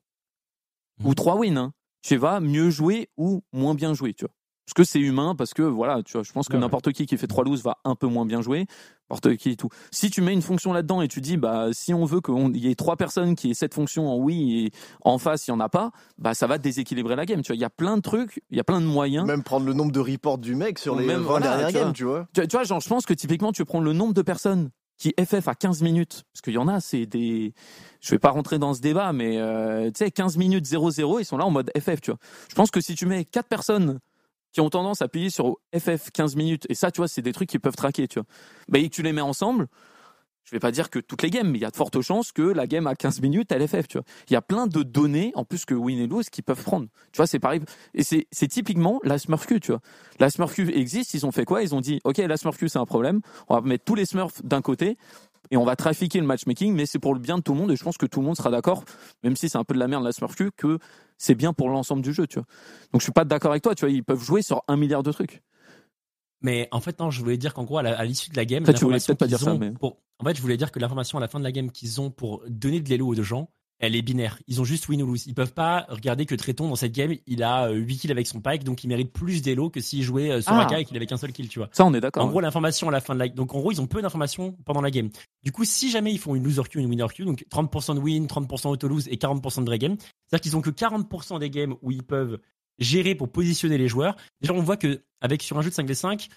ou 3 mhm. wins, hein, tu vas mieux jouer ou moins bien jouer, tu vois parce que c'est humain, parce que voilà, tu vois, je pense que n'importe qui qui fait trois looses va un peu moins bien jouer, n'importe qui et tout. Si tu mets une fonction là-dedans et tu dis, bah, si on veut qu'il y ait trois personnes qui aient cette fonction en oui et en face, il y en a pas, bah, ça va déséquilibrer la game. Tu vois, il y a plein de trucs, il y a plein de moyens. Même prendre le nombre de reports du mec sur les même, 20 dernières games, tu vois. Tu, vois, genre, je pense que typiquement, tu prends le nombre de personnes qui FF à 15 minutes, parce qu'il y en a, c'est des, je vais pas rentrer dans ce débat, mais euh, tu sais, 15 minutes 0-0, ils sont là en mode FF, tu vois. Je pense que si tu mets quatre personnes qui ont tendance à payer sur FF 15 minutes. Et ça, tu vois, c'est des trucs qui peuvent traquer, tu vois. Mais tu les mets ensemble, je vais pas dire que toutes les games, mais il y a de fortes chances que la game à 15 minutes, elle FF, tu vois. Il y a plein de données, en plus que win et lose, qui peuvent prendre. Tu vois, c'est pareil. Et c'est, typiquement la Smurf tu vois. La Smurf existe, ils ont fait quoi? Ils ont dit, OK, la Smurf c'est un problème. On va mettre tous les Smurfs d'un côté et on va trafiquer le matchmaking, mais c'est pour le bien de tout le monde et je pense que tout le monde sera d'accord, même si c'est un peu de la merde la Smurf que c'est bien pour l'ensemble du jeu, tu vois. Donc je suis pas d'accord avec toi, tu vois, ils peuvent jouer sur un milliard de trucs. Mais en fait, non, je voulais dire qu'en gros, à l'issue de la game, tu voulais peut-être pas dire ça, mais... en fait, je voulais dire que l'information à la fin de la game qu'ils ont pour donner de l'élo aux gens, elle est binaire. Ils ont juste win ou lose. Ils peuvent pas regarder que Tréton dans cette game, il a 8 euh, kills avec son pike, donc il mérite plus d'élo que s'il jouait euh, sur ah. et qu'il avait qu'un seul kill, tu vois. Ça, on est d'accord. En gros, l'information à la fin de la donc en gros, ils ont peu d'informations pendant la game. Du coup, si jamais ils font une loser queue, une winner queue, donc 30% de win, 30% auto lose et 40% de vrai game, c'est-à-dire qu'ils ont que 40% des games où ils peuvent gérer pour positionner les joueurs. Déjà, on voit que avec sur un jeu de 5v5,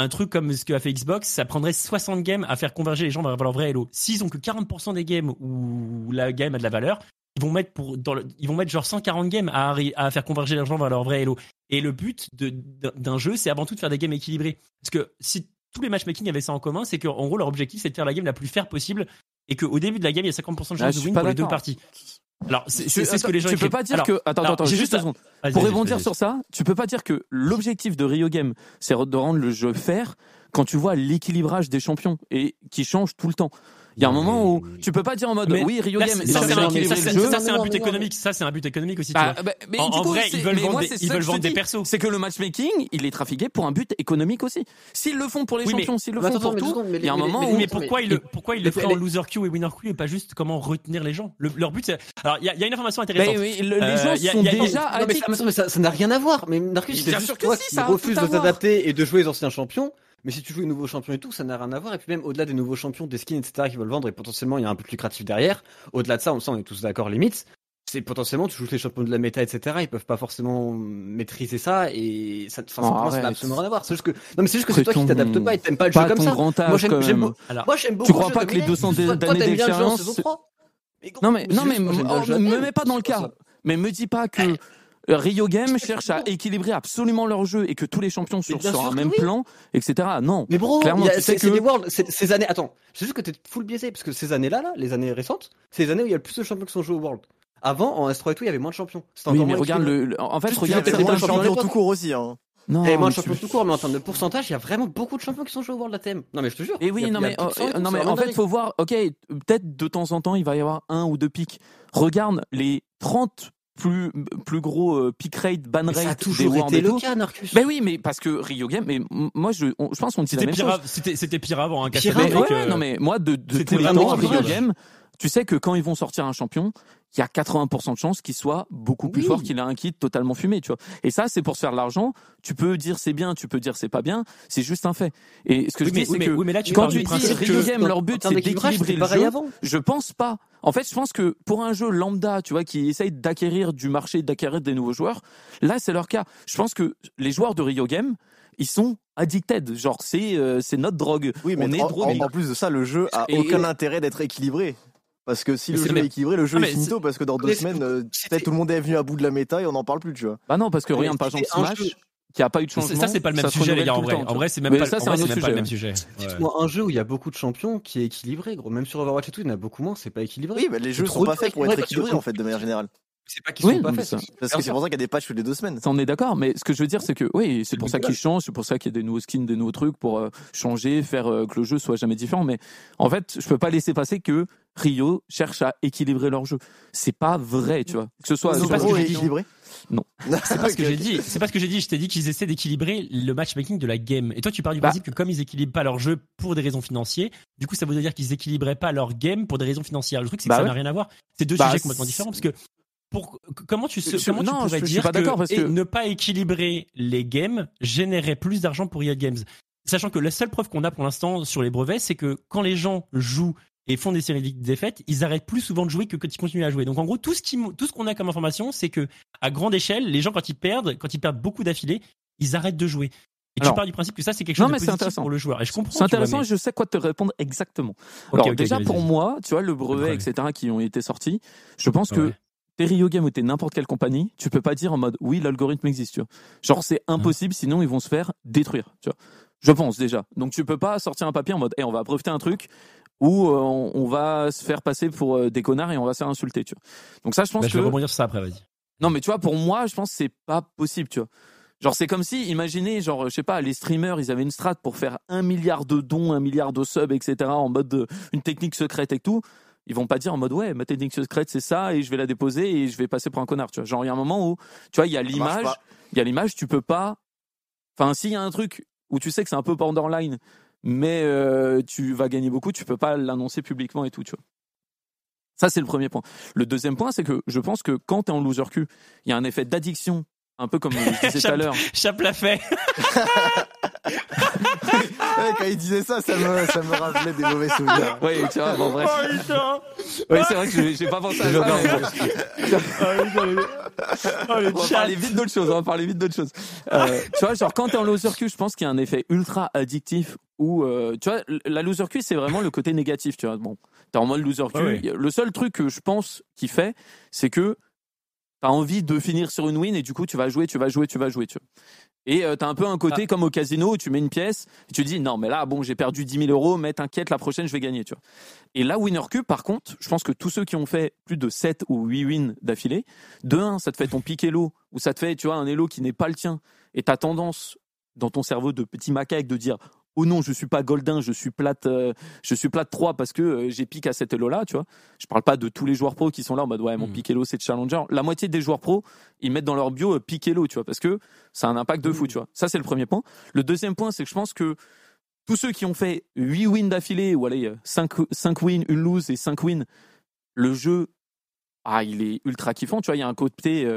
un truc comme ce qu'a fait Xbox, ça prendrait 60 games à faire converger les gens vers leur vrai Elo. S'ils ont que 40% des games où la game a de la valeur, ils vont mettre pour dans ils vont mettre genre 140 games à, à faire converger les gens vers leur vrai Elo. Et le but d'un jeu, c'est avant tout de faire des games équilibrés. Parce que si tous les matchmaking avaient ça en commun, c'est qu'en gros leur objectif c'est de faire la game la plus fair possible et qu'au début de la game il y a 50% de chance de win pour les deux parties. Alors, c'est ce que les gens. Tu peux pas dire que. Attends, attends, j'ai juste une Pour rebondir sur ça, tu peux pas dire que l'objectif de Rio Game, c'est de rendre le jeu fair quand tu vois l'équilibrage des champions et qui change tout le temps. Il y a un moment où tu peux pas dire en mode oui Rio Game ça c'est un but économique ça c'est un but économique aussi bah, bah, mais en, vrai ils veulent vendre des, ils veulent vendre des persos. c'est que le matchmaking il est trafiqué pour un but économique aussi. S'ils le font pour les champions s'ils le font pour tout il y a un moment où mais pourquoi ils le pourquoi ils le feraient en loser queue et winner queue et pas juste comment retenir les gens? Leur but c'est alors il y a une information intéressante. les euh, gens sont déjà mais ça n'a rien à voir. Mais Narcus c'est sûr que si refuse de s'adapter et de jouer les anciens champions mais si tu joues les nouveaux champions et tout, ça n'a rien à voir. Et puis même au-delà des nouveaux champions, des skins, etc. qui veulent vendre et potentiellement il y a un but lucratif derrière. Au-delà de ça, on, sent, on est tous d'accord limite. C'est potentiellement tu joues les champions de la méta, etc. Ils peuvent pas forcément maîtriser ça et ça, enfin, ça n'a absolument rien à voir. C'est juste que non mais c'est juste que c'est toi qui t'adaptes pas et t'aimes pas le jeu comme ça. moi j'aime, moi j'aime beaucoup. Tu crois pas que les 200 d'années d'expérience non mais non mais me mets pas dans le cas. Mais me dis pas que Rio Game cherche à équilibrer absolument leur jeu et que tous les champions sont sur un même plan, etc. Non. Mais bro, clairement, c'est que... des Worlds, ces années. Attends, je sais que t'es full biaisé parce que ces années-là, là, les années récentes, c'est les années où il y a le plus de champions qui sont joués au World. Avant, en S3 et tout, il y avait moins de champions. Oui, mais regarde le, en fait, regarde le moins de champions tout court aussi, hein. Non, et moins de champions tout court, mais en termes de pourcentage, il y a vraiment beaucoup de champions qui sont joués au World ATM. Non, mais je te jure. Et oui, non, mais, oh, non, mais en fait, faut voir, ok, peut-être de temps en temps, il va y avoir un ou deux pics. Regarde les 30 plus plus gros euh, pick rate, ban rate. Ça a toujours été le cas, Narcus. Mais oui, mais parce que Rio Game, mais moi je, je pense qu'on dit la même chose. C'était c'était pire avant, hein, pire avant. Ouais, non mais moi de, de tous les temps Rio Game, tu sais que quand ils vont sortir un champion, il y a 80% de chances qu'il soit beaucoup plus fort qu'il a un kit totalement fumé, tu vois. Et ça, c'est pour se faire de l'argent. Tu peux dire c'est bien, tu peux dire c'est pas bien. C'est juste un fait. Et ce que je dis, c'est que quand tu dis Rio Game, leur but c'est d'équilibrer le jeu. Avant. Je pense pas. En fait, je pense que pour un jeu lambda, tu vois, qui essaye d'acquérir du marché, d'acquérir des nouveaux joueurs, là, c'est leur cas. Je pense que les joueurs de Rio Game, ils sont addicted. Genre, c'est euh, c'est notre drogue. Oui, mais on est en, plus de ça, le jeu a aucun intérêt d'être équilibré. Parce que si le jeu est équilibré, le jeu est finito parce que dans deux semaines, euh, peut-être tout le monde est venu à bout de la méta et on n'en parle plus, tu vois. Bah non, parce que regarde par exemple Smash, qui a pas eu de changement. Ça c'est pas le même sujet les gars en vrai. En vrai c'est même pas, ça, c'est même pas le même sujet. Dites-moi un jeu où il y a beaucoup de champions qui est équilibré, gros. Même sur Overwatch et tout, il y en a beaucoup moins, c'est pas équilibré. Oui, mais les jeux sont pas faits pour être équilibrés en fait de manière générale. C'est pas qu'ils sont pas faits. Parce que c'est pour ça qu'il y a des patchs tous les deux semaines. Ça, on est d'accord, mais ce que je veux dire, c'est que oui, c'est pour ça qu'ils changent, c'est pour ça qu'il y a des nouveaux skins, des nouveaux trucs pour euh, changer, faire euh, que le jeu soit jamais différent. Mais en fait, je peux pas laisser passer que Rio cherche à équilibrer leur jeu. C'est pas vrai, tu vois. Que ce soit. [laughs] C'est pas ce que j'ai dit. Non. C'est pas ce que j'ai dit. C'est pas ce que j'ai dit. Je t'ai dit qu'ils essaient d'équilibrer le matchmaking de la game. Et toi, tu pars du bah. principe que comme ils équilibrent pas leur jeu pour des raisons financières, du coup, ça veut dire qu'ils équilibraient pas leur game pour des raisons financières. Le truc, c'est que bah ça n'a rien à voir. C'est deux bah, sujets complètement différents parce que pour, comment tu, comment tu pourrais dire que, ne pas équilibrer les games générait plus d'argent pour Riot Games Sachant que la seule preuve qu'on a pour l'instant sur les brevets, c'est que quand les gens jouent et font des séries de défaites, ils arrêtent plus souvent de jouer que quand ils continuent à jouer. Donc en gros, tout ce qui, tout ce qu'on a comme information, c'est que à grande échelle, les gens quand ils perdent, quand ils perdent beaucoup d'affilés, ils arrêtent de jouer. Et tu pars du principe que ça c'est quelque chose de positif pour le joueur. Et je comprends. C'est intéressant. je sais quoi te répondre exactement. Alors déjà pour moi, tu vois le brevet, etc. qui ont été sortis, je pense que t'es Rio Game ou t'es n'importe quelle compagnie, tu peux pas dire en mode oui l'algorithme existe. Tu vois. Genre c'est impossible, sinon ils vont se faire détruire. Tu vois. Je pense déjà. Donc tu peux pas sortir un papier en mode et on va breveter un truc où euh, on, va se faire passer pour euh, des connards et on va se faire insulter. Tu vois. Donc ça je pense bah, que. Je vais rebondir sur ça après, vas-y. Non mais tu vois pour moi je pense que c'est pas possible. Tu vois. Genre c'est comme si, imaginez, genre je sais pas, les streamers, ils avaient une strat pour faire un milliard de dons, un milliard de subs, etc. en mode de, une technique secrète et tout ils vont pas dire en mode ouais ma technique secrète c'est ça et je vais la déposer et je vais passer pour un connard tu vois. Genre il y a un moment où tu vois il y a l'image il y a l'image tu peux pas enfin s'il y a un truc où tu sais que c'est un peu borderline mais euh, tu vas gagner beaucoup tu peux pas l'annoncer publiquement et tout tu vois. Ça c'est le premier point. Le deuxième point c'est que je pense que quand tu es en loser cul il y a un effet d'addiction un peu comme je disais [laughs] tout à l'heure Chape l'a fait [laughs] quand il disait ça, ça me, ça me rappelait des mauvais souvenirs. Oui, tu vois, bon, bref. Oh, oui, c'est vrai que j'ai pas pensé à ça. [laughs] Ah, on va parler vite d'autres choses, on va parler vite d'autres choses. Euh, tu vois, genre, quand t'es en loser queue, je pense qu'il y a un effet ultra addictif où, euh, tu vois, la loser queue, c'est vraiment le côté négatif, tu vois. Bon, t'es en mode loser queue. Le seul truc que je pense qu'il fait, c'est que t'as envie de finir sur une win et du coup, tu vas jouer, tu vas jouer, tu vas jouer, tu vois. Et euh, tu as un peu un côté ah. comme au casino où tu mets une pièce et tu dis non mais là bon j'ai perdu 10 000 euros mais t'inquiète la prochaine je vais gagner tu vois. Et là Winner Cube par contre je pense que tous ceux qui ont fait plus de 7 ou 8 wins d'affilée, de un ça te fait ton pic elo ou ça te fait tu vois un elo qui n'est pas le tien et t'as tendance dans ton cerveau de petit macaque de dire oh non, je suis pas Goldin, je suis plate, euh, je suis plate 3 parce que euh, j'ai pique à cet elo là, tu vois. Je parle pas de tous les joueurs pro qui sont là en mode ouais, mon mm. pique elo c'est challenger. La moitié des joueurs pro, ils mettent dans leur bio euh, pique elo, tu vois, parce que ça a un impact de fou, mm. tu vois. Ça c'est le premier point. Le deuxième point, c'est que je pense que tous ceux qui ont fait 8 wins d'affilée ou allez 5 5 wins, une lose et 5 wins, le jeu ah, il est ultra kiffant, tu vois, il y a un côté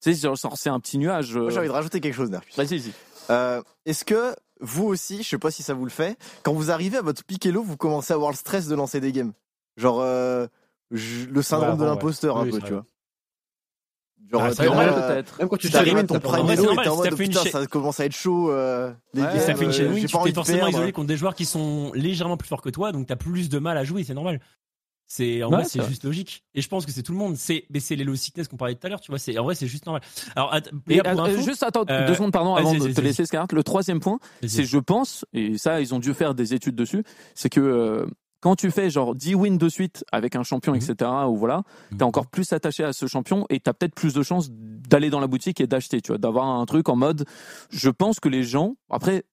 tu sais, c'est un petit nuage. j'ai envie de rajouter quelque chose, Nerf. Vas-y, vas-y. Est-ce que vous aussi, je sais pas si ça vous le fait, quand vous arrivez à votre pic elo, vous commencez à avoir le stress de lancer des games. Genre euh, le syndrome de l'imposteur un peu, tu vois. Genre, ah, c'est normal peut-être. Même quand tu t'arrives ton prime et t'es en mode putain, ça commence à être chaud. Euh, les ouais, ça fait une chaîne win, tu t'es forcément isolé contre des joueurs qui sont légèrement plus forts que toi, donc t'as plus de mal à jouer, c'est normal. C'est en vrai c'est juste logique et je pense que c'est tout le monde. C'est mais c'est les low sickness qu'on parlait tout à l'heure, tu vois. C'est en vrai c'est juste normal. Alors juste attends deux secondes pardon avant de te laisser Scarlett. Le troisième point, c'est je pense et ça ils ont dû faire des études dessus, c'est que quand tu fais genre 10 wins de suite avec un champion, mhm. etc., ou voilà, t'es mhm. encore plus attaché à ce champion et t'as peut-être plus de chances d'aller dans la boutique et d'acheter, tu vois, d'avoir un truc en mode, je pense que les gens, après,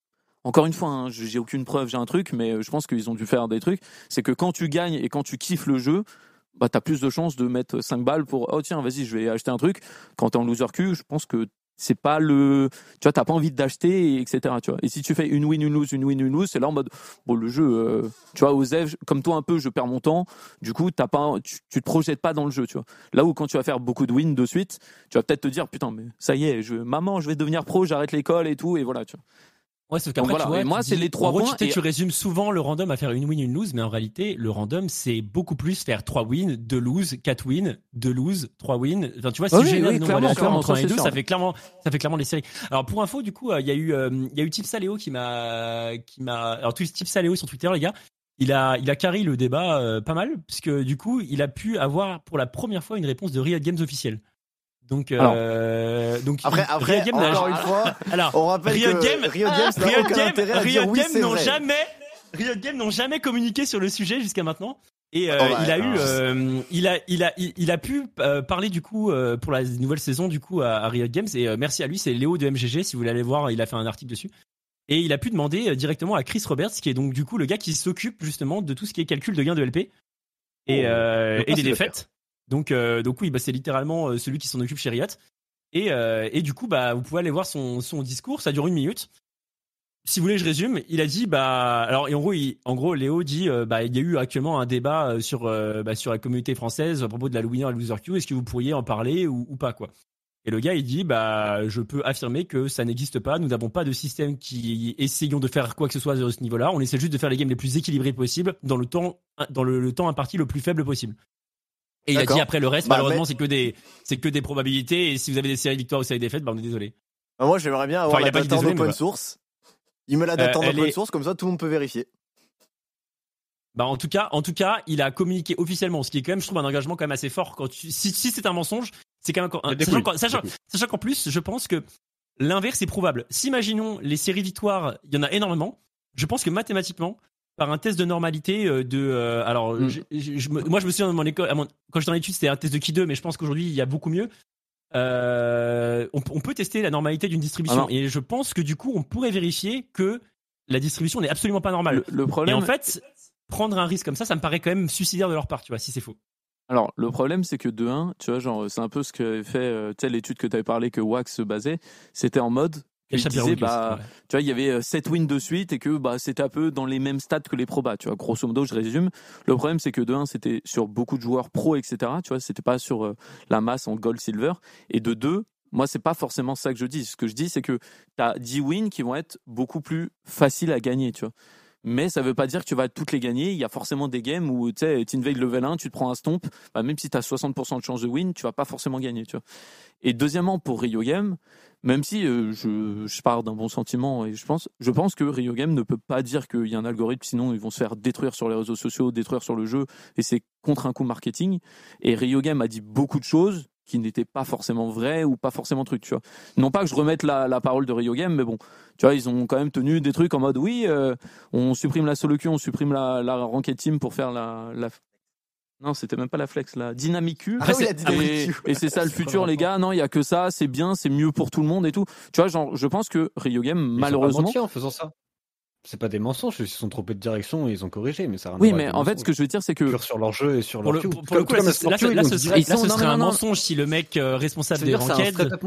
encore une fois, hein, j'ai aucune preuve, j'ai un truc, mais je pense qu'ils ont dû faire des trucs, c'est que quand tu gagnes et quand tu kiffes le jeu, bah, t'as plus de chances de mettre 5 balles pour, oh tiens, vas-y, je vais acheter un truc. Quand t'es en loser Q, je pense que c'est pas le tu vois t'as pas envie d'acheter etc tu vois. Et si tu fais une win une lose une win une lose c'est là en mode bon le jeu euh, tu vois Ev comme toi un peu je perds mon temps. Du coup t'as pas tu, tu, te projettes pas dans le jeu tu vois. Là où quand tu vas faire beaucoup de wins de suite tu vas peut-être te dire putain mais ça y est je maman je vais devenir pro j'arrête l'école et tout et voilà tu vois Ouais, c'est qu'après, tu vois, moi, c'est les trois points. Tu, tu résumes souvent le random à faire une win, une lose, mais en réalité, le random, c'est beaucoup plus faire trois wins, deux lose, quatre wins, deux lose, trois wins. Enfin, tu vois, si oui, génère oui, clairement, clairement, entre et deux, ça fait clairement, ça fait clairement les séries. Alors, pour info, du coup, euh, il y a eu, euh, il y a eu Tip Saléo qui m'a, qui m'a, alors, tous Tip Saléo sur Twitter, les gars. Il a, il a carré le débat euh, pas mal, puisque du coup, il a pu avoir pour la première fois une réponse de Riot Games officielle. Donc, euh, donc après, après Riot Games encore une fois, alors, on rappelle Riot que Game, Riot Games, Riot Riot n'ont jamais, Riot Games n'ont jamais communiqué sur le sujet jusqu'à maintenant. Et euh, oh, il a eu, euh, il a, il a, il, a pu euh, parler du coup pour la nouvelle saison du coup à, à Riot Games. Et merci à lui, c'est Léo de MGG. Si vous voulez aller voir, il a fait un article dessus. Et il a pu demander directement à Chris Roberts, qui est donc du coup le gars qui s'occupe justement de tout ce qui est calcul de gains de LP et, oh, et des défaites. Donc, euh, donc oui, bah, c'est littéralement euh, celui qui s'en occupe chez Riot. Et, euh, du coup, bah, vous pouvez aller voir son, discours, ça dure une minute. Si vous voulez, je résume. Il a dit, bah, alors, et en gros, en gros, Léo dit, bah, il y a eu actuellement un débat sur, la communauté française à propos de la winner et loser queue. Est-ce que vous pourriez en parler ou, pas, quoi? Et le gars, il dit, je peux affirmer que ça n'existe pas. Nous n'avons pas de système qui essayons de faire quoi que ce soit à ce niveau-là. On essaie juste de faire les games les plus équilibrés possible dans le temps, dans le, le temps imparti le plus faible possible. Et il a dit après le reste, bah, malheureusement, c'est que des, c'est que des probabilités. Et si vous avez des séries victoires ou séries défaites, bah on est désolé. Bah, moi, j'aimerais bien avoir la date en open source. Il me la date en open source, comme ça, tout le monde peut vérifier. Bah en tout cas, en tout cas, il a communiqué officiellement, ce qui est quand même, je trouve, un engagement quand même assez fort. Quand tu, si, si c'est un mensonge, c'est quand même encore. Sachant, sachant qu'en plus, je pense que l'inverse est probable. S'imaginons les séries victoires, il y en a énormément. Je pense que mathématiquement, par un test de normalité euh, de euh, alors mm. je, moi je me souviens de mon école quand j'étais en études c'était un test de qui 2 mais je pense qu'aujourd'hui il y a beaucoup mieux. Euh, on, peut tester la normalité d'une distribution. Et je pense que du coup on pourrait vérifier que la distribution n'est absolument pas normale. Le, problème et en fait prendre un risque comme ça ça me paraît quand même suicidaire de leur part tu vois si c'est faux. Alors, le problème, c'est que de 1, tu vois, genre, c'est un peu ce que fait, tu l'étude que tu avais parlé que Wax se basait. C'était en mode, il disait, bah, tu vois, il y avait 7 euh, wins de suite et que bah, c'était un peu dans les mêmes stats que les probas. Tu vois, grosso modo, je résume. Le problème, c'est que de 1, c'était sur beaucoup de joueurs pro, etc. Tu vois, c'était pas sur euh, la masse en gold, silver. Et de 2, moi, c'est pas forcément ça que je dis. Ce que je dis, c'est que tu as 10 wins qui vont être beaucoup plus faciles à gagner, tu vois. Mais ça veut pas dire que tu vas toutes les gagner. Il y a forcément des games où tu sais, Tinveil level 1, tu te prends un stomp, bah, même si tu as 60% de chance de win, tu vas pas forcément gagner, tu vois. Et deuxièmement, pour Rio Game, même si euh, je, je pars d'un bon sentiment et je pense, je pense que Rio Game ne peut pas dire qu'il y a un algorithme, sinon ils vont se faire détruire sur les réseaux sociaux, détruire sur le jeu, et c'est contre un coup marketing. Et Rio Game a dit beaucoup de choses qui n'étaient pas forcément vraies ou pas forcément trucs, tu vois. Non pas que je remette la, la parole de Rio Game, mais bon, tu vois, ils ont quand même tenu des trucs en mode oui, euh, on supprime la solo queue, on supprime la, la ranked team pour faire la, la, non, c'était même pas la flex, la dynamique ah et, c'est ça le futur, les gars. Non, il y a que ça, c'est bien, c'est mieux pour tout le monde et tout. Tu vois, genre, je pense que Rio Game, malheureusement. en faisant ça. C'est pas des mensonges, ils se sont trompés de direction et ils ont corrigé, mais ça. Oui, mais en fait, ce que je veux dire, c'est que sur leur jeu et sur leur le, pour, le coup, là, ce serait, un mensonge si le mec euh, responsable des ranked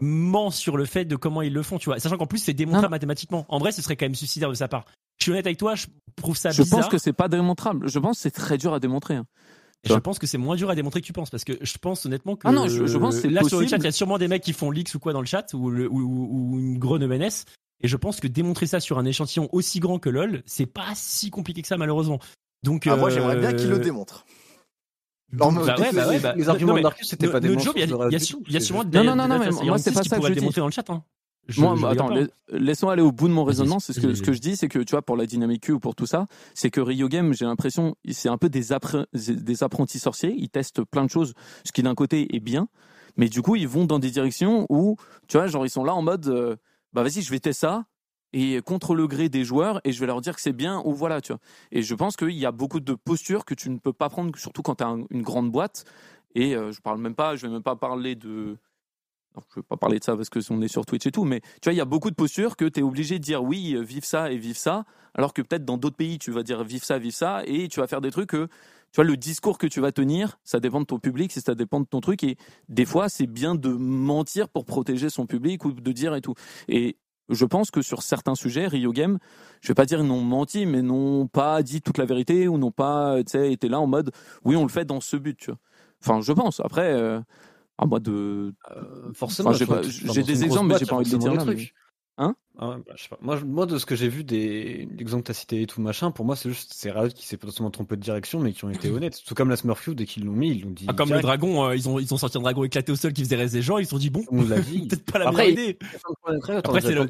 ment sur le fait de comment ils le font, tu vois. Sachant qu'en plus, c'est démontrable mathématiquement. En vrai, ce serait quand même suicidaire de sa part. Je suis honnête avec toi, je trouve ça bizarre. Je pense que c'est pas démontrable. Je pense que c'est très dur à démontrer. Hein je pense que c'est moins dur à démontrer que tu penses parce que je pense honnêtement que ah non, je, pense que là sur le chat il y a sûrement des mecs qui font leaks ou quoi dans le chat ou, ou, une grosse ENS et je pense que démontrer ça sur un échantillon aussi grand que LoL c'est pas si compliqué que ça malheureusement. Donc ah, moi j'aimerais bien qu'il le euh, démontre. bah ouais, bah ouais, bah, les arguments de Marcus c'était pas des Il y, a sûrement des, non, non, non, moi c'est pas ça que je démontrer dans le chat. Hein. moi, attends, laissons aller au bout de mon raisonnement. C'est ce que, ce que je dis, c'est que tu vois, pour la dynamique Q ou pour tout ça, c'est que Rio Game, j'ai l'impression, c'est un peu des, des apprentis sorciers. Ils testent plein de choses, ce qui d'un côté est bien, mais du coup, ils vont dans des directions où, tu vois, genre ils sont là en mode, euh, bah vas-y, je vais tester ça et contre le gré des joueurs et je vais leur dire que c'est bien ou voilà, tu vois. Et je pense qu'il y a beaucoup de postures que tu ne peux pas prendre, surtout quand tu as une grande boîte. Et euh, je parle même pas, je vais même pas parler de je ne vais pas parler de ça parce que on est sur Twitch et tout, mais tu vois, il y a beaucoup de postures que tu es obligé de dire oui, vive ça et vive ça, alors que peut-être dans d'autres pays, tu vas dire vive ça, vive ça, et tu vas faire des trucs que, tu vois, le discours que tu vas tenir, ça dépend de ton public, ça dépend de ton truc, et des fois, c'est bien de mentir pour protéger son public ou de dire et tout. Et je pense que sur certains sujets, Rio Game, je vais pas dire n'ont menti, mais n'ont pas dit toute la vérité ou n'ont pas, été là en mode oui, on le fait dans ce but, tu vois. Enfin, je pense. Après, euh, à moi de. Euh, forcément, j'ai des exemples, mais j'ai pas envie de les dire là. Hein? Ah bah, je sais pas. Moi, moi, de ce que j'ai vu des exemples que tu as cités et tout machin, pour moi, c'est juste c'est Riot qui s'est potentiellement trompé de direction, mais qui ont été [laughs] honnêtes. Tout comme la Smurfy, dès qu'ils l'ont mis, ils l'ont dit. Ah, comme le dragon, euh, ils ont ils ont sorti un dragon éclaté au sol qui faisait rester des gens, ils se sont dit bon, on l'a dit. [laughs] Peut-être pas la meilleure idée. Après, c'est le.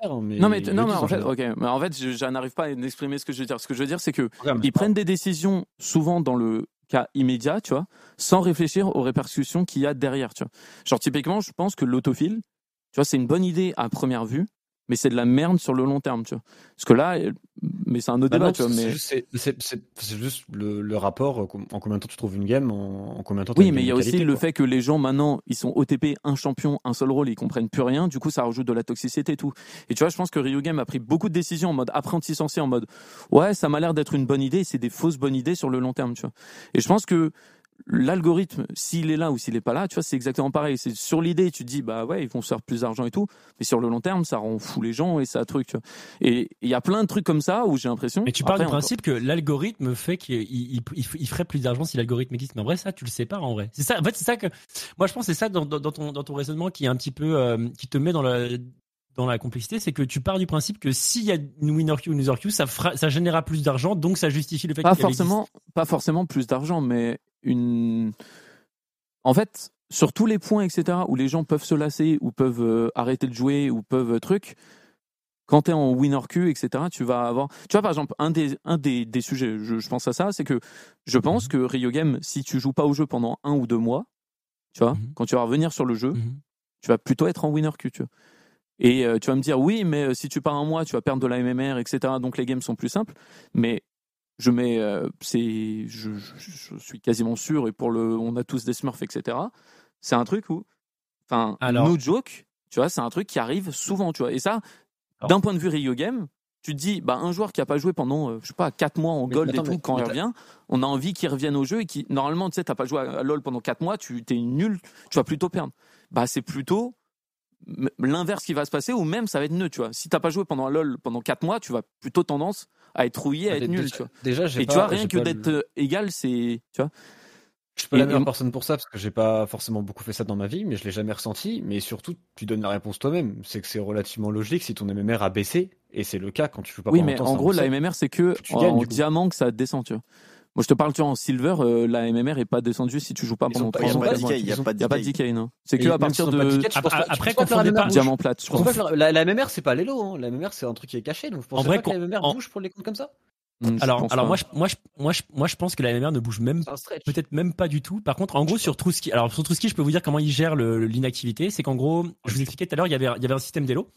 Hein, mais non mais non mais en fait ok mais en fait je, n'arrive pas à exprimer ce que je veux dire ce que je veux dire c'est que ils prennent des décisions souvent dans le cas immédiat, tu vois, sans réfléchir aux répercussions qu'il y a derrière, tu vois. Genre typiquement, je pense que l'autofil, tu vois, c'est une bonne idée à première vue, mais c'est de la merde sur le long terme, tu vois. Parce que là, mais c'est un autre bah débat, tu vois. Mais... C'est juste, le, rapport, en combien de temps tu trouves une game, en, combien de temps Oui, mais il y a aussi le fait que les gens maintenant, ils sont OTP, un champion, un seul rôle, ils comprennent plus rien, du coup ça rajoute de la toxicité et tout. Et tu vois, je pense que Ryu Game a pris beaucoup de décisions en mode apprenti censé, en mode ouais, ça m'a l'air d'être une bonne idée, c'est des fausses bonnes idées sur le long terme, tu vois. Et je pense que l'algorithme, s'il est là ou s'il est pas là, tu vois, c'est exactement pareil. C'est sur l'idée, tu te dis, bah ouais, ils vont se faire plus d'argent et tout, mais sur le long terme, ça rend fou les gens et ça truc. Tu vois. Et il y a plein de trucs comme ça où j'ai l'impression. Mais tu parles du principe que l'algorithme fait qu'il il, ferait plus d'argent si l'algorithme existe. Mais en vrai, ça, tu le sais pas en vrai. C'est ça. En fait, c'est ça que moi je pense, c'est ça dans, ton dans ton raisonnement qui est un petit peu euh, qui te met dans la dans la complexité, c'est que tu pars du principe que s'il y a une winner queue ou une loser queue, ça, fera, ça générera plus d'argent, donc ça justifie le fait pas forcément, Pas forcément plus d'argent, mais une. En fait, sur tous les points, etc., où les gens peuvent se lasser, ou peuvent euh, arrêter de jouer, ou peuvent euh, truc, quand tu es en winner queue, etc., tu vas avoir. Tu vois, par exemple, un des, un des, des sujets, je, pense à ça, c'est que je pense mhm. que Rio Game, si tu joues pas au jeu pendant un ou deux mois, tu vois, mhm. quand tu vas revenir sur le jeu, mhm. tu vas plutôt être en winner queue, tu vois. Et euh, tu vas me dire, oui, mais si tu pars un mois, tu vas perdre de la MMR, etc., donc les games sont plus simples. Mais je mets, euh, c'est, je, je, suis quasiment sûr, et pour le, on a tous des Smurfs, etc. C'est un truc où, enfin, no joke, tu vois, c'est un truc qui arrive souvent, tu vois. Et ça, d'un point de vue Rio Game, tu te dis, bah, un joueur qui a pas joué pendant, euh, je sais pas, 4 mois en gold et tout, quand il revient, on a envie qu'il revienne au jeu et qui, normalement, tu sais, t'as pas joué à LoL pendant 4 mois, tu t'es nul, tu vas plutôt perdre. Bah, c'est plutôt l'inverse qui va se passer, ou même ça va être nœud, tu vois. Si t'as pas joué pendant un LoL pendant 4 mois, tu vas plutôt tendance à être rouillé, à être nul, tu vois. Déjà, Et tu vois, rien que d'être égal, c'est, tu vois. Je suis pas la meilleure personne pour ça parce que j'ai pas forcément beaucoup fait ça dans ma vie, mais je l'ai jamais ressenti. Mais surtout, tu donnes la réponse toi-même. C'est que c'est relativement logique si ton MMR a baissé, et c'est le cas quand tu joues pas. Oui, mais en gros, la MMR c'est que en, diamant que ça descend, tu vois. Moi, je te parle, tu vois, en silver, euh, la MMR est pas descendue si tu joues pas pendant 3 ans. Il n'y a pas de decay, non. C'est que à partir de. Après, quand on pas. Diamant plate, je crois. La MMR, c'est pas l'élo, hein. La MMR, c'est un truc qui est caché. Donc, je pense pas que la MMR bouge pour les comptes comme ça. Hmm, alors, alors moi, je, moi, je, moi, je, moi, je pense que la MMR ne bouge même, peut-être même pas du tout. Par contre, en gros, sur Truski, alors sur Truski, je peux vous dire comment il gère l'inactivité. C'est qu'en gros, je vous expliquais tout à l'heure, il y avait, il y avait un système d'élo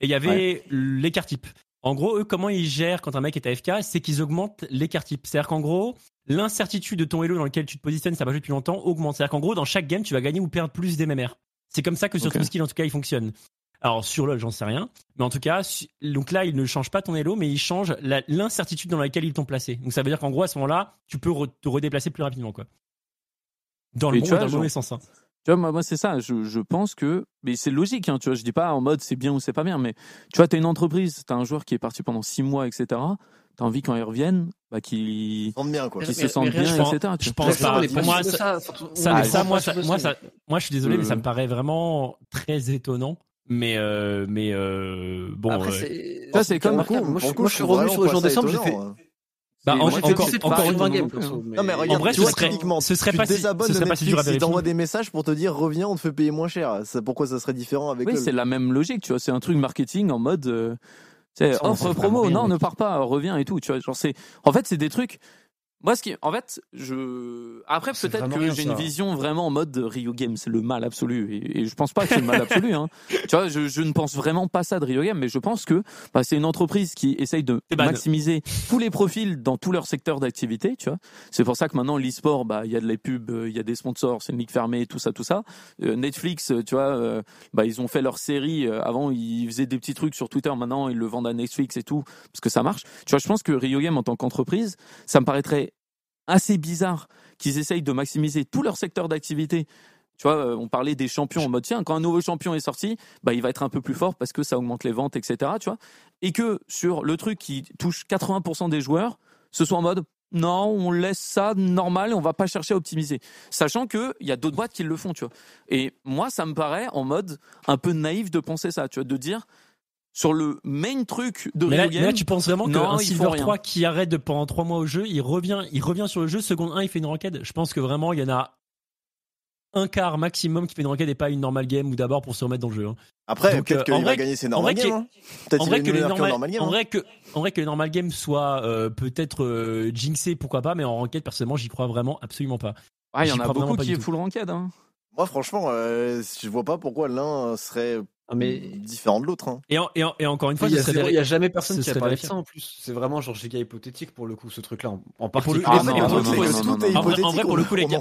et il y avait l'écart type. En gros, eux, comment ils gèrent quand un mec est AFK, c'est qu'ils augmentent l'écart type. C'est-à-dire qu'en gros, l'incertitude de ton elo dans lequel tu te positionnes, ça va jouer depuis longtemps, augmente. C'est-à-dire qu'en gros, dans chaque game, tu vas gagner ou perdre plus d'MMR. C'est comme ça que sur okay. en tout cas, il fonctionne. Alors sur LoL, j'en sais rien, mais en tout cas, donc là, il ne change pas ton elo, mais il change l'incertitude dans laquelle ils t'ont placé. Donc ça veut dire qu'en gros, à ce moment-là, tu peux te redéplacer plus rapidement, quoi. Dans le, bon, dans le mauvais sens. Hein. Tu vois, moi, c'est ça. Je, je, pense que, mais c'est logique. Hein, tu vois, je dis pas en mode c'est bien ou c'est pas bien, mais tu vois, t'as une entreprise, t'as un joueur qui est parti pendant six mois, etc. T'as envie quand il revienne, bah, qu'il bien, quoi. se sente bien, etc. Je pense pas. Pour moi, ça, moi, ça, je suis désolé, mais ça me paraît vraiment très étonnant. Mais euh, mais euh, bon. Après, ça c'est comme moi, je suis revenu sur le jour décembre. J'ai fait. Bah, en, encore, encore une 20 game. Non, mais regarde, en vrai, tu ce, serait, ce serait pas si, ce serait pas si dur à vérifier. des messages pour te dire reviens, on te fait payer moins cher. Pourquoi ça serait différent avec Oui, c'est la même logique, tu vois. C'est un truc marketing en mode, euh, offre promo, non, ne pars pas, reviens et tout, tu vois. Genre, c'est, en fait, c'est des trucs, moi, ce qui, en fait, je. Après, peut-être que j'ai une vision vraiment en mode Rio Games, c'est le mal absolu. Et, je pense pas que c'est le mal absolu. Hein. [laughs] tu vois, je, je, ne pense vraiment pas ça de Rio Games, mais je pense que bah, c'est une entreprise qui essaye de maximiser tous les profils dans tous leurs secteurs d'activité. Tu vois, c'est pour ça que maintenant l'e-sport, bah, il y a de la pub, il y a des sponsors, c'est une ligue fermée, tout ça, tout ça. Euh, Netflix, tu vois, euh, bah, ils ont fait leur série. Euh, avant, ils faisaient des petits trucs sur Twitter. Maintenant, ils le vendent à Netflix et tout, parce que ça marche. Tu vois, je pense que Rio Games en tant qu'entreprise, ça me paraîtrait assez bizarre qu'ils essayent de maximiser tout leur secteur d'activité. Tu vois, euh, on parlait des champions en mode tiens, quand un nouveau champion est sorti, bah il va être un peu plus fort parce que ça augmente les ventes, etc. Tu vois, et que sur le truc qui touche 80% des joueurs, ce soit en mode non, on laisse ça normal on va pas chercher à optimiser. Sachant que il y a d'autres boîtes qui le font, tu vois. Et moi, ça me paraît en mode un peu naïf de penser ça, tu vois, de dire sur le main truc de mais là, mais là, tu penses vraiment qu'un Silver 3 qui arrête de, pendant 3 mois au jeu, il revient, il revient sur le jeu, seconde 1, il fait une ranked. Je pense que vraiment, il y en a un quart maximum qui fait une ranked et pas une normal game ou d'abord pour se remettre dans le jeu. Hein. Après, peut-être qu'il va gagner ses normal games. Hein. En vrai que les normal, en vrai que, en vrai que les normal games soient euh, peut-être euh, jinxés, pourquoi pas, mais en ranked, personnellement, j'y crois vraiment absolument pas. Ah, il y en a beaucoup qui est full ranked. Hein. Moi, franchement, euh, je vois pas pourquoi l'un serait ah, mais différent de l'autre. Hein. Et, et, et, encore une fois, il y, a, jamais personne qui a parlé de ça en plus. C'est vraiment genre giga hypothétique pour le coup ce truc-là en, en particulier. Ah, non, non, en vrai, pour le coup, les gars.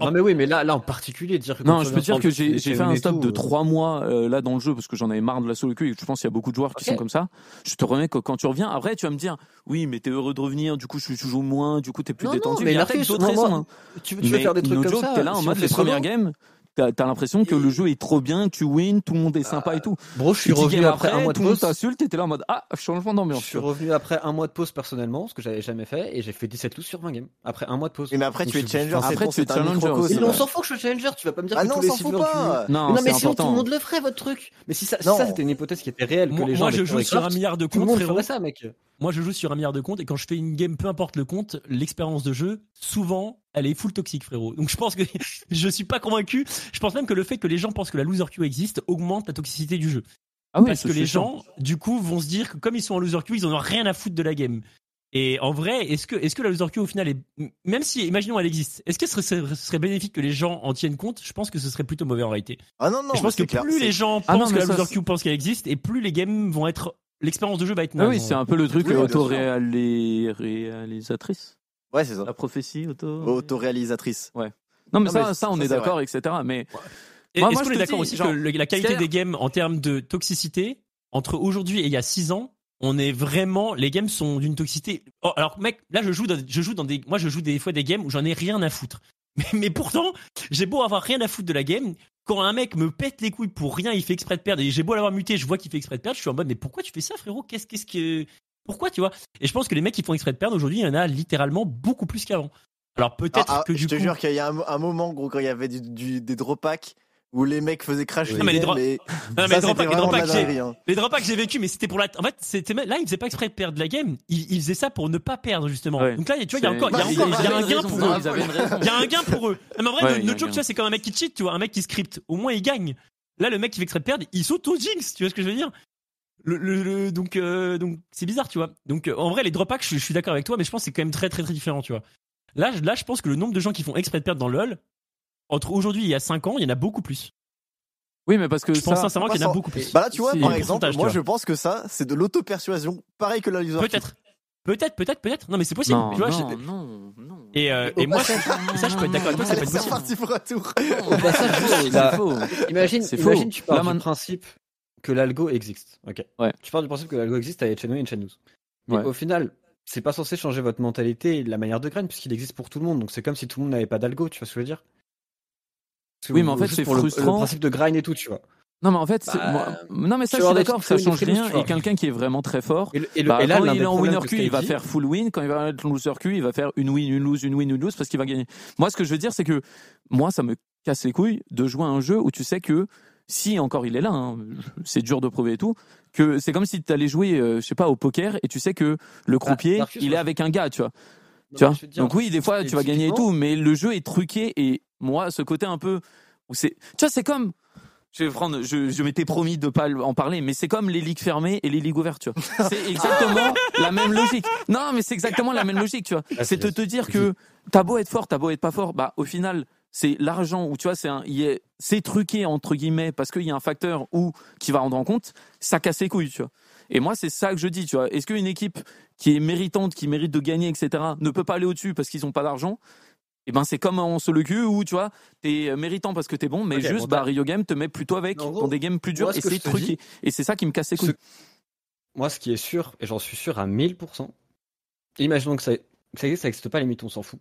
Non mais oui, mais là, là en particulier dire que non, je peux dire que j'ai fait un stop de 3 euh. mois euh, là dans le jeu parce que j'en avais marre de la solo queue et je pense qu'il y a beaucoup de joueurs qui sont comme ça. Je te remets que quand tu reviens, après tu vas me dire oui, mais t'es heureux de revenir. Du coup, je suis toujours moins. Du coup, t'es plus détendu. Mais il y a d'autres raisons. Tu veux faire des trucs comme ça T'es là en mode les premières games t'as as, l'impression que le jeu est trop bien, tu wins, tout le monde est sympa et tout. Bro, je suis revenu après, un mois de pause. Tout le monde t'insulte, t'étais là en mode ah changement d'ambiance. Je suis revenu après un mois de pause personnellement, ce que j'avais jamais fait, et j'ai fait 17 lose sur 20 games après un mois de pause. mais après tu es challenger, après tu es challenger. Mais on s'en fout que je suis challenger, tu vas pas me dire ah que non, tous les silver pas. Non, non mais sinon tout le monde le ferait votre truc. Mais si ça, c'était une hypothèse qui était réelle que les gens. Moi je joue sur un milliard de comptes. Tout le monde ça, mec. Moi, je joue sur un milliard de comptes et quand je fais une game, peu importe le compte, l'expérience de jeu, souvent, elle est full toxique, frérot. Donc, je pense que [laughs] je suis pas convaincu. Je pense même que le fait que les gens pensent que la loser queue existe augmente la toxicité du jeu. Ah oui, Parce que les gens, du coup, vont se dire que comme ils sont en loser queue, ils en ont rien à foutre de la game. Et en vrai, est-ce que, est-ce que la loser queue au final est, même si, imaginons elle existe, est-ce que ce serait, bénéfique que les gens en tiennent compte? Je pense que ce serait plutôt mauvais en réalité. Ah non non. je pense que plus les gens ah pensent que la loser queue pense qu'elle existe, et plus les games vont être l'expérience de jeu va être ah oui, c'est un peu le truc oui, auto-réalisatrice. Ouais, c'est ça. La prophétie auto. Auto-réalisatrice. Ouais. Non, mais, ça, ça, on est d'accord, etc. Mais. Est-ce qu'on est d'accord aussi que la qualité des games en termes de toxicité, entre aujourd'hui et il y a 6 ans, on est vraiment les games sont d'une toxicité oh, alors mec là je joue dans, je joue dans des moi je joue des fois des games où j'en ai rien à foutre mais, mais pourtant j'ai beau avoir rien à foutre de la game quand un mec me pète les couilles pour rien, il fait exprès de perdre, et j'ai beau l'avoir muté, je vois qu'il fait exprès de perdre, je suis en mode, mais pourquoi tu fais ça, frérot? Qu'est-ce qu'est-ce que. Pourquoi, tu vois? Et je pense que les mecs qui font exprès de perdre aujourd'hui, il y en a littéralement beaucoup plus qu'avant. Alors peut-être ah, ah, que du je te jure qu'il y a un, moment, gros, quand il y avait du, des drop packs, où les mecs faisaient crash les, mais les, mais... Non, mais les drop packs les drop [laughs] que j'ai vécu mais c'était pour la en fait c'était là ils faisaient pas exprès de perdre la game. Ils, ils faisaient ça pour ne pas perdre justement. Donc là tu vois il y a encore il y a, il y a un gain pour eux. Il y a un gain pour eux. Mais en vrai notre joke tu vois c'est comme un mec qui cheat tu vois un mec qui script au moins il gagne. Là le mec qui fait exprès de perdre il s'auto jinx tu vois ce que je veux dire? Le, le, donc euh, donc c'est bizarre tu vois. Donc euh, en vrai les drop packs je, je suis d'accord avec toi mais je pense que c'est quand même très très très différent tu vois. Là là je pense que le nombre de gens qui font exprès de perdre dans LoL entre aujourd'hui et il y a 5 ans, il y en a beaucoup plus. Oui, mais parce que je pense sincèrement qu'il y en a beaucoup plus. Bah là, tu vois, par exemple, moi je pense que ça, c'est de l'auto-persuasion, pareil que la user. Peut-être. Peut-être, peut-être, peut-être. Non, mais c'est possible. Non, tu vois, non, non, non, Et, euh, et moi, ça, je peux être d'accord avec toi, c'est pas possible. parti pour un tour. c'est faux. Imagine, imagine, tu pars du principe que l'algo existe. Ok. Ouais. Tu pars du principe que l'algo existe avec Chainnews et Chainnews. Mais au final, c'est pas censé changer votre mentalité et la manière de graine puisqu'il existe pour tout le monde. Donc c'est comme si tout le monde n'avait pas d'algo, tu vois ce que je veux dire? Oui, mais en fait, c'est frustrant. Le, principe de grind et tout, tu vois. Non mais en fait, bah, non mais ça je suis d'accord, ça change rien. Et quelqu'un qui est vraiment très fort, et, bah, là, quand il est en winner Q, il va faire full win. Quand il va être loser Q, il va faire une win, une lose, une win, une lose parce qu'il va gagner. Moi, ce que je veux dire, c'est que moi, ça me casse les couilles de jouer à un jeu où tu sais que si encore il est là, hein, c'est dur de prouver et tout, que c'est comme si tu allais jouer, je sais pas, au poker et tu sais que le bah, croupier, il est avec un gars, tu vois. Tu vois Donc oui, des fois tu vas gagner et tout, mais le jeu est truqué et moi, ce côté un peu où c'est, tu vois, c'est comme je vais prendre, je, je m'étais promis de pas en parler, mais c'est comme les ligues fermées et les ligues ouvertes, tu vois. C'est [laughs] exactement la même logique. Non, mais c'est exactement la même logique, tu vois. Ah, c'est de te dire que t'as beau être fort, t'as beau être pas fort, bah au final, c'est l'argent où tu vois, c'est un, c'est truqué entre guillemets parce qu'il y a un facteur où qui va rendre en compte, ça casse les couilles, tu vois. Et moi, c'est ça que je dis, tu vois. Est-ce qu'une équipe qui est méritante, qui mérite de gagner, etc., ne peut pas aller au-dessus parce qu'ils ont pas d'argent et eh ben c'est comme en solo queue où tu vois t'es méritant parce que t'es bon mais juste bah, Rio Game te met plutôt avec dans des games plus durs et c'est truqué et c'est ça qui me casse les couilles moi ce qui est sûr et j'en suis sûr à 1000% imaginons que ça ça existe pas les mythes on s'en fout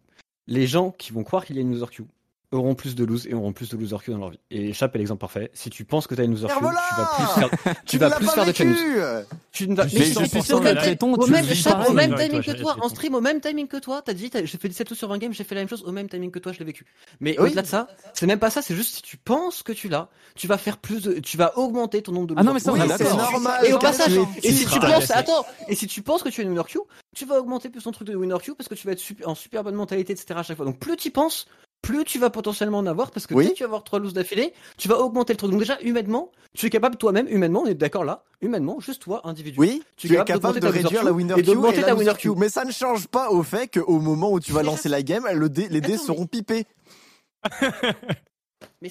les gens qui vont croire qu'il y a une user queue auront plus de lose et auront plus de loser queue dans leur vie. Et Chap est l'exemple parfait. Si tu penses que tu as une loser queue, tu vas plus faire, tu, vas plus faire de challenge. Tu ne vas, mais je suis sûr que au même, au même timing que toi, en stream, au même timing que toi, t'as dit, j'ai fait 17 sur 20 games, j'ai fait la même chose au même timing que toi, je l'ai vécu. Mais au-delà de ça, c'est même pas ça, c'est juste si tu penses que tu l'as, tu vas faire plus de, tu vas augmenter ton nombre de Ah non, mais ça, c'est normal. Et au passage, et si tu penses, attends, et si tu penses que tu as une winner queue, tu vas augmenter plus ton truc de winner queue parce que tu vas être en super bonne mentalité, etc. à chaque fois. Donc plus tu penses, plus tu vas potentiellement en avoir parce que dès que tu vas avoir trois looses d'affilée, tu vas augmenter le truc. Donc déjà, humainement, tu es capable toi-même, humainement, on est d'accord là, humainement, juste toi, individu. Oui, tu, es capable, de réduire la winner queue et, la winner queue. Mais ça ne change pas au fait qu'au moment où tu vas lancer la game, le les dés seront pipés. [laughs]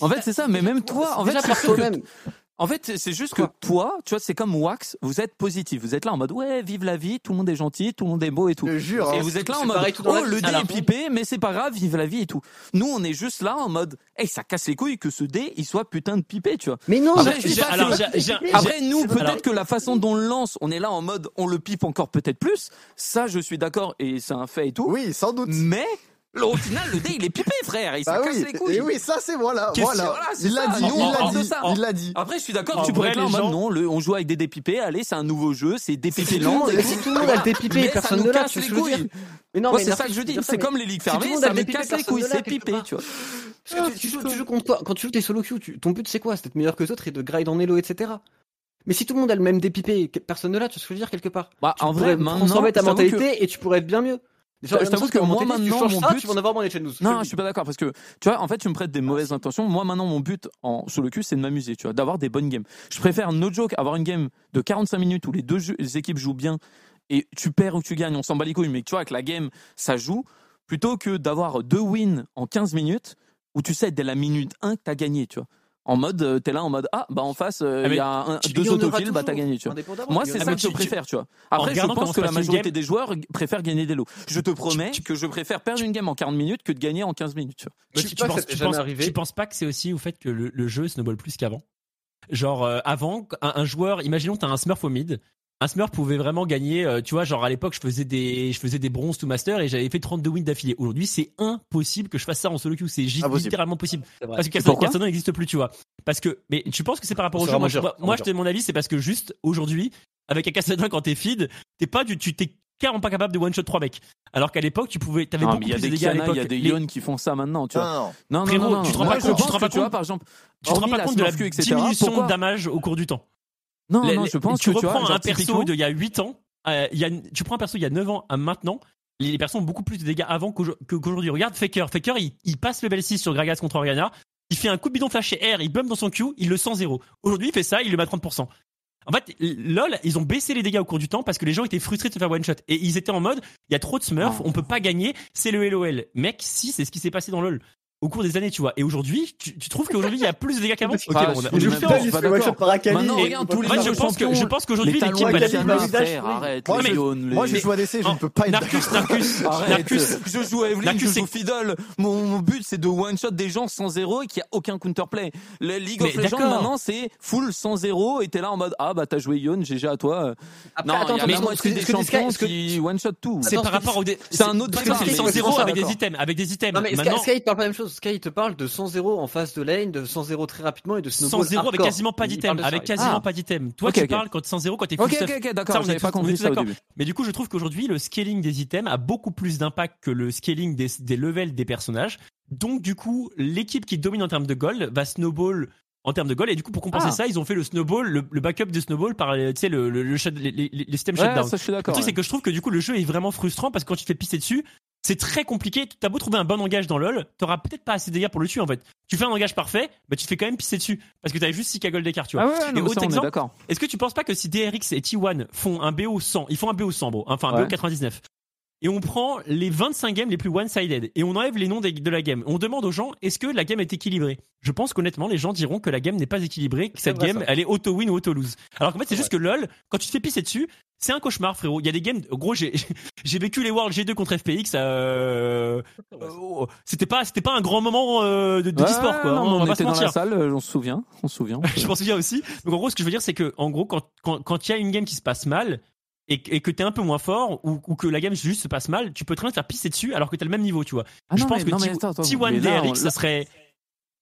en fait, c'est ça, mais même toi, en fait, toi-même. En fait, c'est juste que toi, tu vois, c'est comme Wax, vous êtes positif. Vous êtes là en mode, ouais, vive la vie, tout le monde est gentil, tout le monde est beau et tout. Je jure. Et hein. vous êtes là en mode, oh, le dé est pipé, mais c'est pas grave, vive la vie et tout. Nous, on est juste là en mode, hey, ça casse les couilles que ce dé, il soit putain de pipé, tu vois. Mais non, Après, Après nous, peut-être que la façon dont on le lance, on est là en mode, on le pipe encore peut-être plus. Ça, je suis d'accord et c'est un fait et tout. Oui, sans doute. Mais, au final, le dé, il est pipé, frère. Il bah casse les couilles. Et oui, ça, c'est voilà. voilà. il l'a dit. il l'a dit. Après, je suis d'accord. Tu pourrais être en mode non, le, on joue avec des dépipés. Allez, c'est un nouveau jeu. C'est dépipé lent. Si tout le monde a le dépipé, personne ne l'a. Tu couilles. Mais non, c'est ça que je dis. C'est comme les ligues fermées. Ça me casse les couilles. C'est pipé, tu vois. Parce que tu joues contre quoi Quand tu joues tes solo queue, ton but c'est quoi? C'est d'être meilleur que les autres et de grind en elo, etc. Mais si tout le monde a le même dépipé, personne ne l'a, tu vois ce que je veux dire quelque part? Bah, en vrai, transformer ta mentalité et tu pourrais être bien mieux. Je, t'avoue que moi maintenant mon but, tu vas en avoir moins les Non, je suis pas d'accord parce que tu vois, en fait, tu me prêtes des mauvaises intentions. Moi maintenant, mon but en sur le cul, c'est de m'amuser, tu vois, d'avoir des bonnes games. Je préfère no joke avoir une game de 45 minutes où les deux équipes jouent bien et tu perds ou tu gagnes, on s'en bat les couilles, mais tu vois que la game ça joue plutôt que d'avoir deux wins en 15 minutes où tu sais dès la minute 1 que t'as gagné, tu vois en mode euh, t'es là en mode ah bah en face euh, ah, il y a un, deux autokills bah t'as gagné tu vois. moi c'est ça que je préfère tu vois. après je pense que la majorité des joueurs préfèrent gagner des lots. Je te promets que je préfère perdre une game en 40 minutes que de gagner en 15 minutes tu vois. Tu, penses, tu, penses, pas que c'est aussi au fait que le, le jeu snowball plus qu'avant? Genre euh, avant un, un, joueur imaginons t'as un smurf au mid un Smurf pouvait vraiment gagner, euh, tu vois, genre à l'époque, je faisais des, je faisais des bronzes to master et j'avais fait 32 wins d'affilée. Aujourd'hui, c'est impossible que je fasse ça en solo queue. C'est littéralement possible. Parce que Castanon n'existe plus, tu vois. Parce que, mais tu penses que c'est par rapport au jeu? Moi, je, moi, je te mon avis, c'est parce que juste aujourd'hui, avec un Castanon quand t'es feed, t'es pas du, tu t'es carrément pas capable de one shot 3 mecs. Alors qu'à l'époque, tu pouvais, t'avais beaucoup plus de dégâts à l'époque. Il y a des Lyon qui font ça maintenant, tu vois. Non, non, non, tu te rends pas compte, tu te rends pas compte, par exemple, tu te rends pas compte de la diminution de damage au cours du temps. Non, non, je pense tu que reprends tu vois, un perso d'il y a 8 ans, euh, y a, tu prends un perso il y a 9 ans à maintenant, les persos ont beaucoup plus de dégâts avant qu'aujourd'hui. Regarde Faker. Faker, il, il passe level 6 sur Gragas contre Organa. Il fait un coup de bidon flash R, il bump dans son Q, il le sent 0. Aujourd'hui, il fait ça, il le met à 30%. En fait, LOL, ils ont baissé les dégâts au cours du temps parce que les gens étaient frustrés de se faire one shot. Et ils étaient en mode, il y a trop de smurfs, on peut pas gagner, c'est le LOL. Mec, si, c'est ce qui s'est passé dans LOL au cours des années, tu vois. Et aujourd'hui, tu, tu trouves qu'aujourd'hui il y a plus de dégâts qu'avant? Ok, bon, on, je fais en one par Akali. Non, regarde tous les fait, je pense que je pense qu'aujourd'hui l'équipe arrête. Moi, moi je joue ADC, je ne peux pas être Narcus, Narcus, [laughs] Narcus, je joue à Evelyn, je joue Fiddle. Mon but c'est de one shot des gens sans zéro et qu'il n'y a aucun counterplay. Le League of Legends maintenant c'est full sans zéro et t'es là en mode ah bah t'as joué Yon, GG à toi. Non, il y a même des champions qui one shot tout. C'est par rapport au c'est un autre sans zéro avec des items, avec des items. Non mais Sky parle pas la même chose. Sky te parle de 100-0 en face de lane, de 100-0 très rapidement et de snowball 100-0 avec quasiment pas d'item, avec quasiment ah. pas d'item. Toi, tu parles quand 100-0 quand t'es full Ok, ok, ok, d'accord, j'avais pas compris ça au début. Mais du coup, je trouve qu'aujourd'hui, le scaling des items a beaucoup plus d'impact que le scaling des, des levels des personnages. Donc, du coup, l'équipe qui domine en termes de gold va snowball en termes de goal. Et du coup, pour compenser ah. ça, ils ont fait le snowball, le, backup de snowball par tu sais, le, le, le, les, les, systèmes shutdown. Ça, je suis d'accord. Le truc, c'est que je trouve que du coup, le jeu est vraiment frustrant parce que quand tu te fais pisser dessus, c'est très compliqué. T'as beau trouver un bon engage dans LoL, t'auras peut-être pas assez de dégâts pour le tuer en fait. Tu fais un engage parfait, bah tu te fais quand même pisser dessus parce que t'avais juste 6 gold d'écart, tu vois. Ah ouais, et autre exemple, est-ce que tu penses pas que si DRX et T1 font un BO 100, ils font un BO 100, bro, enfin un BO 99, et on prend les 25 games les plus one-sided et on enlève les noms de la game. On demande aux gens est-ce que la game est équilibrée? Je pense qu'honnêtement, les gens diront que la game n'est pas équilibrée, que cette game, elle est auto-win ou auto-lose. Alors qu'en fait, c'est juste que LoL, quand tu te fais pisser dessus, c'est un cauchemar, frérot. Il y a des games. Gros, j'ai vécu les Worlds G2 contre FPX. Euh, euh, c'était pas c'était pas un grand moment euh, de, de sport quoi. Non, on, on était dans la salle, on se souvient, on se souvient. [laughs] je m'en souviens aussi. Donc en gros, ce que je veux dire, c'est que en gros, quand quand quand il y a une game qui se passe mal, et, et que t'es un peu moins fort ou, ou, que la game juste se passe mal, tu peux très bien te faire pisser dessus alors que t'as le même niveau, tu vois. Ah je pense que T1 DRX, ça serait.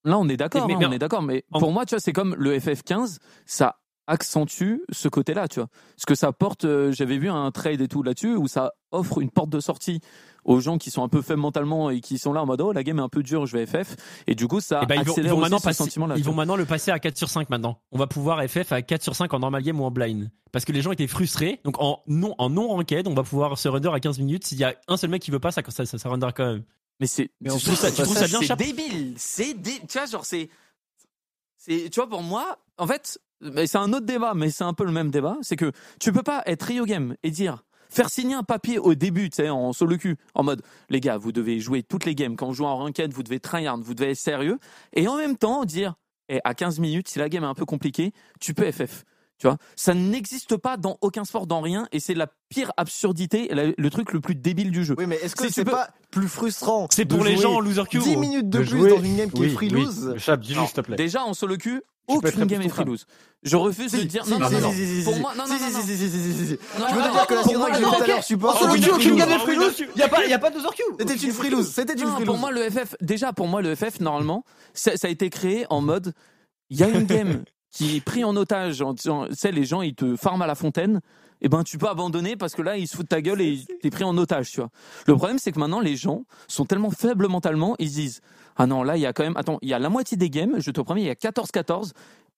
Là, on est d'accord, hein, on est d'accord, mais pour moi, tu vois, c'est comme le FF15, ça accentue ce côté-là, tu vois. Ce que ça porte, euh, j'avais vu un trade et tout là-dessus où ça offre une porte de sortie aux gens qui sont un peu faibles mentalement et qui sont là en mode oh la game est un peu dure, je vais FF et du coup ça ils vont, maintenant passer, sentiment-là. Ils vont maintenant le passer à 4 sur 5 maintenant. On va pouvoir FF à 4 sur 5 en normal game ou en blind parce que les gens étaient frustrés. Donc en non en non ranked, on va pouvoir se render à 15 minutes. S'il y a un seul mec qui veut pas ça ça ça, ça rendra quand même. Mais c'est mais tu trouves ça, tu trouves ça, bien C'est débile, c'est tu vois genre c'est c'est tu vois pour moi en fait c'est un autre débat, mais c'est un peu le même débat. C'est que tu peux pas être Rio Game et dire faire signer un papier au début, tu sais, en solo cul, en mode les gars, vous devez jouer toutes les games. Quand vous jouez en ranked, vous devez tryhard, vous devez être sérieux, et en même temps dire, eh, à 15 minutes, si la game est un peu compliquée, tu peux FF. Tu vois, ça n'existe pas dans aucun sport, dans rien, et c'est la pire absurdité, le truc le plus débile du jeu. Oui, mais est-ce que c'est pas plus frustrant C'est pour les gens en loser queue. 10 minutes de, plus dans une game qui est free lose. s'il te plaît. Déjà en solo queue, aucune game est free lose. Je refuse de dire non non non. Pour moi non non non. Tu veux dire que la syndrome que j'ai tout à l'heure support solo queue aucune game est free lose. Il y a pas il y a pas de loser queue. C'était une free lose. C'était une free lose. Pour moi le FF déjà pour moi le FF normalement ça a été créé en mode il y a une game qui est pris en otage, en disant, tu sais, les gens, ils te farment à la fontaine, et eh ben, tu peux abandonner parce que là, ils se foutent de ta gueule et t'es pris en otage, tu vois. Le problème, c'est que maintenant, les gens sont tellement faibles mentalement, ils disent, ah non, là, il y a quand même, attends, il y a la moitié des games, je te promets, il y a 14-14,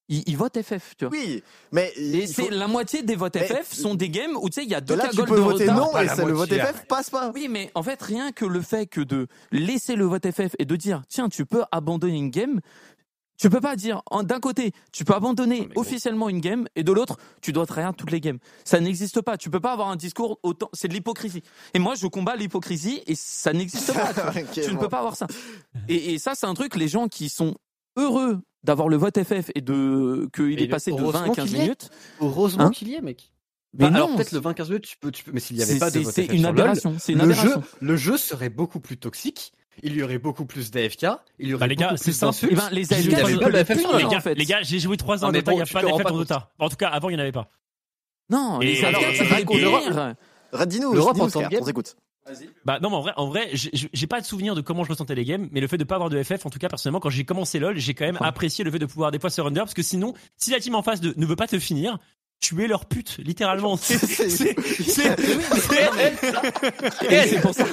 ils, votent FF, tu vois. Oui, mais c'est la moitié des votes FF sont des games où tu sais il y a deux là, tu peux voter non et le vote FF passe pas. Oui, mais en fait rien que le fait que de laisser le vote FF et de dire tiens tu peux abandonner une game, tu peux pas dire, d'un côté, tu peux abandonner officiellement une game et de l'autre, tu dois travailler toutes les games. Ça n'existe pas. Tu peux pas avoir un discours autant. C'est de l'hypocrisie. Et moi, je combats l'hypocrisie et ça n'existe pas. [laughs] tu ne peux pas avoir ça. Et, ça, c'est un truc, les gens qui sont heureux d'avoir le vote FF et de qu'il est passé de 20 à 15 minutes. Heureusement hein qu'il y est, mec. Mais non, alors peut-être le 20 15 minutes, tu peux, tu peux mais s'il n'y avait pas de vote FF une aberration. C'est une le Jeu, le jeu serait beaucoup plus toxique il y aurait beaucoup plus d'AFK, il y aurait bah, les gars, plus d'insultes. Eh ben, les AFK, les, gars, les gars, j'ai joué 3 ans en Dota, il n'y a pas d'AFK en Dota. En tout cas, avant, il n'y en avait pas. Non, les AFK, ça fait courir. Radino, l'Europe en temps on s'écoute. Bah non mais en vrai, en vrai, j'ai pas de souvenir de comment je ressentais les games, mais le fait de pas avoir de FF, en tout cas personnellement, quand j'ai commencé LoL, j'ai quand même apprécié le fait de pouvoir des fois se render parce que sinon, si la team en face de, ne veut pas te finir, tuer leur pute, littéralement. C'est c'est pour ça.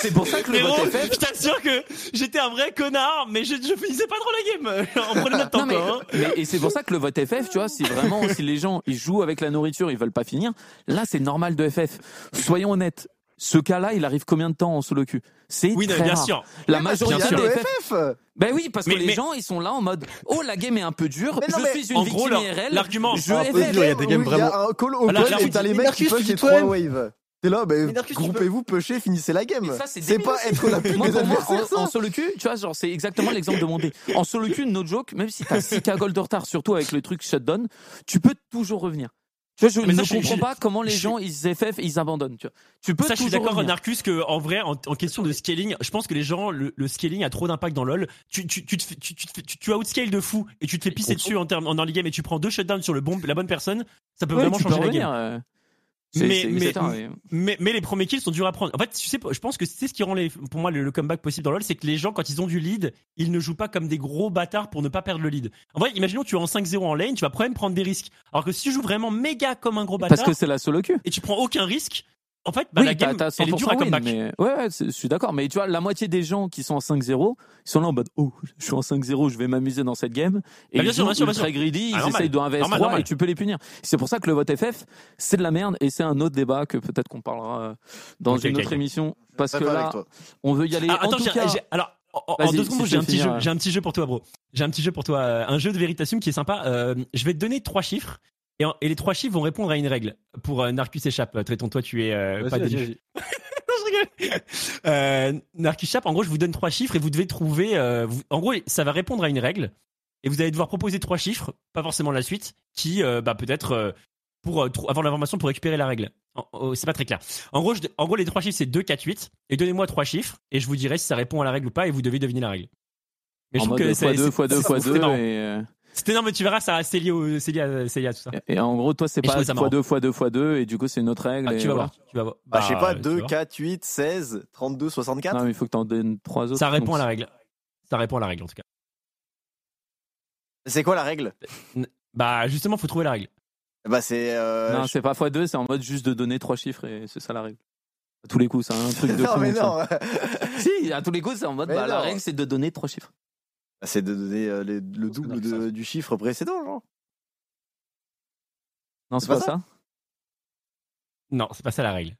C'est pour ça que le vote FF. Je t'assure que j'étais un vrai connard, mais je, je finissais pas trop la game. [laughs] En prenant notre temps. mais, hein. mais, et c'est pour ça que le vote FF, tu vois, si vraiment si les gens ils jouent avec la nourriture, ils veulent pas finir, là c'est normal de FF. Soyons honnêtes. Ce cas-là, il arrive combien de temps en solo queue? C'est oui, très bien rare. sûr. La majorité des FF. Ben oui, parce que les gens, ils sont là en mode, oh, la game est un peu dure. je suis une victime IRL. L'argument, je FF. Il y a des games vraiment. Il y a un call au call, t'as les mecs qui push les trois waves. T'es là, ben, groupez-vous, pushez, finissez la game. C'est pas être la pute des adversaires. En, solo queue, tu vois, genre, c'est exactement l'exemple de mon dé. En solo queue, no joke, même si t'as 6k gold de retard, surtout avec le truc shutdown, tu peux toujours revenir. Tu vois, je ne comprends pas comment les gens ils FF ils abandonnent. Tu, vois. tu peux ça, je suis d'accord, Narcus, que en vrai, en, question de scaling, je pense que les gens, le, scaling a trop d'impact dans LoL. Tu tu tu tu, tu, tu, tu outscale de fou et tu te fais pisser dessus en termes en early game et tu prends deux shutdowns sur le bon la bonne personne, ça peut vraiment changer la game. Euh, mais, mais, mais, mais, les premiers kills sont durs à prendre. En fait, tu sais, je pense que c'est ce qui rend les, pour moi le, comeback possible dans LoL, c'est que les gens, quand ils ont du lead, ils ne jouent pas comme des gros bâtards pour ne pas perdre le lead. En vrai, imaginons tu es en 5-0 en lane, tu vas quand même prendre des risques. Alors que si tu joues vraiment méga comme un gros bâtard. Parce que c'est la solo queue. Et tu prends aucun risque, en fait, bah, la game, elle est dure à comeback. Mais... Ouais, ouais je suis d'accord. Mais tu vois, la moitié des gens qui sont en 5-0, ils sont là en mode, oh, je suis en 5-0, je vais m'amuser dans cette game. Et bah, bien ils sûr, sont très greedy, ils ah, essayent de 1 vs 3 et tu peux les punir. C'est pour ça que le vote FF, c'est de la merde et c'est un autre débat que peut-être qu'on parlera euh, dans une autre émission. Parce que là, on veut y aller. Ah, attends, en tout cas... alors, en, deux secondes, j'ai un petit jeu, j'ai un petit jeu pour toi, bro. J'ai un petit jeu pour toi, euh, un jeu de Veritasium qui est sympa. Euh, je vais te donner trois chiffres et, et, les trois chiffres vont répondre à une règle. Pour euh, Narcus échappe, Traiton, toi, tu es euh, pas déçu. [laughs] non, je rigole. Euh, Narcus échappe, en gros, je vous donne trois chiffres et vous devez trouver. Euh, en gros, ça va répondre à une règle et vous allez devoir proposer trois chiffres, pas forcément la suite, qui, bah, peut-être pour avoir l'information pour récupérer la règle. Oh, c'est pas très clair. En gros, en gros, les trois chiffres c'est 2, 4, 8. Et donnez-moi trois chiffres et je vous dirai si ça répond à la règle ou pas et vous devez deviner la règle. Mais je trouve que c'est 2 fois 2 fois 2 et c'était non, mais tu verras, ça, c'est lié, au, c'est lié, à, c'est lié à tout ça. Et, en gros, toi, c'est pas x2 x2 x2, et du coup, c'est une autre règle. Ah, tu, vas voir, tu vas voir. Bah, je sais pas, 2, 4, 8, 16, 32, 64. Non, mais il faut que t'en donnes 3 autres. Ça répond à la règle. Ça répond à la règle, en tout cas. C'est quoi la règle? Bah, justement, faut trouver la règle. Bah, c'est. Euh, non, c'est pas x2, c'est en mode juste de donner 3 chiffres, et c'est ça la règle. À tous les coups, c'est un truc de [laughs] Non, mais non. [laughs] si, à tous les coups, c'est en mode, bah, la règle, c'est de donner 3 chiffres. Bah, c'est de donner euh, le double du chiffre précédent, genre. Non, c'est pas, ça, Non, c'est pas ça la règle.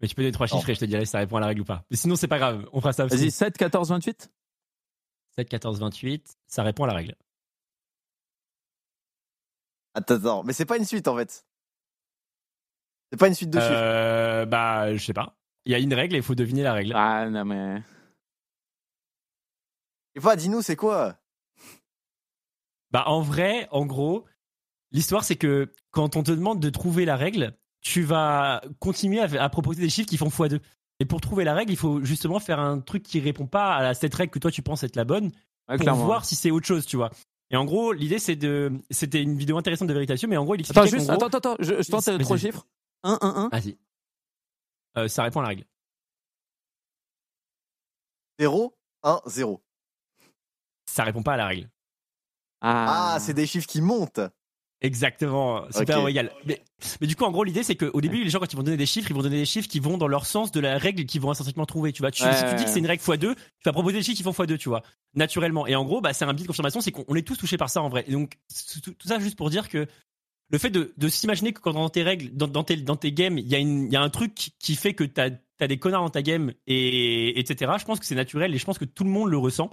Mais tu peux donner trois chiffres et je te dirai si ça répond à la règle ou pas. Mais sinon, c'est pas grave. On fera ça Vas-y, 7, 14, 28 7, 14, 28, ça répond à la règle. Attends, attends, mais c'est pas une suite en fait. C'est pas une suite de chiffres. Euh, bah, je sais pas. Il y a une règle et il faut deviner la règle. Ah, non, mais. Et va, dis-nous, c'est quoi? Bah, en vrai, en gros, l'histoire, c'est que quand on te demande de trouver la règle, tu vas continuer à, proposer des chiffres qui font x2. Et pour trouver la règle, il faut justement faire un truc qui répond pas à cette règle que toi tu penses être la bonne pour voir si c'est autre chose, tu vois. Et en gros, l'idée c'est de, c'était une vidéo intéressante de vérification, mais en gros, il expliquait Attends, juste, attends, attends, je, je tente trois chiffres. 1, 1, 1. Vas-y. Euh, ça répond à la règle. 0, 1, 0 ça répond pas à la règle. Ah, ah c'est des chiffres qui montent. Exactement, super okay. Mais, mais, du coup, en gros, l'idée, c'est qu'au début, les gens, quand ils vont donner des chiffres, ils vont donner des chiffres qui vont dans leur sens de la règle qu'ils vont instinctivement trouver. Tu vois, tu, si tu dis que c'est une règle x2, tu vas proposer des chiffres qui font x2, tu vois, naturellement. Et en gros, bah, c'est un biais de confirmation, c'est qu'on est tous touchés par ça en vrai. Et donc, tout, ça juste pour dire que le fait de, de s'imaginer que quand dans tes règles, dans, dans, tes, dans tes games, il y, a y a un truc qui fait que tu as, des connards dans ta game, et, etc., je pense que c'est naturel et je pense que tout le monde le ressent.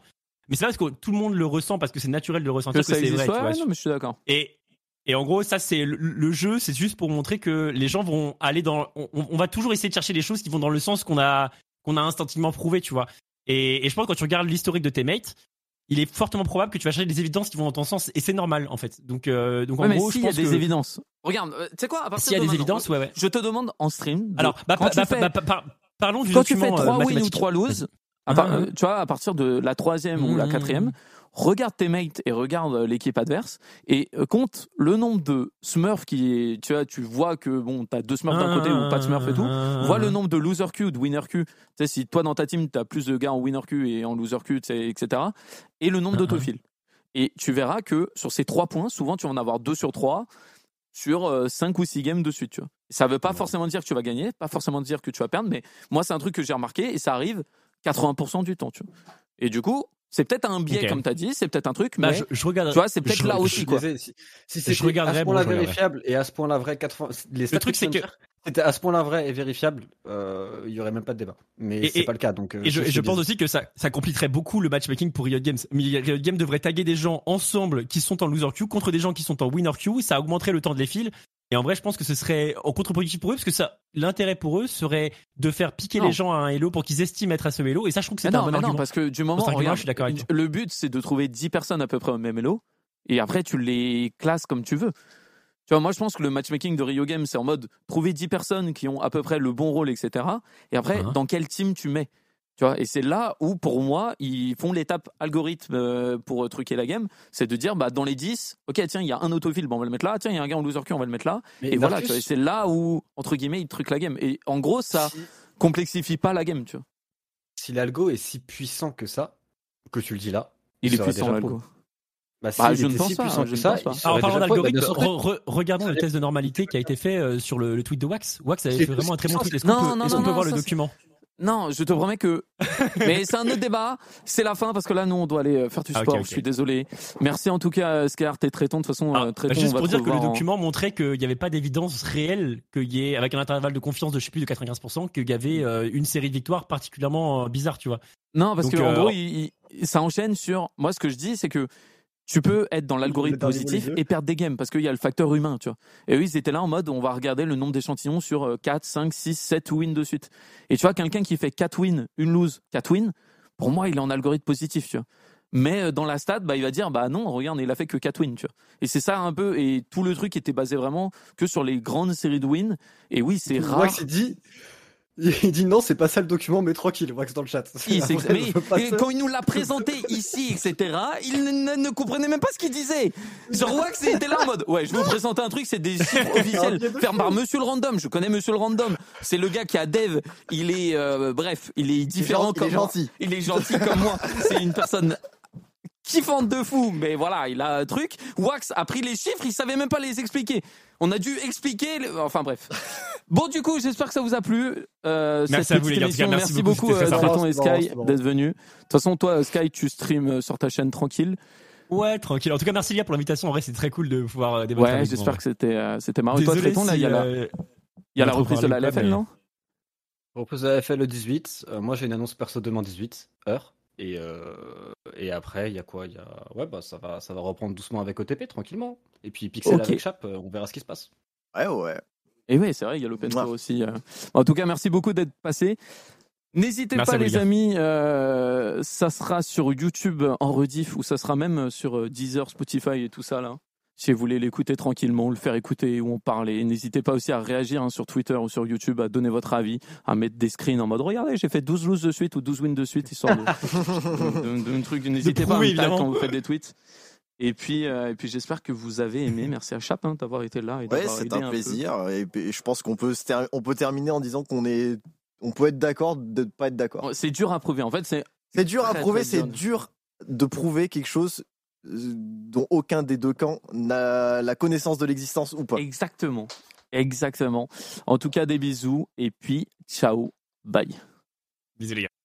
Mais c'est parce que tout le monde le ressent parce que c'est naturel de ressentir que, c'est vrai. tu vois. non, mais je suis d'accord. Et, et en gros, ça, c'est le, jeu, c'est juste pour montrer que les gens vont aller dans. On, va toujours essayer de chercher des choses qui vont dans le sens qu'on a, qu'on a instinctivement prouvé, tu vois. Et, et, je pense que quand tu regardes l'historique de tes mates, il est fortement probable que tu vas chercher des évidences qui vont dans ton sens, et c'est normal, en fait. Donc, euh, donc en gros, pense y a des évidences. Regarde, euh, tu sais quoi, à S'il y a des évidences, ouais, ouais. Je te demande en stream. Alors, bah, bah, bah, parlons du Quand tu fais 3 euh, wins ou 3 loses, euh, tu vois, à partir de la troisième ou la mmh. quatrième, regarde tes mates et regarde euh, l'équipe adverse et euh, compte le nombre de smurfs qui tu vois tu vois que bon t'as deux smurfs d'un côté ou pas de smurfs et tout. Vois le nombre de loser Q de winner Q tu sais si toi dans ta team t'as plus de gars en winner Q et en loser Q etc et le nombre d'autofils et tu verras que sur ces trois points souvent tu vas en avoir deux sur trois sur 5 ou 6 games de suite tu vois. Ça veut pas forcément dire que tu vas gagner pas forcément dire que tu vas perdre mais moi c'est un truc que j'ai remarqué et ça arrive 80% du temps tu vois et du coup c'est peut-être un biais, comme tu as dit, c'est peut-être un truc, bah, mais je, regarde, tu vois, c'est peut-être là aussi. Quoi. Si, si c'est à ce point-là vérifiable et à ce point-là vrai, 80, les le truc c'est que c'était à ce point-là vrai et vérifiable, euh, il y aurait même pas de débat. Mais c'est pas le cas, donc. Euh, et je, je pense aussi que ça, ça compliquerait beaucoup le matchmaking pour Riot Games. Riot Games devrait taguer des gens ensemble qui sont en loser queue contre des gens qui sont en winner queue. Ça augmenterait le temps de les fils et en vrai, je pense que ce serait en contre-productif pour eux parce que ça, l'intérêt pour eux serait de faire piquer les gens à un Hello pour qu'ils estiment être à ce Hello. Et ça, je trouve que c'est un bon argument. Non, parce que du moment, regarde, je suis d'accord le but, c'est de trouver 10 personnes à peu près au même Hello. Et après, tu les classes comme tu veux. Tu vois, moi, je pense que le matchmaking de Rio Games, c'est en mode trouver 10 personnes qui ont à peu près le bon rôle, etc. Et après, uh-huh. dans quel team tu mets? Et c'est là où, pour moi, ils font l'étape algorithme euh, pour truquer la game. C'est de dire, bah, dans les 10, ok, tiens, il y a un autofill, bon, on va le mettre là. Tiens, il y a un gars en loser queue, on va le mettre là. et voilà, c'est là où, entre guillemets, ils truquent la game. Et en gros, ça complexifie pas la game, tu vois. Si l'algo est si puissant que ça, que tu le dis là, il, est puissant, l'algo. Bah, bah je ne pense pas. Je ça, pas. Alors, en parlant d'algorithme, regardons le test de normalité qui a été fait euh, sur le, tweet de Wax. Wax avait fait vraiment un très bon tweet. Est-ce qu'on peut, voir le document? Non, je te promets que. [laughs] Mais c'est un autre débat. C'est la fin parce que là, nous, on doit aller euh, faire du ah, sport. Je suis désolé. Merci en tout cas, Scar. T'es très ton. De toute façon, ah, très bah, Juste pour dire que le document montrait qu'il n'y avait pas d'évidence réelle qu'il y ait, avec un intervalle de confiance de je sais plus de 95%, qu'il y avait euh, une série de victoires particulièrement bizarre, tu vois. Non, parce qu'en gros, ça enchaîne sur. Moi, ce que je dis, c'est que tu peux être dans l'algorithme positif et perdre des games parce qu'il y a le facteur humain, tu vois. Et eux, ils étaient là en mode, on va regarder le nombre d'échantillons sur 4, 5, 6, 7 wins de suite. Et tu vois, quelqu'un qui fait 4 wins, une lose, 4 wins, pour moi, il est en algorithme positif, tu vois. Mais euh, dans la stat, bah, il va dire, bah non, regarde, il a fait que 4 wins, tu vois. Et c'est ça un peu, et tout le truc était basé vraiment que sur les grandes séries de wins. Et oui, c'est rare. Moi, dit, il dit non, c'est pas ça le document, mais tranquille, Wax dans le chat. [laughs] quand il nous l'a présenté ici, etc., il ne, comprenait même pas ce qu'il disait. Genre Wax était là en mode, ouais, je vais vous présenter un truc, c'est des chiffres [laughs] officiels fait par Monsieur le Random. Je connais Monsieur le Random. C'est le gars qui a Dev. Il est, euh, bref, il est différent comme il est gentil. Il est gentil comme moi. C'est une personne kiffante de fou, mais voilà, il a un truc. Wax a pris les chiffres, il savait même pas les expliquer. On a dû expliquer, enfin bref. [laughs] Bon, du coup, j'espère que ça vous a plu. Euh, merci à vous les gars. Merci, merci, beaucoup, euh, et Sky d'être venus. De toute façon, toi, Sky, tu streams euh, sur ta chaîne tranquille. Ouais, tranquille. En tout cas, merci Lia pour l'invitation. En vrai, c'est très cool de pouvoir débattre. Ouais, j'espère que c'était c'était marrant. toi, Tréton, là, il y a la, il y a la reprise de la LFL, non Reprise de la LFL le 18. moi, j'ai une annonce perso demain 18 heures. Et, euh, et après, il y a quoi? Il y a ouais, bah ça va, ça va reprendre doucement avec OTP tranquillement. Et puis Pixel avec Chap, on verra ce qui se passe. Ouais, ouais. Et oui, c'est vrai, il y a l'Open Tour aussi. Euh. En tout cas, merci beaucoup d'être passé. N'hésitez pas, les amis, euh, ça sera sur YouTube en rediff ou ça sera même sur Deezer, Spotify et tout ça là si vous voulez l'écouter tranquillement, le faire écouter ou en parler. N'hésitez pas aussi à réagir hein, sur Twitter ou sur YouTube, à donner votre avis, à mettre des screens en mode regardez, j'ai fait 12 loses de suite ou 12 wins de suite, histoire de, [laughs] de, de, truc. N'hésitez pas à me quand vous faites des tweets. Et puis, euh, et puis j'espère que vous avez aimé. Merci à Chap hein, d'avoir été là. Ouais, c'est un, plaisir. Et, je pense qu'on peut, on peut terminer en disant qu'on est, on peut être d'accord de ne pas être d'accord. C'est dur à prouver. En fait, c'est. C'est dur à prouver. C'est dur de prouver quelque chose dont aucun des deux camps n'a la connaissance de l'existence ou pas. Exactement. Exactement. En tout cas, des bisous et puis ciao, bye. Bisous les gars.